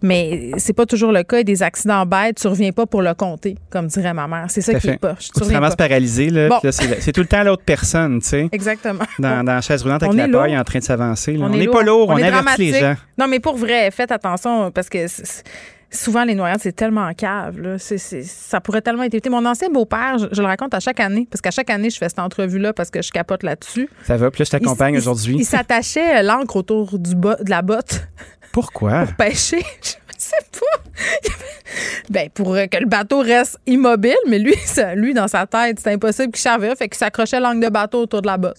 Mais c'est pas toujours le cas. Il y a des accidents bêtes. Tu reviens pas pour le compter, comme dirait ma mère. C'est ça qui est. Ou Tu tu te ramasses paralysé, là, Bon. là, c'est tout le temps l'autre personne, tu sais. Exactement. Dans, dans la chaise roulante avec On la paille en train de s'avancer. là. On est pas lourd, on, est avertit les gens. Non, mais pour vrai, faites attention parce que souvent les noyades, c'est tellement cave. Là. Ça pourrait tellement être évité. Mon ancien beau-père, je, je le raconte à chaque année parce qu'à chaque année, je fais cette entrevue-là parce que je capote là-dessus. Ça va, puis là, je t'accompagne il- aujourd'hui. Il s'attachait euh, l'encre autour du bas, de la botte Pourquoi? (laughs) pour pêcher. (laughs) Je sais pas. (laughs) ben, pour euh, que le bateau reste immobile, mais lui, ça- lui dans sa tête, c'est impossible qu'il charvait, fait qu'il s'accrochait l'angle de bateau autour de la botte.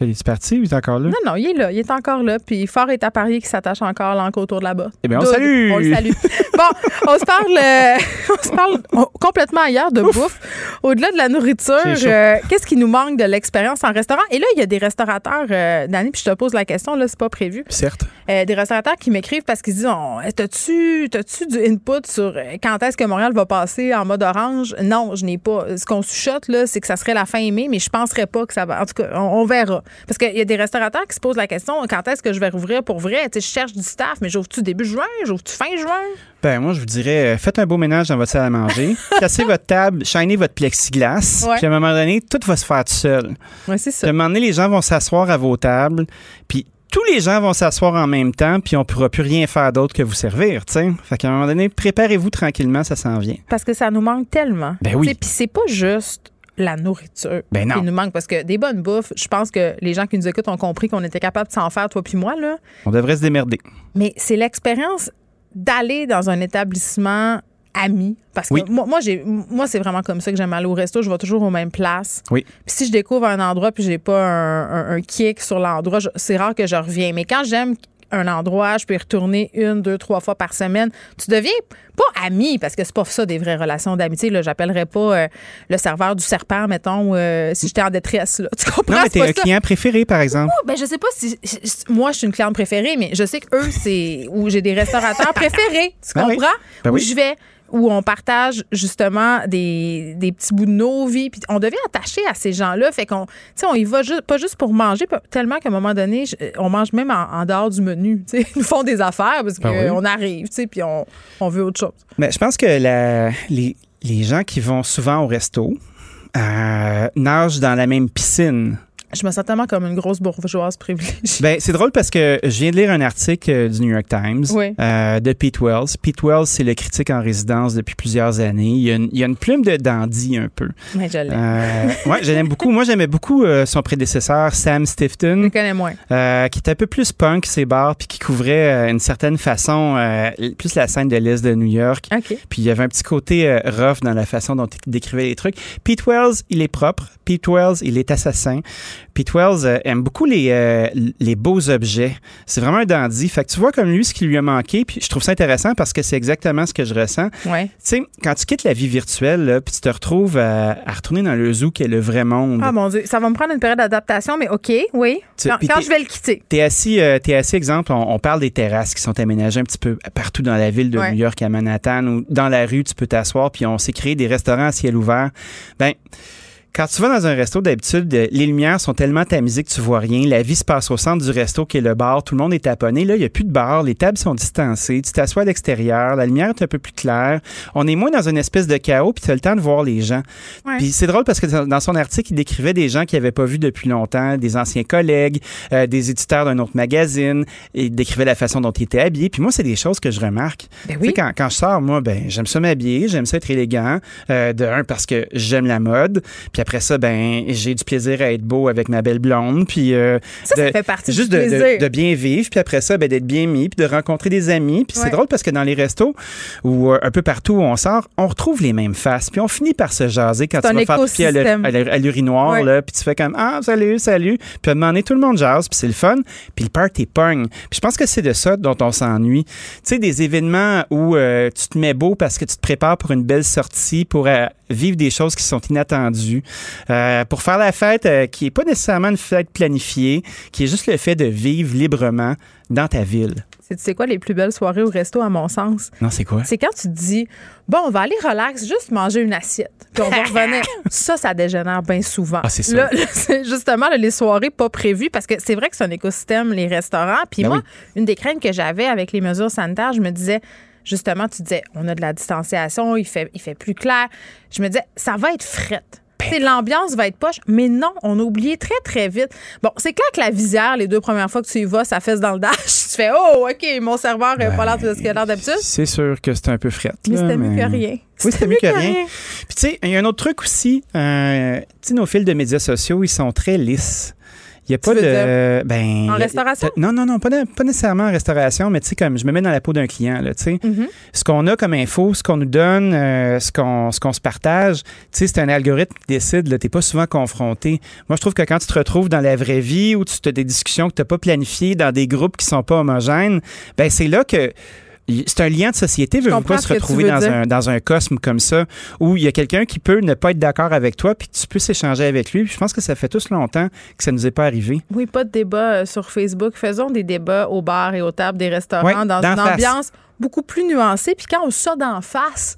Il est parti ou il est encore là? Non, non, il est là, il est encore là. Puis fort est à parier qu'il s'attache encore l'encre autour de la botte. Eh bien, on Doug, salue! On le salue. (laughs) bon, on se parle, euh, (laughs) on se parle oh, complètement ailleurs de bouffe. Au-delà de la nourriture, euh, qu'est-ce qui nous manque de l'expérience en restaurant? Et là, il y a des restaurateurs, euh, Dani, puis je te pose la question, là, c'est pas prévu. Certes. Des restaurateurs qui m'écrivent parce qu'ils disent Eh, T'as-tu du input sur quand est-ce que Montréal va passer en mode orange? Non, je n'ai pas. Ce qu'on chuchote, là, c'est que ça serait la fin mai, mais je penserais pas que ça va. En tout cas, on, on verra. Parce qu'il y a des restaurateurs qui se posent la question quand est-ce que je vais rouvrir pour vrai? Tu sais, Je cherche du staff, mais j'ouvre-tu début juin? J'ouvre-tu fin juin? Ben, moi, je vous dirais, euh, faites un beau ménage dans votre salle à manger, (laughs) cassez votre table, shinez votre plexiglas, Ouais. puis à un moment donné, tout va se faire tout seul. Ouais, c'est Puis ça. à un moment donné, les gens vont s'asseoir à vos tables, puis tous les gens vont s'asseoir en même temps, puis on pourra plus rien faire d'autre que vous servir, tu sais. Fait qu'à un moment donné, préparez-vous tranquillement, ça s'en vient. Parce que ça nous manque tellement. Ben oui. Puis c'est pas juste la nourriture Ben non. qui nous manque. Parce que des bonnes bouffes, je pense que les gens qui nous écoutent ont compris qu'on était capable de s'en faire, toi puis moi, là. On devrait se démerder. Mais c'est l'expérience d'aller dans un établissement ami. Parce que Oui. moi, moi, j'ai, moi, c'est vraiment comme ça que j'aime aller au resto. Je vais toujours aux mêmes places. Oui. Puis si je découvre un endroit puis j'ai pas un, un- un kick sur l'endroit, c'est rare que je reviens. Mais quand j'aime un endroit, je peux y retourner une, deux, trois fois par semaine. Tu deviens pas ami, parce que c'est pas ça des vraies relations d'amitié. Là, j'appellerais pas euh, le serveur du serpent, mettons, euh, si j'étais en détresse. Là. (laughs) Tu comprends? Non, mais t'es un ça. client préféré, par exemple. Oh, ben je sais pas si moi je suis une cliente préférée, mais je sais que eux c'est où j'ai des restaurateurs (laughs) préférés. Tu Ben oui. comprends? Ben où oui. je vais où on partage justement des, des petits bouts de nos vies puis on devient attaché à ces gens-là. Fait qu'on tu sais on y va juste pas juste pour manger tellement qu'à un moment donné je- on mange même en, en dehors du menu (laughs) tu sais ils nous font des affaires parce Ben oui. qu'on arrive tu sais puis on, on veut autre chose. Mais je pense que la- les, les gens qui vont souvent au resto euh, nagent dans la même piscine Je me sens tellement comme une grosse bourgeoise privilégiée. Ben, c'est drôle parce que je viens de lire un article euh, du New York Times Oui. euh, de Pete Wells. Pete Wells, c'est le critique en résidence depuis plusieurs années. Il y a une, il y a une plume de dandy un peu. Mais je l'aime. Euh, ouais, je l'aime beaucoup. Moi, j'aimais beaucoup euh, son prédécesseur, Sam Je Stifton. le connais moins. qui était un peu plus punk, ses bars, puis qui couvrait une certaine façon plus la scène de l'Est de New York. Puis il y avait un petit côté rough dans la façon dont il décrivait les trucs. Pete Wells, il est propre. Pete Wells, il est assassin. Pete Wells euh, aime beaucoup les, euh, les beaux objets. C'est vraiment un dandy. Fait que tu vois comme lui ce qui lui a manqué. Puis je trouve ça intéressant parce que c'est exactement ce que je ressens. Ouais. Tu sais, quand tu quittes la vie virtuelle, là, puis tu te retrouves à, à retourner dans le zoo qui est le vrai monde. Ah mon Dieu, ça va me prendre une période d'adaptation, mais OK, oui. Tu- Quand, je vais le quitter. T'es assis, euh, assis, exemple, on, on parle des terrasses qui sont aménagées un petit peu partout dans la ville de Ouais. New York, à Manhattan, ou dans la rue, tu peux t'asseoir, puis on s'est créé des restaurants à ciel ouvert. Ben, quand tu vas dans un resto, d'habitude, euh, les lumières sont tellement tamisées que tu vois rien. La vie se passe au centre du resto qui est le bar. Tout le monde est taponné. Là, il n'y a plus de bar. Les tables sont distancées. Tu t'assois à l'extérieur. La lumière est un peu plus claire. On est moins dans une espèce de chaos, puis tu as le temps de voir les gens. Ouais. Puis c'est drôle parce que dans son article, il décrivait des gens qu'il n'avait pas vus depuis longtemps, des anciens collègues, euh, des éditeurs d'un autre magazine. Et il décrivait la façon dont il était habillé. Puis moi, c'est des choses que je remarque. Ben oui. quand, quand je sors, moi, ben j'aime ça m'habiller, j'aime ça être élégant. Euh, de un, parce que j'aime la mode. Puis après ça, ben j'ai du plaisir à être beau avec ma belle blonde. Puis euh, Ça, ça de- fait partie juste du de, de- de bien vivre. Puis après ça, ben d'être bien mis, puis de rencontrer des amis. Puis Ouais. c'est drôle parce que dans les restos ou euh, un peu partout où on sort, on retrouve les mêmes faces. Puis on finit par se jaser quand tu vas faire pipi à écosystème. l'urinoir. Ouais. là, Puis tu fais comme Ah, salut, salut. Puis à donné, tout le monde jase. Puis c'est le fun. Puis le party pogne. Puis je pense que c'est de ça dont on s'ennuie. Tu sais, des événements où euh, tu te mets beau parce que tu te prépares pour une belle sortie, pour vivre des choses qui sont inattendues, euh, pour faire la fête euh, qui est pas nécessairement une fête planifiée, qui est juste le fait de vivre librement dans ta ville. C'est tu sais quoi les plus belles soirées au resto à mon sens? Non, c'est quoi? C'est quand tu te dis bon, on va aller relax, juste manger une assiette, puis on va (laughs) revenir. ça, ça dégénère bien souvent. Ah, c'est sûr. Là, là, (laughs) c'est justement là, les soirées pas prévues parce que c'est vrai que c'est un écosystème les restaurants. Puis Ben moi, oui. une des craintes que j'avais avec les mesures sanitaires, je me disais justement, tu disais on a de la distanciation, il fait il fait plus clair. Je me disais ça va être frette. Ben L'ambiance va être poche, mais non, on a oublié très, très vite. Bon, c'est clair que la visière, les deux premières fois que tu y vas, ça fesse dans le dash. (laughs) Tu fais, oh, OK, mon serveur n'a pas l'air de ce qu'il a l'air d'habitude. C'est sûr que c'est un peu fret. Mais là, c'était mieux que rien. Oui, c'était mieux que rien. Puis tu sais, il y a un autre truc aussi. euh, tu sais, nos fils de médias sociaux, ils sont très lisses. Il n'y a pas de. dire, ben, en restauration? Non, non, non, pas, de- pas nécessairement en restauration, mais tu sais, comme je me mets dans la peau d'un client, là, tu sais. Mhm. Ce qu'on a comme info, ce qu'on nous donne, euh, ce qu'on ce qu'on se partage, tu sais, c'est un algorithme qui décide, là, t'es pas souvent confronté. Moi, je trouve que quand tu te retrouves dans la vraie vie ou tu as des discussions que tu n'as pas planifiées dans des groupes qui sont pas homogènes, ben c'est là que c'est un lien de société, veut pas se retrouver dans dire. un, dans un cosme comme ça, où il y a quelqu'un qui peut ne pas être d'accord avec toi, puis tu peux s'échanger avec lui. Puis je pense que ça fait tous longtemps que ça nous est pas arrivé. Oui, pas de débat euh, sur Facebook. Faisons des débats au bar et aux tables des restaurants dans une face. ambiance beaucoup plus nuancée. Puis quand on sort d'en face,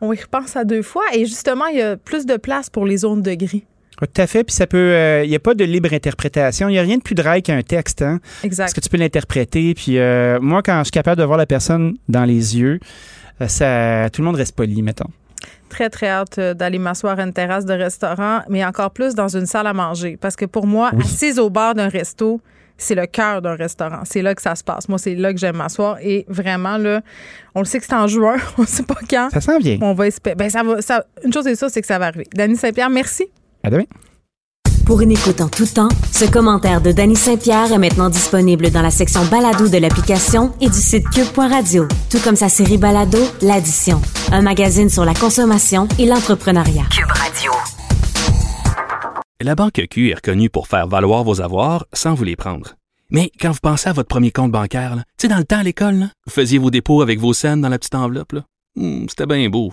on y repense à deux fois. Et justement, il y a plus de place pour les zones de gris. Tout à fait. Puis ça peut. euh, Il n'y a pas de libre interprétation. Il n'y a rien de plus dry qu'un texte. Hein? Exact. Parce que tu peux l'interpréter. Puis euh, moi, quand je suis capable de voir la personne dans les yeux, euh, ça, tout le monde reste poli, mettons. Très, très hâte euh, d'aller m'asseoir à une terrasse de restaurant, mais encore plus dans une salle à manger. Parce que pour moi, assise au bar d'un resto, c'est le cœur d'un restaurant. C'est là que ça se passe. Moi, c'est là que j'aime m'asseoir. Et vraiment, là, on le sait que c'est en juin. (laughs) on ne sait pas quand. Ça s'en vient. On va espérer. Ben, ça va, ça, une chose est sûre, c'est que ça va arriver. Dany Saint-Pierre, merci. À demain. Pour une écoute en tout temps, ce commentaire de Danny Saint-Pierre est maintenant disponible dans la section balado de l'application et du site cube.radio, tout comme sa série balado L'Addition, un magazine sur la consommation et l'entrepreneuriat. Cube Radio. La Banque Q est reconnue pour faire valoir vos avoirs sans vous les prendre. Mais quand vous pensez à votre premier compte bancaire, tu sais, dans le temps à l'école, vous faisiez vos dépôts avec vos scènes dans la petite enveloppe. Hmm, C'était bien beau.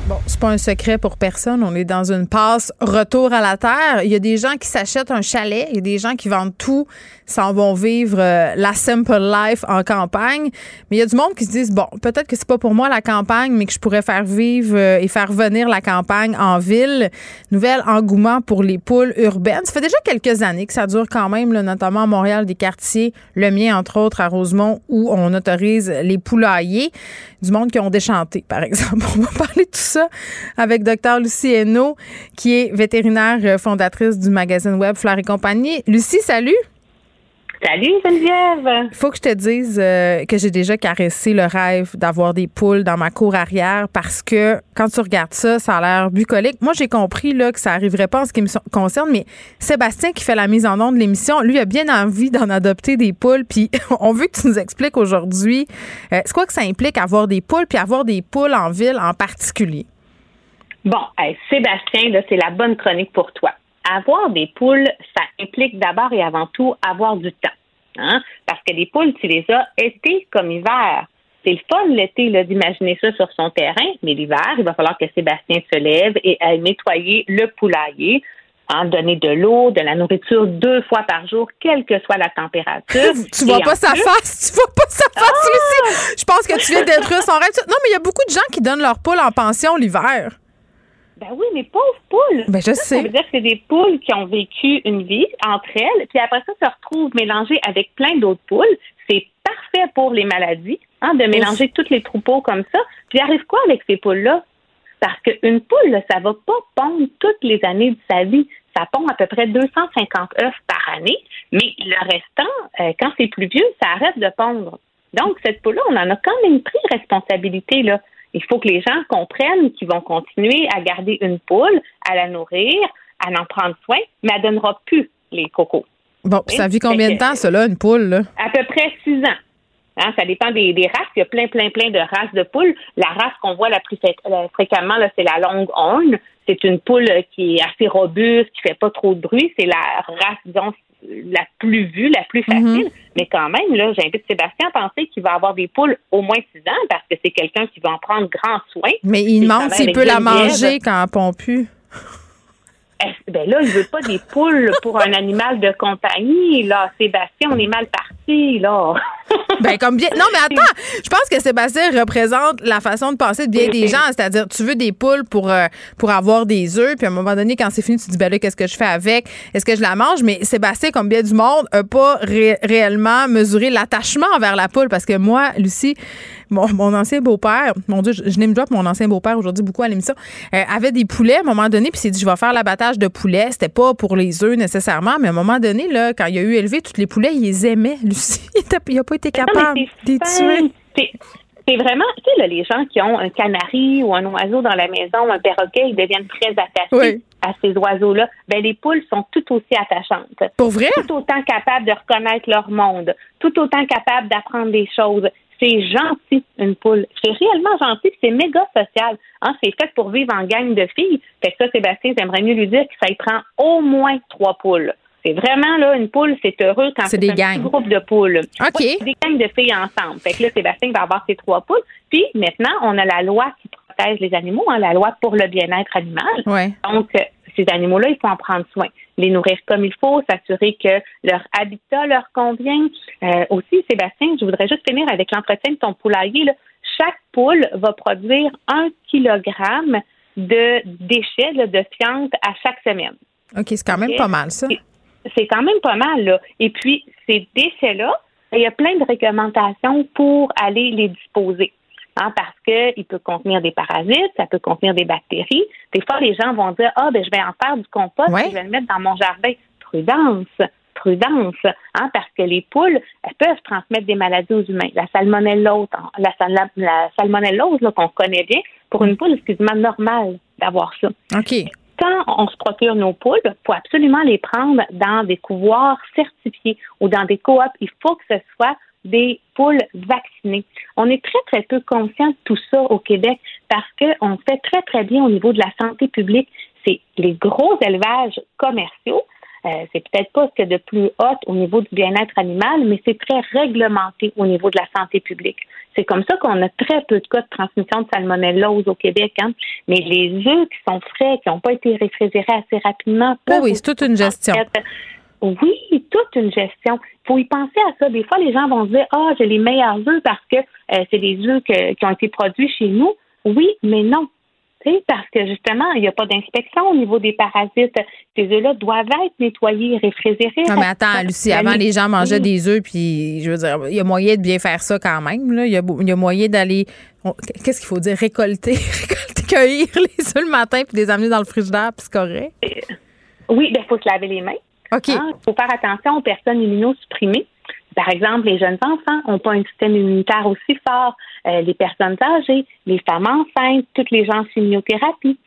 Bon, c'est pas un secret pour personne. On est dans une passe retour à la terre. Il y a des gens qui s'achètent un chalet, il y a des gens qui vendent tout, s'en vont vivre euh, la simple life en campagne. Mais il y a du monde qui se disent bon, peut-être que c'est pas pour moi la campagne, mais que je pourrais faire vivre euh, et faire venir la campagne en ville. Nouvel engouement pour les poules urbaines. Ça fait déjà quelques années que ça dure quand même, notamment à Montréal, des quartiers, le mien entre autres à Rosemont, où on autorise les poulaillers. Du monde qui ont déchanté, par exemple. (laughs) On va parler de tout ça avec Dr. Lucie Hainaut, qui est vétérinaire euh, fondatrice du magazine web Fleur et compagnie. Lucie, salut! Salut Geneviève. Faut que je te dise euh, que j'ai déjà caressé le rêve d'avoir des poules dans ma cour arrière parce que quand tu regardes ça, ça a l'air bucolique. Moi, j'ai compris là que ça arriverait pas en ce qui me concerne, mais Sébastien qui fait la mise en onde de l'émission, lui a bien envie d'en adopter des poules. Puis (laughs) on veut que tu nous expliques aujourd'hui, euh, c'est quoi que ça implique avoir des poules puis avoir des poules en ville en particulier? Bon, Sébastien, c'est la bonne chronique pour toi avoir des poules, ça implique d'abord et avant tout avoir du temps. Hein? Parce que les poules, tu les as été comme hiver. C'est le fun l'été d'imaginer ça sur son terrain, mais l'hiver, il va falloir que Sébastien se lève et aille nettoyer le poulailler, en hein, donner de l'eau, de la nourriture deux fois par jour, quelle que soit la température. (laughs) tu vois pas sa face, tu vois pas sa face ah! Je pense que tu viens d'être son rêve. Non, mais il y a beaucoup de gens qui donnent leurs poules en pension l'hiver. Ben oui, mais pauvres poules. Ben je sais. Ça veut dire que c'est des poules qui ont vécu une vie entre elles, puis après ça, se retrouvent mélangées avec plein d'autres poules. C'est parfait pour les maladies, hein, de mélanger tous les troupeaux comme ça. Puis arrive quoi avec ces poules-là? Parce qu'une poule, ça va pas pondre toutes les années de sa vie. Ça pond à peu près 250 œufs par année, mais le restant, euh, quand c'est plus vieux, ça arrête de pondre. Donc, cette poule-là, on en a quand même pris responsabilité, là. Il faut que les gens comprennent qu'ils vont continuer à garder une poule, à la nourrir, à en prendre soin, mais elle ne donnera plus les cocos. Bon, ça vit combien de temps, cela, une poule? Là? À peu près six ans. Hein, ça dépend des, races. Il y a plein, plein, plein de races de poules. La race qu'on voit la plus fréquemment, c'est la longue horn. C'est une poule qui est assez robuste, qui fait pas trop de bruit. C'est la race, disons, la plus vue, la plus mhm. facile. Mais quand même, là, j'invite Sébastien à penser qu'il va avoir des poules au moins six ans parce que c'est quelqu'un qui va en prendre grand soin. Mais il demande s'il peut la manger quand elle pond plus. Ben là, il veut pas des poules pour un animal de compagnie. Là, Sébastien, on est mal parti, là. (laughs) ben comme bien. Non, mais attends, je pense que Sébastien représente la façon de penser de bien des gens, c'est-à-dire tu veux des poules pour euh, pour avoir des œufs, puis à un moment donné, quand c'est fini, tu te dis ben là, qu'est-ce que je fais avec? Est-ce que je la mange? Mais Sébastien, comme bien du monde, a pas réellement mesuré l'attachement envers la poule, parce que moi, Lucie, mon, ancien beau-père, mon Dieu, je, je n'aime pas mon ancien beau-père aujourd'hui beaucoup à l'émission, euh, avait des poulets à un moment donné, puis s'est dit, je vais faire l'abattage de poulets. C'était pas pour les œufs nécessairement, mais à un moment donné, là, quand il a eu élevé tous les poulets, il les aimait, (laughs) Lucie. il n'a pas été capable de les tuer. C'est vraiment, tu sais, là, les gens qui ont un canari ou un oiseau dans la maison, un perroquet, ils deviennent très attachés à ces oiseaux-là. Ben, les poules sont tout aussi attachantes. Pour vrai? Tout autant capables de reconnaître leur monde, tout autant capables d'apprendre des choses c'est gentil, une poule. C'est réellement gentil, c'est méga social. Hein, c'est fait pour vivre en gang de filles. Fait que ça, Sébastien, j'aimerais mieux lui dire que ça y prend au moins trois poules. C'est vraiment, là, une poule, c'est heureux quand c'est des un petit groupe de poules. OK. des gangs de filles ensemble. Fait que là, Sébastien va avoir ses trois poules. Puis, maintenant, on a la loi qui protège les animaux, hein, la loi pour le bien-être animal. Ouais. Donc, ces animaux-là, il faut en prendre soin les nourrir comme il faut, s'assurer que leur habitat leur convient. Euh, aussi, Sébastien, je voudrais juste finir avec l'entretien de ton poulailler. Chaque poule va produire un kilogramme de déchets, de fientes à chaque semaine. OK, c'est quand même pas mal, ça. C'est quand même pas mal, là. Et puis, ces déchets-là, il y a plein de réglementations pour aller les disposer. Hein, parce qu'il peut contenir des parasites, ça peut contenir des bactéries. Des fois, les gens vont dire Ah, ben, je vais en faire du compost et je vais le mettre dans mon jardin. Prudence, prudence, hein, parce que les poules, elles peuvent transmettre des maladies aux humains. La salmonellose, la, la, salmonellose qu'on connaît bien, pour une poule, c'est quasiment normal d'avoir ça. OK quand on se procure nos poules, il faut absolument les prendre dans des couvoirs certifiés ou dans des coops. Il faut que ce soit des poules vaccinées. On est très, très peu conscient de tout ça au Québec parce qu'on fait très, très bien au niveau de la santé publique. C'est les gros élevages commerciaux euh, c'est peut-être pas ce qu'il y a de plus haut au niveau du bien-être animal, mais c'est très réglementé au niveau de la santé publique. C'est comme ça qu'on a très peu de cas de transmission de salmonellose au Québec. Hein. Mais les œufs qui sont frais, qui n'ont pas été réfrigérés assez rapidement. Oh oui, c'est toute une gestion. Oui, toute une gestion. Il faut y penser à ça. Des fois, les gens vont se dire Ah, j'ai les meilleurs œufs parce que euh, c'est des œufs qui ont été produits chez nous. Oui, mais non parce que justement, il n'y a pas d'inspection au niveau des parasites. Ces œufs-là doivent être nettoyés, réfrigérés. Non, mais attends, Lucie, avant, les gens mangeaient des œufs, puis je veux dire, il y a moyen de bien faire ça quand même. Là. Il, y a, moyen d'aller. Qu'est-ce qu'il faut dire? Récolter, (laughs) récolter, cueillir les œufs le matin, puis les amener dans le frigidaire, puis c'est correct. Oui, il ben, faut se laver les mains. OK. Il faut faire attention aux personnes immunosupprimées. Par exemple, les jeunes enfants n'ont pas un système immunitaire aussi fort, euh, les personnes âgées, les femmes enceintes, toutes les gens en chimiothérapie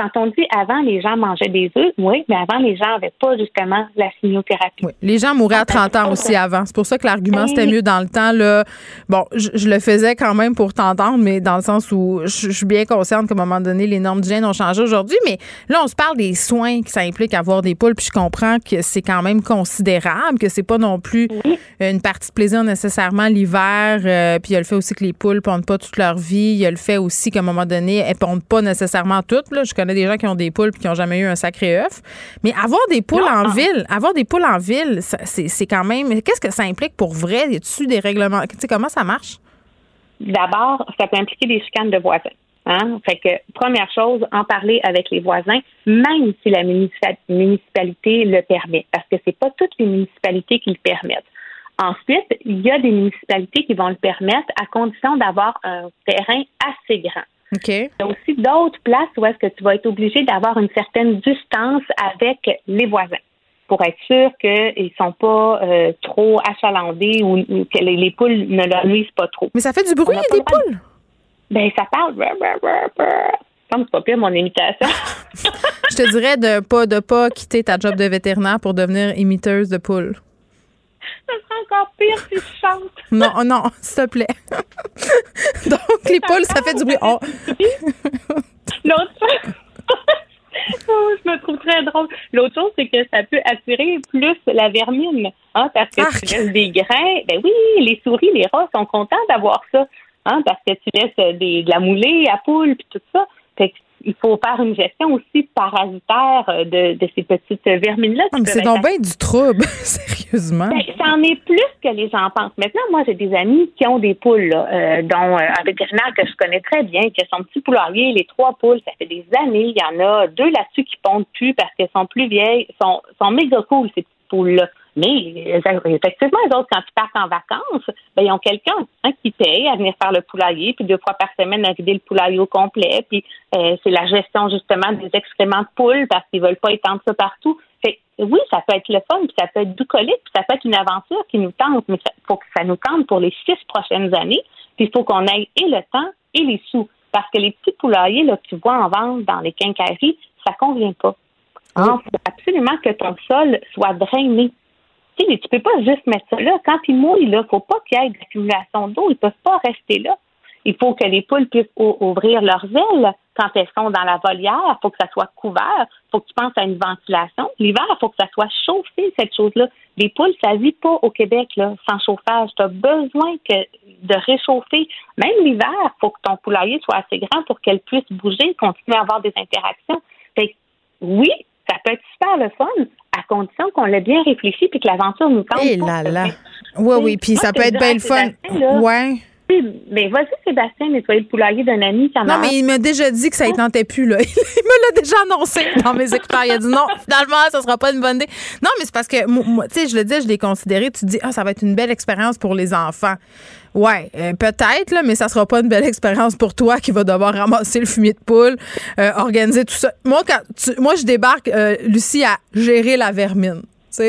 quand on dit avant, les gens mangeaient des œufs, oui, mais avant, les gens n'avaient pas justement la chimiothérapie. Oui. Les gens mouraient à 30 ans aussi avant. C'est pour ça que l'argument, c'était mieux dans le temps. Là. Bon, je, le faisais quand même pour t'entendre, mais dans le sens où je, suis bien consciente qu'à un moment donné, les normes d'hygiène ont changé aujourd'hui. Mais là, on se parle des soins que ça implique avoir des poules, puis je comprends que c'est quand même considérable, que c'est pas non plus une partie de plaisir nécessairement l'hiver. Euh, puis il y a le fait aussi que les poules pondent pas toute leur vie. Il y a le fait aussi qu'à un moment donné, elles pondent pas nécessairement toutes. Là. Je connais des gens qui ont des poules et qui n'ont jamais eu un sacré œuf. Mais avoir des poules en ville, avoir des poules en ville, c'est quand même. Qu'est-ce que ça implique pour vrai? Y a des règlements? Tu sais, comment ça marche? D'abord, ça peut impliquer des chicanes de voisins. Hein? Fait que, première chose, en parler avec les voisins, même si la municipalité le permet, parce que c'est pas toutes les municipalités qui le permettent. Ensuite, il y a des municipalités qui vont le permettre à condition d'avoir un terrain assez grand. Il y a aussi d'autres places où est-ce que tu vas être obligé d'avoir une certaine distance avec les voisins pour être sûr qu'ils ne sont pas euh, trop achalandés ou, que les, poules ne leur nuisent pas trop. Mais ça fait du bruit, des poules? Ben, ça parle. Comme c'est pas pire mon imitation. (laughs) Je te dirais de pas de pas quitter ta job de vétérinaire pour devenir imiteuse de poules ça sera encore pire si je chante. (laughs) Non, non, s'il te plaît. (laughs) Donc, les poules, ça fait du bruit. Oh. (laughs) L'autre chose, oh, je me trouve très drôle. L'autre chose, c'est que ça peut attirer plus la vermine. Hein, parce que tu laisses des grains. Ben oui, les souris, les rats sont contents d'avoir ça. Hein, parce que tu laisses des, de la moulée à poule puis tout ça. Fait que il faut faire une gestion aussi parasitaire euh, de, de ces petites vermines-là. Ah, c'est donc bien du trouble, (laughs) sérieusement. Ben, ça en est plus que les gens pensent. Maintenant, moi, j'ai des amis qui ont des poules, euh, dont euh, un vétérinaire que je connais très bien, qui a son petit poulailler, les trois poules, ça fait des années. Il y en a deux là-dessus qui pondent plus parce qu'elles sont plus vieilles, sont, sont méga cool, ces petites poules-là. Mais effectivement, les autres, quand ils partent en vacances, ben, ils ont quelqu'un hein, qui paye à venir faire le poulailler, puis deux fois par semaine à vider le poulailler au complet. Puis euh, c'est la gestion justement des excréments de poules parce qu'ils veulent pas étendre ça partout. Fait, oui, ça peut être le fun, puis ça peut être bucolique, puis ça peut être une aventure qui nous tente, mais il faut que ça nous tente pour les six prochaines années. Puis il faut qu'on ait et le temps et les sous. Parce que les petits poulaillers là, que tu vois en vente dans les quincailleries, ça convient pas. Il faut absolument que ton sol soit drainé tu tu peux pas juste mettre ça là. Quand ils mouillent, il faut pas qu'il y ait d'accumulation d'eau. Ils peuvent pas rester là. Il faut que les poules puissent ouvrir leurs ailes quand elles sont dans la volière. Il faut que ça soit couvert. Il faut que tu penses à une ventilation. L'hiver, il faut que ça soit chauffé, cette chose-là. Les poules, ça vit pas au Québec là, sans chauffage. Tu as besoin que de réchauffer. Même l'hiver, il faut que ton poulailler soit assez grand pour qu'elle puisse bouger, continuer à avoir des interactions. Fait oui, ça peut être super le fun, condition qu'on l'ait bien réfléchi puis que l'aventure nous tente. Et eh là là. Oui, oui, puis ça peut être bien le fun. Ouais. Mais vas-y, Sébastien, nettoyer le poulailler d'un ami. Ça non, mais il m'a déjà dit que ça ne tentait plus. Là. (laughs) Il me l'a déjà annoncé dans mes écouteurs. Il a dit non, (laughs) finalement, ça sera pas une bonne idée. Non, mais c'est parce que, moi, tu sais, je le dis, je l'ai considéré. Tu te dis, ah, ça va être une belle expérience pour les enfants. Ouais, euh, peut-être, là, mais ça sera pas une belle expérience pour toi qui va devoir ramasser le fumier de poule, euh, organiser tout ça. Moi, quand moi, je débarque, euh, Lucie, à gérer la vermine. tu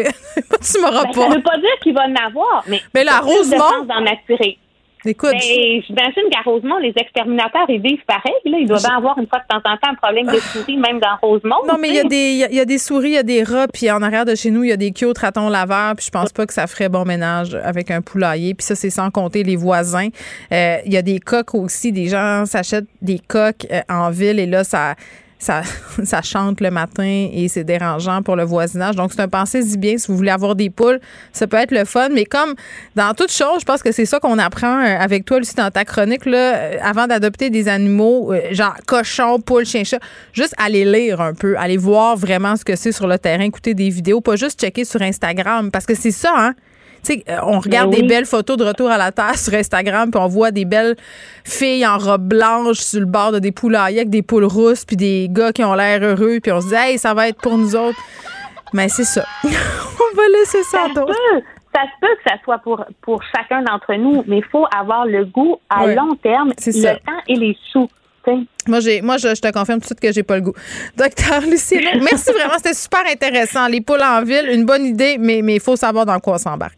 m'auras (laughs) ben, pas. Ça veut pas dire qu'il va en avoir, mais. Mais la Rosemont. attirer. Écoute. Ben, j'imagine qu'à Rosemont, les exterminateurs, ils vivent pareil. Là. Ils doivent avoir une fois de temps en temps un problème de souris, même dans Rosemont. Non, mais il y, a des, il y, a des souris, il y a des rats, puis en arrière de chez nous, il y a des aux ratons laveurs, puis je pense pas que ça ferait bon ménage avec un poulailler. Puis ça, c'est sans compter les voisins. Euh, il y a des coques aussi. Des gens s'achètent des coques euh, en ville et là, ça ça, (laughs) ça chante le matin et c'est dérangeant pour le voisinage. Donc, c'est un pensée-y bien si vous voulez avoir des poules. Ça peut être le fun, mais comme dans toute chose, je pense que c'est ça qu'on apprend euh, avec toi, Lucie, dans ta chronique, là, euh, avant d'adopter des animaux, euh, genre cochon, poule, chien, chat, juste aller lire un peu, aller voir vraiment ce que c'est sur le terrain, écouter des vidéos, pas juste checker sur Instagram, parce que c'est ça, hein? Sais, euh, on regarde Ben des oui. belles photos de retour à la terre sur Instagram, puis on voit des belles filles en robe blanche sur le bord de des poulaillers avec des poules rousses, puis des gars qui ont l'air heureux, puis on se dit, hey, ça va être pour nous autres. Mais c'est ça. (laughs) on va laisser ça se d'autres. peut, ça se peut que ça soit pour, pour chacun d'entre nous, mais il faut avoir le goût à Ouais. long terme, C'est le ça. temps et les sous. Moi, j'ai, moi, je, je te confirme tout de suite que j'ai pas le goût. Docteur Lucie, (laughs) merci vraiment. C'était super intéressant. Les poules en ville, une bonne idée, mais mais il faut savoir dans quoi on s'embarque.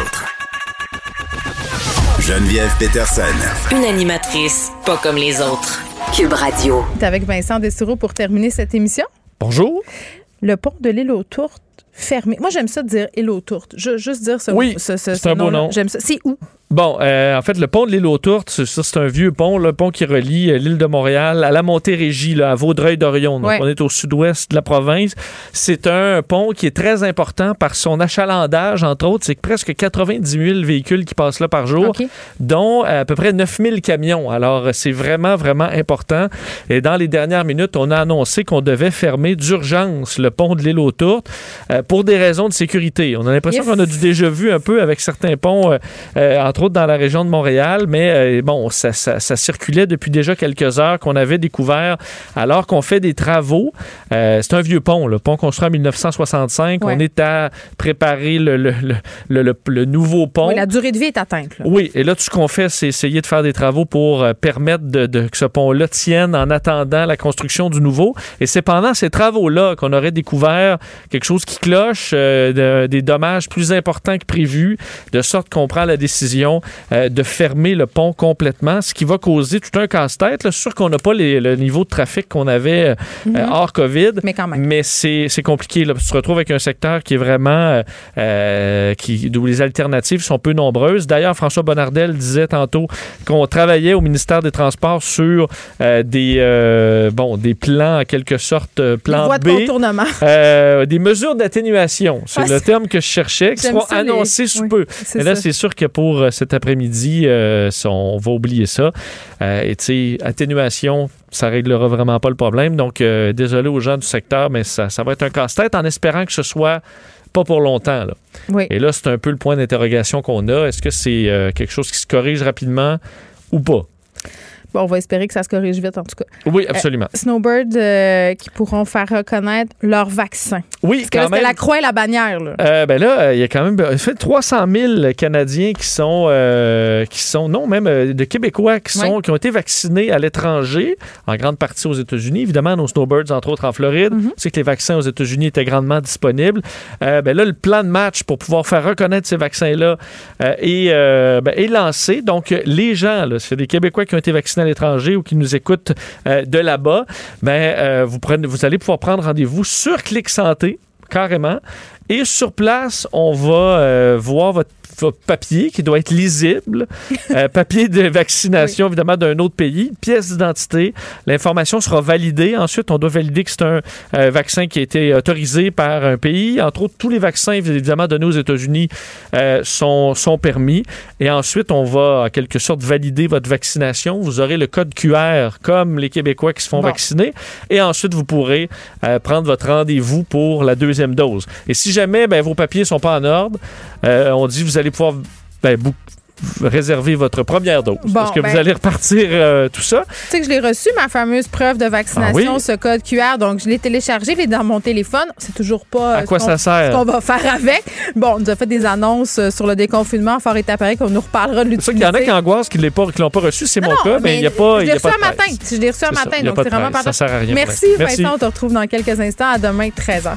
Autres. Geneviève Peterson. Une animatrice pas comme les autres. Cube Radio. T'es avec Vincent Destoureau pour terminer cette émission? Bonjour. Le pont de l'île aux Tourtes fermé. Moi, j'aime ça dire île aux Tourtes. Je, juste dire ce Oui, ce- ce- c'est ce un beau nom-là. nom. J'aime ça. C'est où? Bon, euh, en fait, le pont de l'île aux Tourtes, c'est- un vieux pont, le pont qui relie euh, l'île de Montréal à la Montérégie, là, à Vaudreuil-Dorion. Donc, Ouais. on est au sud-ouest de la province. C'est un pont qui est très important par son achalandage, entre autres. C'est presque 90 000 véhicules qui passent là par jour, dont euh, à peu près 9 000 camions. Alors, c'est vraiment, vraiment important. Et dans les dernières minutes, on a annoncé qu'on devait fermer d'urgence le pont de l'île aux Tourtes euh, pour des raisons de sécurité. On a l'impression Yes. qu'on a du déjà vu un peu avec certains ponts, euh, euh, entre autres dans la région de Montréal, mais euh, bon, ça, ça- ça circulait depuis déjà quelques heures qu'on avait découvert alors qu'on fait des travaux. Euh, c'est un vieux pont, le pont construit en 1965. Ouais. On est à préparer le, le- le- le- nouveau pont. Oui, la durée de vie est atteinte. là. Oui, et là, tout ce qu'on fait, c'est essayer de faire des travaux pour euh, permettre de, de- que ce pont-là tienne en attendant la construction du nouveau. Et c'est pendant ces travaux-là qu'on aurait découvert quelque chose qui cloche, de- des dommages plus importants que prévu, de sorte qu'on prend la décision euh, de fermer le pont complètement, ce qui va causer tout un casse-tête. C'est sûr qu'on n'a pas les- le niveau de trafic qu'on avait euh, Mhm. euh, hors COVID. Mais. Mais c'est compliqué. Là, tu te retrouves avec un secteur qui est vraiment. qui, où les alternatives sont peu nombreuses. D'ailleurs, François Bonnardel disait tantôt qu'on travaillait au ministère des Transports sur des, bon, des plans, en quelque sorte, plans B. de contournement. Des mesures d'atténuation, c'est Ah, le terme que je cherchais, qui seront ça, les- annoncés sous oui, peu. Et là, c'est sûr que pour cet après-midi, euh, on va oublier ça. Euh, et tu sais, atténuation, ça réglera vraiment pas le problème. Donc, euh, désolé aux gens du secteur, mais ça, ça va être un casse-tête en espérant que ce soit pas pour longtemps. Là. Oui. Et là, c'est un peu le point d'interrogation qu'on a. Est-ce que c'est euh, quelque chose qui se corrige rapidement ou pas? On va espérer que ça se corrige vite, en tout cas. Oui, absolument. Euh, Snowbird euh, qui pourront faire reconnaître leur vaccin. oui, Parce que quand même. la croix et la bannière. Là. Euh, ben là, euh, il y a quand même en fait 300 000 Canadiens qui sont, euh, qui sont non, même euh, de Québécois qui, sont, qui ont été vaccinés à l'étranger, en grande partie aux États-Unis. Évidemment, nos snowbirds, entre autres en Floride. Mhm. Tu sais que les vaccins aux États-Unis étaient grandement disponibles. Euh, ben là, le plan de match pour pouvoir faire reconnaître ces vaccins-là euh, est, euh, ben, est lancé. Donc, euh, les gens, là, c'est des Québécois qui ont été vaccinés l'étranger ou qui nous écoutent euh, de là-bas, ben, euh, vous, prenez, vous allez pouvoir prendre rendez-vous sur Clic Santé carrément. Et sur place, on va euh, voir votre, votre papier qui doit être lisible, (laughs) Euh, papier de vaccination évidemment d'un autre pays, pièce d'identité. L'information sera validée. Ensuite, on doit valider que c'est un euh, vaccin qui a été autorisé par un pays. Entre autres, tous les vaccins évidemment donnés aux États-Unis sont, sont permis. Et ensuite, on va en quelque sorte valider votre vaccination. Vous aurez le code QR comme les Québécois qui se font Bon. vacciner. Et ensuite, vous pourrez prendre votre rendez-vous pour la deuxième dose. Et si jamais ben, vos papiers sont pas en ordre, euh, on dit vous allez pouvoir ben, réserver votre première dose. Bon, parce que ben- vous allez repartir euh, tout ça? Tu sais que je l'ai reçu, ma fameuse preuve de vaccination, Ah oui? ce code QR. Donc, je l'ai téléchargé, je l'ai dans mon téléphone. C'est toujours pas À euh, quoi ce qu'on- ça sert? qu'on va faire avec. Bon, on nous a fait des annonces sur le déconfinement fort et appareil qu'on nous reparlera de C'est ça l'utiliser. qu'il y en a qui angoissent, qui ne l'ont pas reçu. C'est mon Non, cas, mais il n'y a pas. Je il l'ai reçu un matin. Je l'ai reçu un matin, il donc c'est vraiment presse. pas Ça sert à rien pour Merci, l'instant. Merci. Vincent. On te retrouve dans quelques instants. À demain, 13h.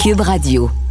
Cube Radio.